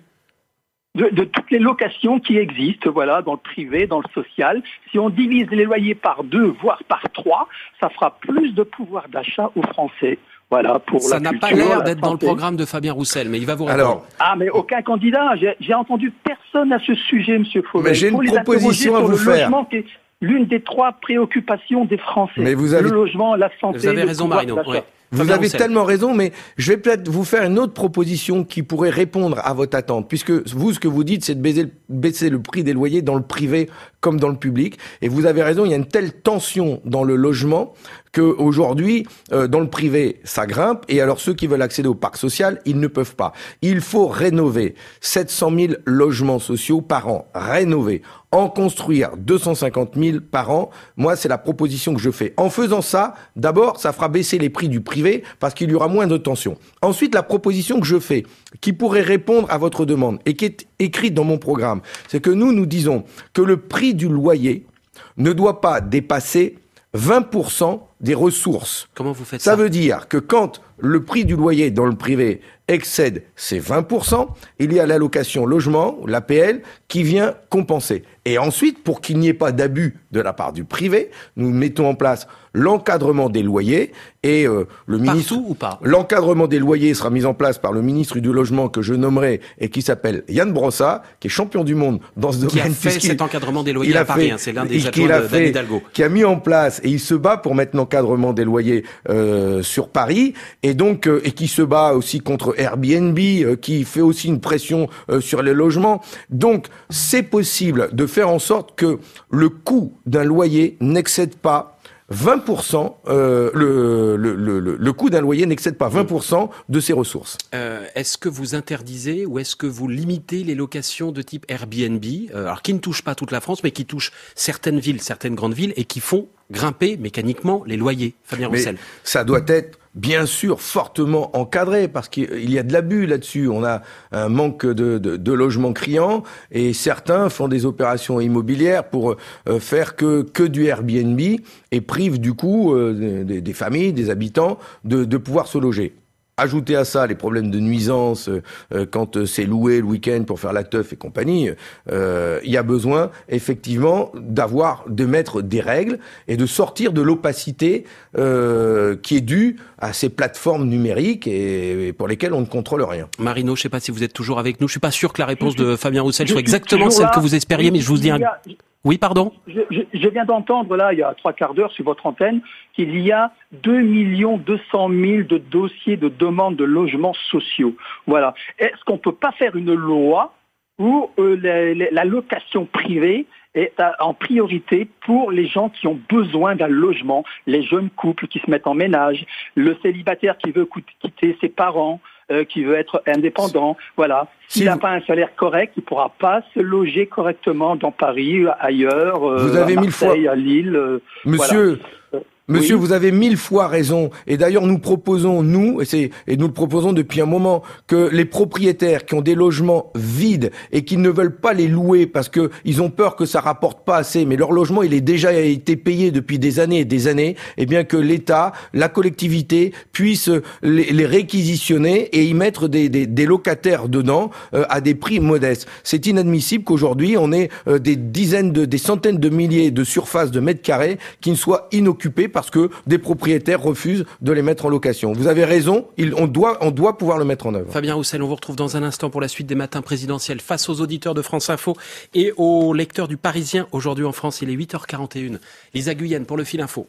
de, de toutes les locations qui existent, voilà, dans le privé, dans le social. Si on divise les loyers par deux, voire par trois, ça fera plus de pouvoir d'achat aux Français. Voilà, pour Ça n'a pas l'air la d'être dans le programme de Fabien Roussel, mais il va vous répondre. Alors, Ah, mais aucun candidat. J'ai- entendu personne à ce sujet, Monsieur Fauvel. Mais j'ai une proposition à sur vous le faire. logement qui est l'une des trois préoccupations des Français. Mais vous avez- Le logement, la santé, Vous avez le raison pouvoir Marino. d'achat. ouais. Vous avez tellement raison, mais je vais peut-être vous faire une autre proposition qui pourrait répondre à votre attente, puisque vous, ce que vous dites, c'est de baisser, baisser le prix des loyers dans le privé comme dans le public. Et vous avez raison, il y a une telle tension dans le logement que aujourd'hui, euh, dans le privé, ça grimpe. Et alors ceux qui veulent accéder au parc social, ils ne peuvent pas. Il faut rénover 700 000 logements sociaux par an. Rénover. En construire 250 000 par an. Moi, c'est la proposition que je fais. En faisant ça, d'abord, ça fera baisser les prix du privé parce qu'il y aura moins de tension. Ensuite, la proposition que je fais, qui pourrait répondre à votre demande et qui est écrite dans mon programme, c'est que nous, nous disons que le prix du loyer ne doit pas dépasser 20% des ressources. Comment vous faites ça Ça veut dire que quand le prix du loyer dans le privé excède ces 20%, il y a l'allocation logement, l'APL, qui vient compenser. Et ensuite, pour qu'il n'y ait pas d'abus de la part du privé, nous mettons en place l'encadrement des loyers et euh, le ministre ou pas? L'encadrement des loyers sera mis en place par le ministre du logement que je nommerai et qui s'appelle Yann Brossa qui est champion du monde dans ce Qui a domaine fait puisqu'il- cet encadrement des loyers il a à Paris, fait- hein, c'est l'un des a fait- d'Anne Hidalgo. qui a mis en place et il se bat pour mettre l'encadrement des loyers euh, sur Paris et donc euh, et qui se bat aussi contre Airbnb euh, qui fait aussi une pression sur les logements. Donc c'est possible de faire en sorte que le coût d'un loyer n'excède pas 20%, euh, le, le, le, le- coût d'un loyer n'excède pas 20% de ses ressources. Est-ce que vous interdisez ou est-ce que vous limitez les locations de type Airbnb, alors qui ne touchent pas toute la France, mais qui touchent certaines villes, certaines grandes villes, et qui font grimper mécaniquement les loyers Fabien Mais Roussel. ça doit être bien sûr fortement encadré parce qu'il y a de l'abus là-dessus. On a un manque de, de, de logements criants et certains font des opérations immobilières pour euh, faire que, que du Airbnb et privent du coup euh, des, des familles, des habitants de, de pouvoir se loger. Ajoutez à ça les problèmes de nuisance euh, euh, quand euh, c'est loué le week-end pour faire la teuf et compagnie. euh, Il y a besoin effectivement d'avoir, de mettre des règles et de sortir de l'opacité euh, qui est due à ces plateformes numériques et, et pour lesquelles on ne contrôle rien. Marino, je ne sais pas si vous êtes toujours avec nous. Je suis pas sûr que la réponse de Fabien Roussel je soit exactement celle là. que vous espériez, mais je vous dis un... Oui, pardon Je, je- je viens d'entendre là, il y a trois quarts d'heure sur votre antenne, qu'il y a 2 200 000 de dossiers de demande de logements sociaux. Voilà. Est-ce qu'on ne peut pas faire une loi où euh, la, la- la location privée est à- en priorité pour les gens qui ont besoin d'un logement, les jeunes couples qui se mettent en ménage, le célibataire qui veut quitter ses parents, euh, qui veut être indépendant, voilà. S'il n'a pas un salaire correct, il ne pourra pas se loger correctement dans Paris, ailleurs, euh, Vous avez à mille Marseille, à Lille. euh, Monsieur, voilà. Monsieur, Oui. vous avez mille fois raison. Et d'ailleurs, nous proposons, nous, et, c'est- et nous le proposons depuis un moment, que les propriétaires qui ont des logements vides et qui ne veulent pas les louer parce que ils ont peur que ça rapporte pas assez, mais leur logement, il est déjà été payé depuis des années et des années, et bien que l'État, la collectivité puisse les, les réquisitionner et y mettre des, des- des locataires dedans euh, à des prix modestes. C'est inadmissible qu'aujourd'hui, on ait euh, des dizaines de, des centaines de milliers de surfaces de mètres carrés qui ne soient inoccupées parce que des propriétaires refusent de les mettre en location. Vous avez raison, il- on, doit, on doit pouvoir le mettre en œuvre. Fabien Roussel, on vous retrouve dans un instant pour la suite des matins présidentiels face aux auditeurs de France Info et aux lecteurs du Parisien. Aujourd'hui en France, il est 8h41. Lisa Guyenne pour le fil info.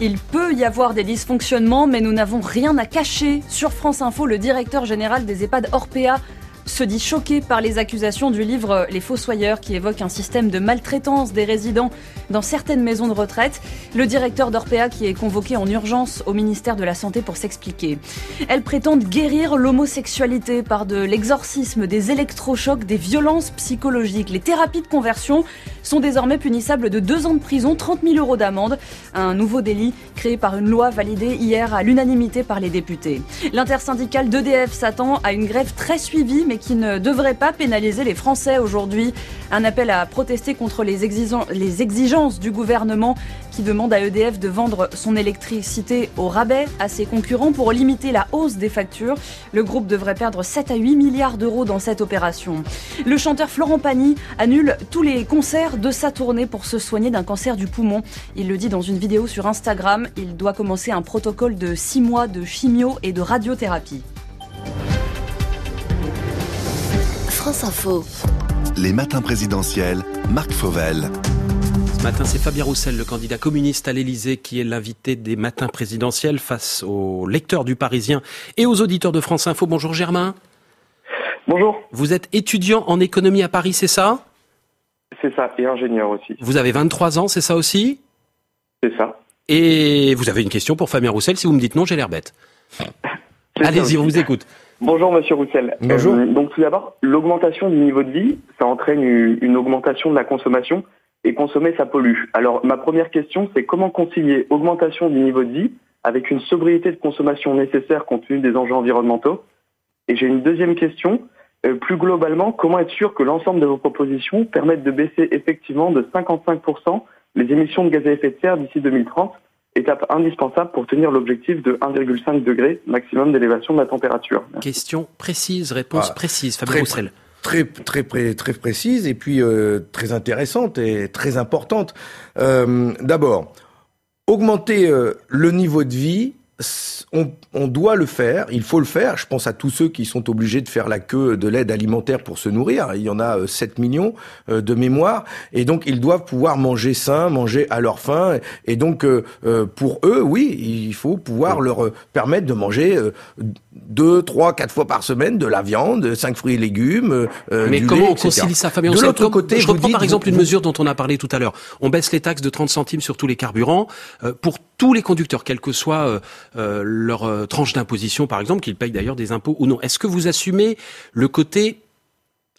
Il peut y avoir des dysfonctionnements, mais nous n'avons rien à cacher. Sur France Info, le directeur général des EHPAD Orpea se dit choqué par les accusations du livre Les Fossoyeurs qui évoque un système de maltraitance des résidents dans certaines maisons de retraite. Le directeur d'Orpea qui est convoqué en urgence au ministère de la Santé pour s'expliquer. Elles prétendent guérir l'homosexualité par de l'exorcisme, des électrochocs, des violences psychologiques. Les thérapies de conversion sont désormais punissables de deux ans de prison, 30 000 euros d'amende. Un nouveau délit créé par une loi validée hier à l'unanimité par les députés. L'intersyndicale d'EDF s'attend à une grève très suivie, mais qui ne devrait pas pénaliser les Français aujourd'hui. Un appel à protester contre les, les exigences du gouvernement qui demande à EDF de vendre son électricité au rabais à ses concurrents pour limiter la hausse des factures. Le groupe devrait perdre 7 à 8 milliards d'euros dans cette opération. Le chanteur Florent Pagny annule tous les concerts de sa tournée pour se soigner d'un cancer du poumon. Il le dit dans une vidéo sur Instagram. Il doit commencer un protocole de 6 mois de chimio et de radiothérapie. France Info. Les matins présidentiels, Marc Fauvel. Ce matin, c'est Fabien Roussel, le candidat communiste à l'Élysée, qui est l'invité des matins présidentiels face aux lecteurs du Parisien et aux auditeurs de France Info. Bonjour Germain. Bonjour. Vous êtes étudiant en économie à Paris, c'est ça? C'est ça, et ingénieur aussi. Vous avez 23 ans, c'est ça aussi? C'est ça. Et vous avez une question pour Fabien Roussel. Si vous me dites non, j'ai l'air bête. Allez-y, on vous écoute. Bonjour Monsieur Roussel. Bonjour. Euh, donc tout d'abord, l'augmentation du niveau de vie, ça entraîne une, une augmentation de la consommation et consommer ça pollue. Alors ma première question, c'est comment concilier augmentation du niveau de vie avec une sobriété de consommation nécessaire compte tenu des enjeux environnementaux? Et j'ai une deuxième question. Euh, plus globalement, comment être sûr que l'ensemble de vos propositions permettent de baisser effectivement de 55% les émissions de gaz à effet de serre d'ici 2030 étape indispensable pour tenir l'objectif de 1,5 degré maximum d'élévation de la température. Question précise, réponse précise, Fabien Roussel. Très, très, très, très précise et puis euh, très intéressante et très importante. Euh, D'abord, augmenter euh, le niveau de vie on, on, doit le faire, il faut le faire. Je pense à tous ceux qui sont obligés de faire la queue de l'aide alimentaire pour se nourrir. Il y en a 7 euh, millions euh, de mémoire. Et donc, ils doivent pouvoir manger sain, manger à leur faim. Et donc, euh, pour eux, oui, il faut pouvoir leur permettre de manger deux, trois, quatre fois par semaine de la viande, cinq fruits et légumes. Mais comment on concilie ça, Fabien De l'autre côté, je reprends par exemple une mesure dont on a parlé tout à l'heure. On baisse les taxes de 30 centimes sur tous les carburants pour tous les conducteurs, quelle que soit euh, leur euh, tranche d'imposition, par exemple, qu'ils payent d'ailleurs des impôts ou non. Est-ce que vous assumez le côté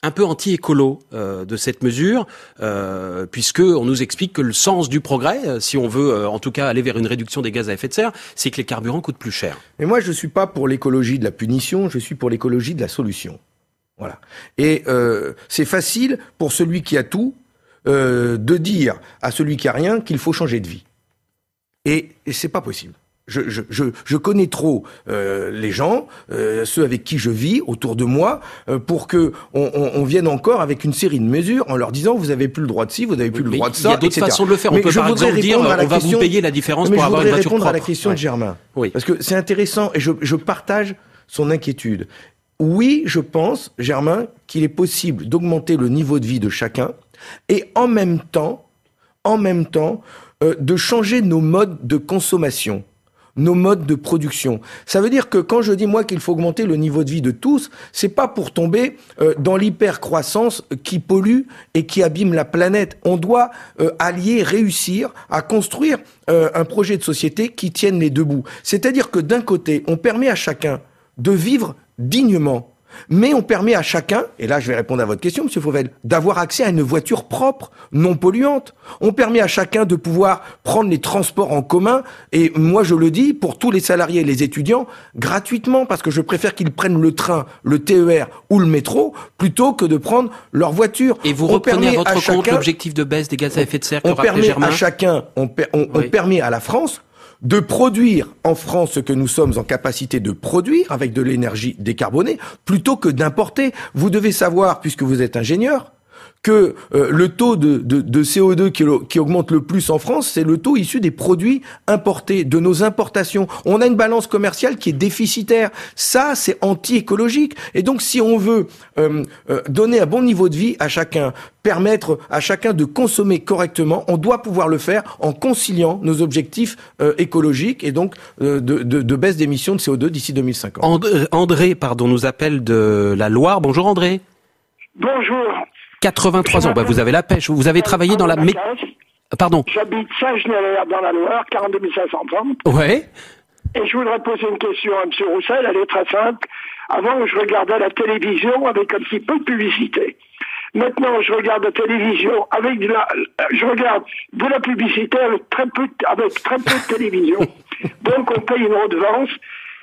un peu anti-écolo euh, de cette mesure, euh, puisque on nous explique que le sens du progrès, si on veut en tout cas aller vers une réduction des gaz à effet de serre, c'est que les carburants coûtent plus cher. Mais moi, je ne suis pas pour l'écologie de la punition, je suis pour l'écologie de la solution. Voilà. Et c'est facile pour celui qui a tout de dire à celui qui a rien qu'il faut changer de vie. Et, et c'est pas possible je, je, je, je, connais trop euh, les gens, euh, ceux avec qui je vis autour de moi, euh, pour que on, on, on, vienne encore avec une série de mesures en leur disant vous avez plus le droit de ci, vous avez plus le droit de ça. Il y a d'autres façons de le faire. On peut par exemple dire on va vous payer la différence pour avoir une voiture répondre à la question de Germain, oui. parce que c'est intéressant et je, je partage son inquiétude. Oui, je pense, Germain, qu'il est possible d'augmenter le niveau de vie de chacun et en même temps, en même temps, euh, de changer nos modes de consommation nos modes de production. Ça veut dire que quand je dis moi qu'il faut augmenter le niveau de vie de tous, c'est pas pour tomber euh, dans l'hypercroissance qui pollue et qui abîme la planète. On doit euh, allier, réussir à construire euh, un projet de société qui tienne les deux bouts. C'est-à-dire que d'un côté, on permet à chacun de vivre dignement mais on permet à chacun, et là je vais répondre à votre question, Monsieur Fauvel, d'avoir accès à une voiture propre, non polluante. On permet à chacun de pouvoir prendre les transports en commun, et moi je le dis, pour tous les salariés et les étudiants, gratuitement, parce que je préfère qu'ils prennent le train, le TER ou le métro, plutôt que de prendre leur voiture. Et vous reprenez à votre compte l'objectif de baisse des gaz à effet de serre On permet à chacun, on, on permet à la France de produire en France ce que nous sommes en capacité de produire avec de l'énergie décarbonée, plutôt que d'importer. Vous devez savoir, puisque vous êtes ingénieur, que euh, le taux de, de, CO2 qui, qui, augmente le plus en France, c'est le taux issu des produits importés, de nos importations. On a une balance commerciale qui est déficitaire. Ça, c'est anti-écologique. Et donc, si on veut euh, euh, donner un bon niveau de vie à chacun, permettre à chacun de consommer correctement, on doit pouvoir le faire en conciliant nos objectifs écologiques et donc de, de, baisse d'émissions de CO2 d'ici 2050. André, pardon, nous appelle de la Loire. Bonjour André. Bonjour. 83 ans, bah, vous avez la pêche. Vous avez travaillé dans la... Mé... Pardon. J'habite Saint-Genélaire dans la Loire, 42 500 ans. Ouais. Et je voudrais poser une question à M. Roussel, elle est très simple. Avant, je regardais la télévision avec un petit peu de publicité. Maintenant, je regarde la télévision avec de la, je regarde de la publicité avec très peu, avec très peu de télévision. Donc, on paye une redevance.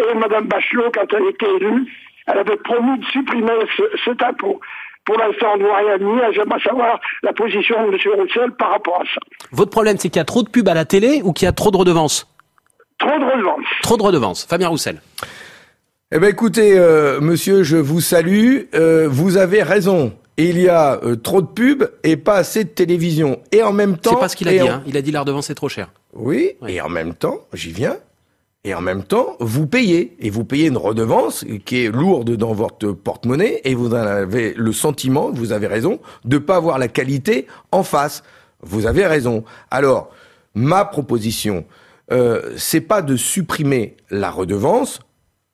Et Mme Bachelot, quand elle était élue, elle avait promis de supprimer ce, cet impôt. Pour l'instant, on ne voit rien dire. J'aimerais savoir la position de M. Roussel par rapport à ça. Votre problème, c'est qu'il y a trop de pubs à la télé ou qu'il y a trop de redevances Trop de redevances. Trop de redevances. Fabien Roussel. Eh bien, écoutez, euh, monsieur, je vous salue. Euh, vous avez raison. Il y a euh, trop de pubs et pas assez de télévision. Et en même temps... C'est pas ce qu'il a dit. Hein. Il a dit la redevance est trop chère. Oui, oui. et en même temps, j'y viens, et en même temps, vous payez. Et vous payez une redevance qui est lourde dans votre porte-monnaie et vous avez le sentiment, vous avez raison, de pas avoir la qualité en face. Vous avez raison. Alors, ma proposition, euh, c'est pas de supprimer la redevance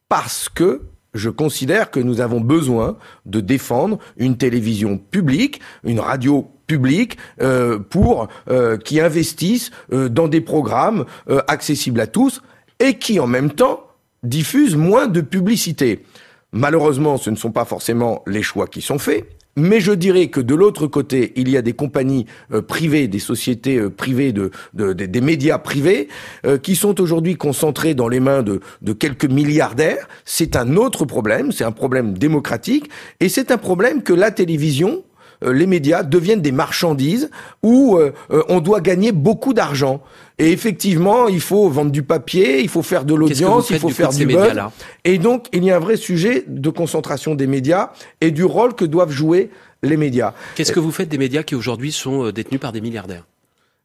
parce que je considère que nous avons besoin de défendre une télévision publique, une radio publique euh, pour euh, qui investissent euh, dans des programmes euh, accessibles à tous et qui en même temps diffusent moins de publicité. Malheureusement, ce ne sont pas forcément les choix qui sont faits, mais je dirais que de l'autre côté, il y a des compagnies euh, privées, des sociétés euh, privées, de, des médias privés, euh, qui sont aujourd'hui concentrés dans les mains de quelques milliardaires. C'est un autre problème, c'est un problème démocratique, et c'est un problème que la télévision les médias deviennent des marchandises où on doit gagner beaucoup d'argent. Et effectivement, il faut vendre du papier, il faut faire de l'audience, il faut faire du buzz. Et donc, il y a un vrai sujet de concentration des médias et du rôle que doivent jouer les médias. Qu'est-ce que vous faites des médias qui aujourd'hui sont détenus par des milliardaires?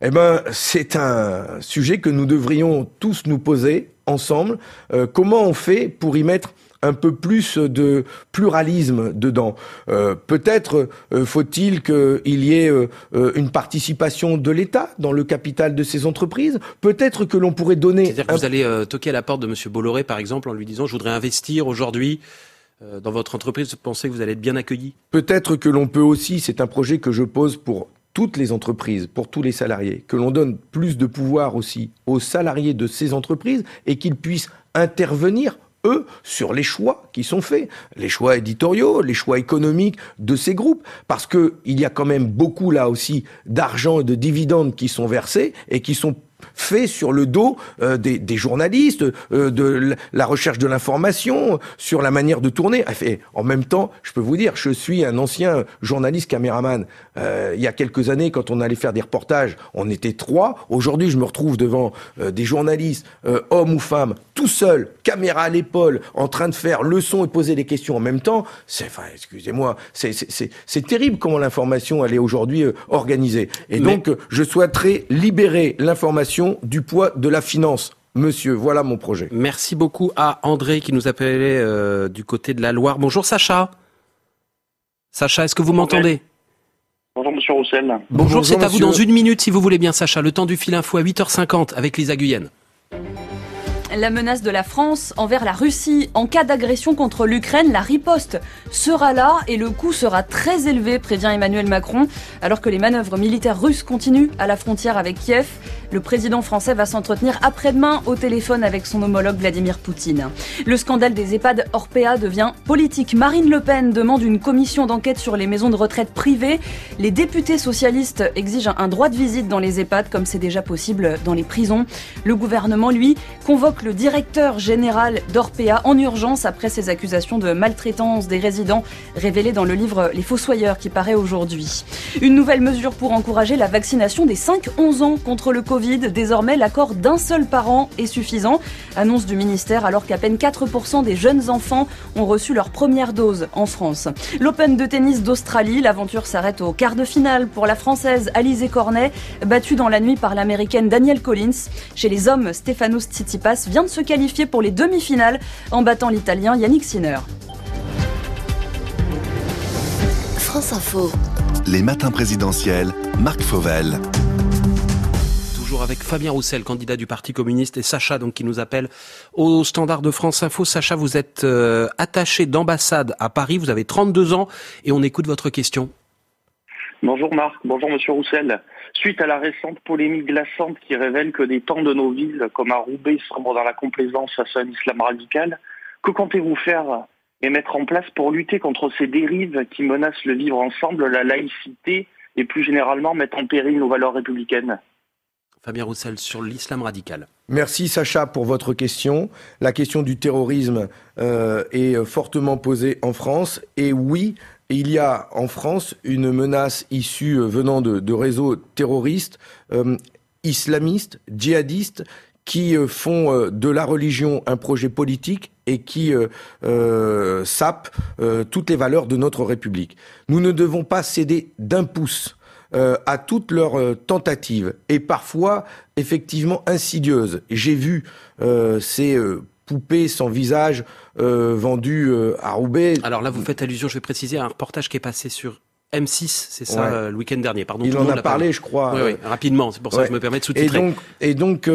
Eh ben, c'est un sujet que nous devrions tous nous poser ensemble. Euh, comment on fait pour y mettre un peu plus de pluralisme dedans. Euh, peut-être euh, faut-il qu'il y ait une participation de l'État dans le capital de ces entreprises? Peut-être que l'on pourrait donner. C'est-à-dire que vous allez toquer à la porte de M. Bolloré, par exemple, en lui disant je voudrais investir aujourd'hui dans votre entreprise. Vous pensez que vous allez être bien accueilli? Peut-être que l'on peut aussi. C'est un projet que je pose pour toutes les entreprises, pour tous les salariés, que l'on donne plus de pouvoir aussi aux salariés de ces entreprises et qu'ils puissent intervenir sur les choix qui sont faits, les choix éditoriaux, les choix économiques de ces groupes, parce que il y a quand même beaucoup là aussi d'argent et de dividendes qui sont versés et qui sont fait sur le dos euh, des, des, journalistes, euh, de la recherche de l'information, sur la manière de tourner. Et en même temps, je peux vous dire, je suis un ancien journaliste caméraman. Euh, il y a quelques années, quand on allait faire des reportages, on était trois. Aujourd'hui, je me retrouve devant des journalistes, hommes ou femmes, tout seuls, caméra à l'épaule, en train de faire le son et poser des questions en même temps. C'est, enfin, excusez-moi, c'est terrible comment l'information elle est aujourd'hui organisée. Et donc, je souhaiterais libérer l'information du poids de la finance. Monsieur, voilà mon projet. Merci beaucoup à André qui nous appelait euh, du côté de la Loire. Bonjour Sacha. Sacha, est-ce que vous m'entendez? Bonjour Monsieur Roussel. Bonjour, c'est à vous dans une minute si vous voulez bien Sacha. Le temps du fil info à 8h50 avec Lisa Guyenne. La menace de la France envers la Russie en cas d'agression contre l'Ukraine, la riposte sera là et le coût sera très élevé, prévient Emmanuel Macron, alors que les manœuvres militaires russes continuent à la frontière avec Kiev. Le président français va s'entretenir après-demain au téléphone avec son homologue Vladimir Poutine. Le scandale des EHPAD Orpea devient politique. Marine Le Pen demande une commission d'enquête sur les maisons de retraite privées. Les députés socialistes exigent un droit de visite dans les EHPAD comme c'est déjà possible dans les prisons. Le gouvernement, lui, convoque le directeur général d'Orpea en urgence après ses accusations de maltraitance des résidents révélées dans le livre Les Fossoyeurs qui paraît aujourd'hui. Une nouvelle mesure pour encourager la vaccination des 5-11 ans contre le Covid. Désormais, l'accord d'un seul parent est suffisant. Annonce du ministère alors qu'à peine 4% des jeunes enfants ont reçu leur première dose en France. L'Open de tennis d'Australie, l'aventure s'arrête au quart de finale pour la Française Alizé Cornet, battue dans la nuit par l'Américaine Danielle Collins. Chez les hommes, Stefanos Tsitsipas vient de se qualifier pour les demi-finales en battant l'Italien Yannick Sinner. France Info. Les matins présidentiels, Marc Fauvel avec Fabien Roussel, candidat du Parti communiste, et Sacha, donc qui nous appelle au standard de France Info. Sacha, vous êtes euh, attaché d'ambassade à Paris, vous avez 32 ans, et on écoute votre question. Bonjour Marc, bonjour Monsieur Roussel. Suite à la récente polémique glaçante qui révèle que des temps de nos villes, comme à Roubaix, sombrent dans la complaisance face à un islam radical, que comptez-vous faire et mettre en place pour lutter contre ces dérives qui menacent le vivre ensemble, la laïcité et plus généralement mettre en péril nos valeurs républicaines? Fabien Roussel sur l'islam radical. Merci Sacha pour votre question. La question du terrorisme euh, est fortement posée en France et oui, il y a en France une menace issue euh, venant de, réseaux terroristes, euh, islamistes, djihadistes, qui font de la religion un projet politique et qui sapent toutes les valeurs de notre République. Nous ne devons pas céder d'un pouce à toutes leurs tentatives et parfois effectivement insidieuses. J'ai vu ces poupée sans visage euh, vendue euh, à Roubaix. Alors là, vous faites allusion, je vais préciser, à un reportage qui est passé sur M6, c'est ça, euh, le week-end dernier. Pardon, Il en a parlé, je crois. Oui, oui, rapidement, c'est pour ça que je me permets de sous-titrer. Et donc, et donc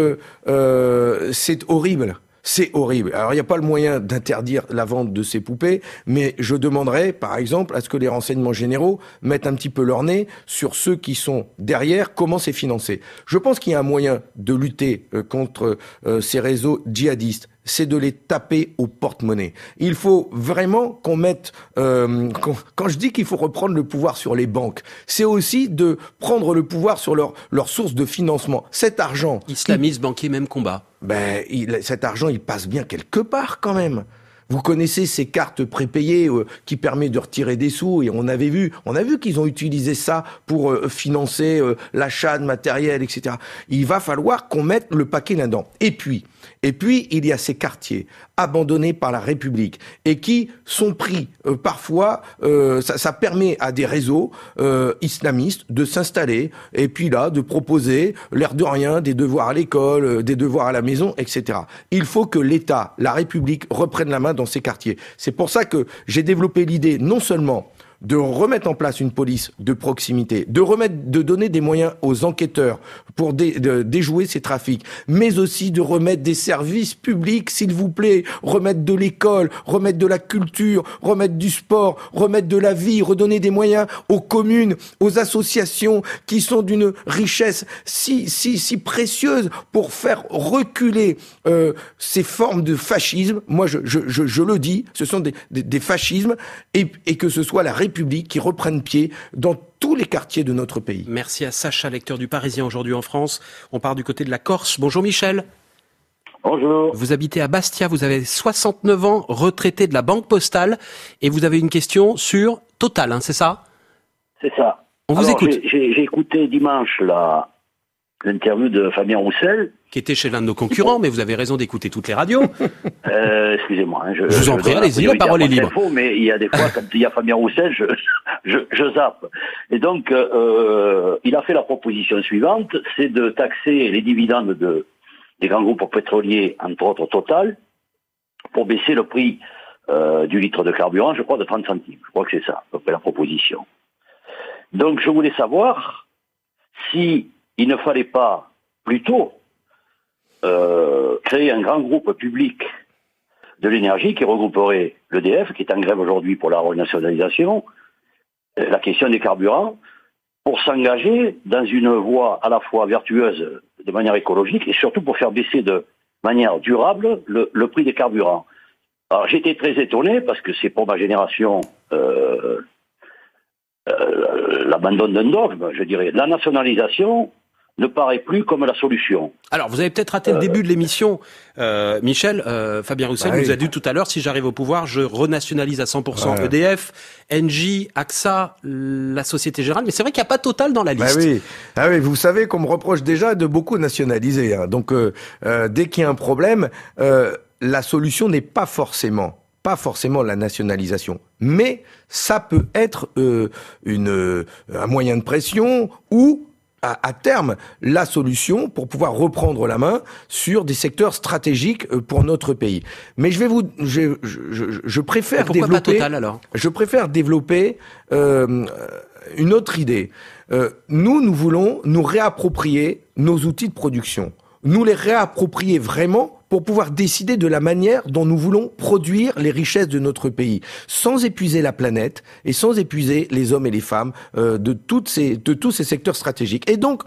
c'est horrible. C'est horrible. Alors, il n'y a pas le moyen d'interdire la vente de ces poupées, mais je demanderais, par exemple, à ce que les renseignements généraux mettent un petit peu leur nez sur ceux qui sont derrière, comment c'est financé. Je pense qu'il y a un moyen de lutter contre ces réseaux djihadistes c'est de les taper au porte-monnaie. Il faut vraiment qu'on mette... Euh, quand, je dis qu'il faut reprendre le pouvoir sur les banques, c'est aussi de prendre le pouvoir sur leur, leur source de financement. Cet argent... Islamiste, banquier, même combat. Ben, cet argent, il passe bien quelque part quand même. Vous connaissez ces cartes prépayées euh, qui permettent de retirer des sous et on avait vu, on a vu qu'ils ont utilisé ça pour euh, financer euh, l'achat de matériel, etc. Il va falloir qu'on mette le paquet là-dedans. Et puis, et puis, il y a ces quartiers abandonnés par la République et qui sont pris euh, parfois, euh, ça, ça, permet à des réseaux euh, islamistes de s'installer et puis là, de proposer l'air de rien, des devoirs à l'école, euh, des devoirs à la maison, etc. Il faut que l'État, la République reprenne la main dans ces quartiers. C'est pour ça que j'ai développé l'idée non seulement de remettre en place une police de proximité, de remettre, de donner des moyens aux enquêteurs pour déjouer ces trafics, mais aussi de remettre des services publics, s'il vous plaît, remettre de l'école, remettre de la culture, remettre du sport, remettre de la vie, redonner des moyens aux communes, aux associations qui sont d'une richesse si, si, si précieuse pour faire reculer euh, ces formes de fascisme. Moi, je, je, je, je le dis, ce sont des, des, des fascismes et, et que ce soit la République publics qui reprennent pied dans tous les quartiers de notre pays. Merci à Sacha, lecteur du Parisien aujourd'hui en France. On part du côté de la Corse. Bonjour Michel. Bonjour. Vous habitez à Bastia, vous avez 69 ans, retraité de la Banque Postale, et vous avez une question sur Total, hein, c'est ça? C'est ça. On vous écoute. J'ai j'ai écouté dimanche la- l'interview de Fabien Roussel. Qui était chez l'un de nos concurrents, mais vous avez raison d'écouter toutes les radios. Euh, Excusez-moi. hein, je, Je vous en prie, allez-y, la parole est libre. Info, mais il y a des fois, quand il y a Fabien Roussel, je, je, je zappe. Et donc, euh, il a fait la proposition suivante, c'est de taxer les dividendes de, des grands groupes pétroliers, entre autres Total, pour baisser le prix euh, du litre de carburant, je crois, de 30 centimes. Je crois que c'est ça, à peu près la proposition. Donc, je voulais savoir si il ne fallait pas plutôt euh, créer un grand groupe public de l'énergie qui regrouperait l'EDF, qui est en grève aujourd'hui pour la renationalisation, euh, la question des carburants, pour s'engager dans une voie à la fois vertueuse de manière écologique et surtout pour faire baisser de manière durable le, prix des carburants. Alors j'étais très étonné parce que c'est pour ma génération euh, euh, l'abandon d'un dogme, je dirais. La nationalisation ne paraît plus comme la solution. Alors, vous avez peut-être raté le début de l'émission, euh, Michel. Euh, Fabien Roussel Bah nous oui. a dit tout à l'heure, si j'arrive au pouvoir, je renationalise à 100% Ouais. EDF, Engie, AXA, la Société Générale. Mais c'est vrai qu'il n'y a pas Total dans la Bah liste. oui. Ah oui, vous savez qu'on me reproche déjà de beaucoup nationaliser. hein. Donc, euh, euh, dès qu'il y a un problème, euh, la solution n'est pas forcément pas forcément la nationalisation, mais ça peut être euh, une, euh, un moyen de pression ou à, à terme la solution pour pouvoir reprendre la main sur des secteurs stratégiques euh, pour notre pays. Mais je vais vous, je, je, je, je préfère pourquoi pas développer. Total, alors? Je préfère développer euh, une autre idée. Euh, nous, nous voulons nous réapproprier nos outils de production. Nous les réapproprier vraiment pour pouvoir décider de la manière dont nous voulons produire les richesses de notre pays, sans épuiser la planète et sans épuiser les hommes et les femmes euh, de, de tous ces secteurs stratégiques. Et donc,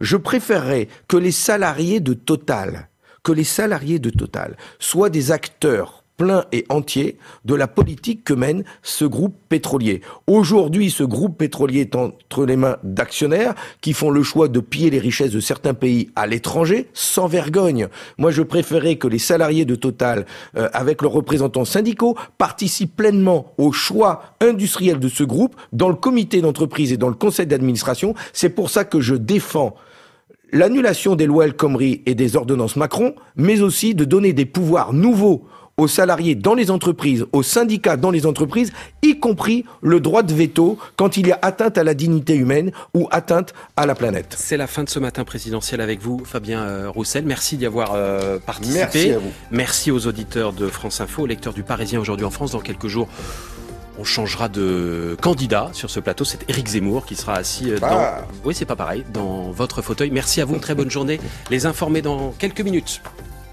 je préférerais que les salariés de Total, que les salariés de Total soient des acteurs pleins et entiers de la politique que mène ce groupe pétrolier. Aujourd'hui, ce groupe pétrolier est entre les mains d'actionnaires qui font le choix de piller les richesses de certains pays à l'étranger sans vergogne. Moi, je préférais que les salariés de Total, euh, avec leurs représentants syndicaux, participent pleinement au choix industriel de ce groupe dans le comité d'entreprise et dans le conseil d'administration. C'est pour ça que je défends l'annulation des lois El Khomri et des ordonnances Macron, mais aussi de donner des pouvoirs nouveaux aux salariés dans les entreprises, aux syndicats dans les entreprises, y compris le droit de veto quand il y a atteinte à la dignité humaine ou atteinte à la planète. C'est la fin de ce matin présidentiel avec vous, Fabien euh, Roussel. Merci d'y avoir euh, participé. Merci à vous. Merci aux auditeurs de France Info, aux lecteurs du Parisien aujourd'hui en France. Dans quelques jours, on changera de candidat sur ce plateau. C'est Éric Zemmour qui sera assis euh, dans. Ah. Oui, c'est pas pareil, dans votre fauteuil. Merci à vous. Très bonne journée. Les informer dans quelques minutes.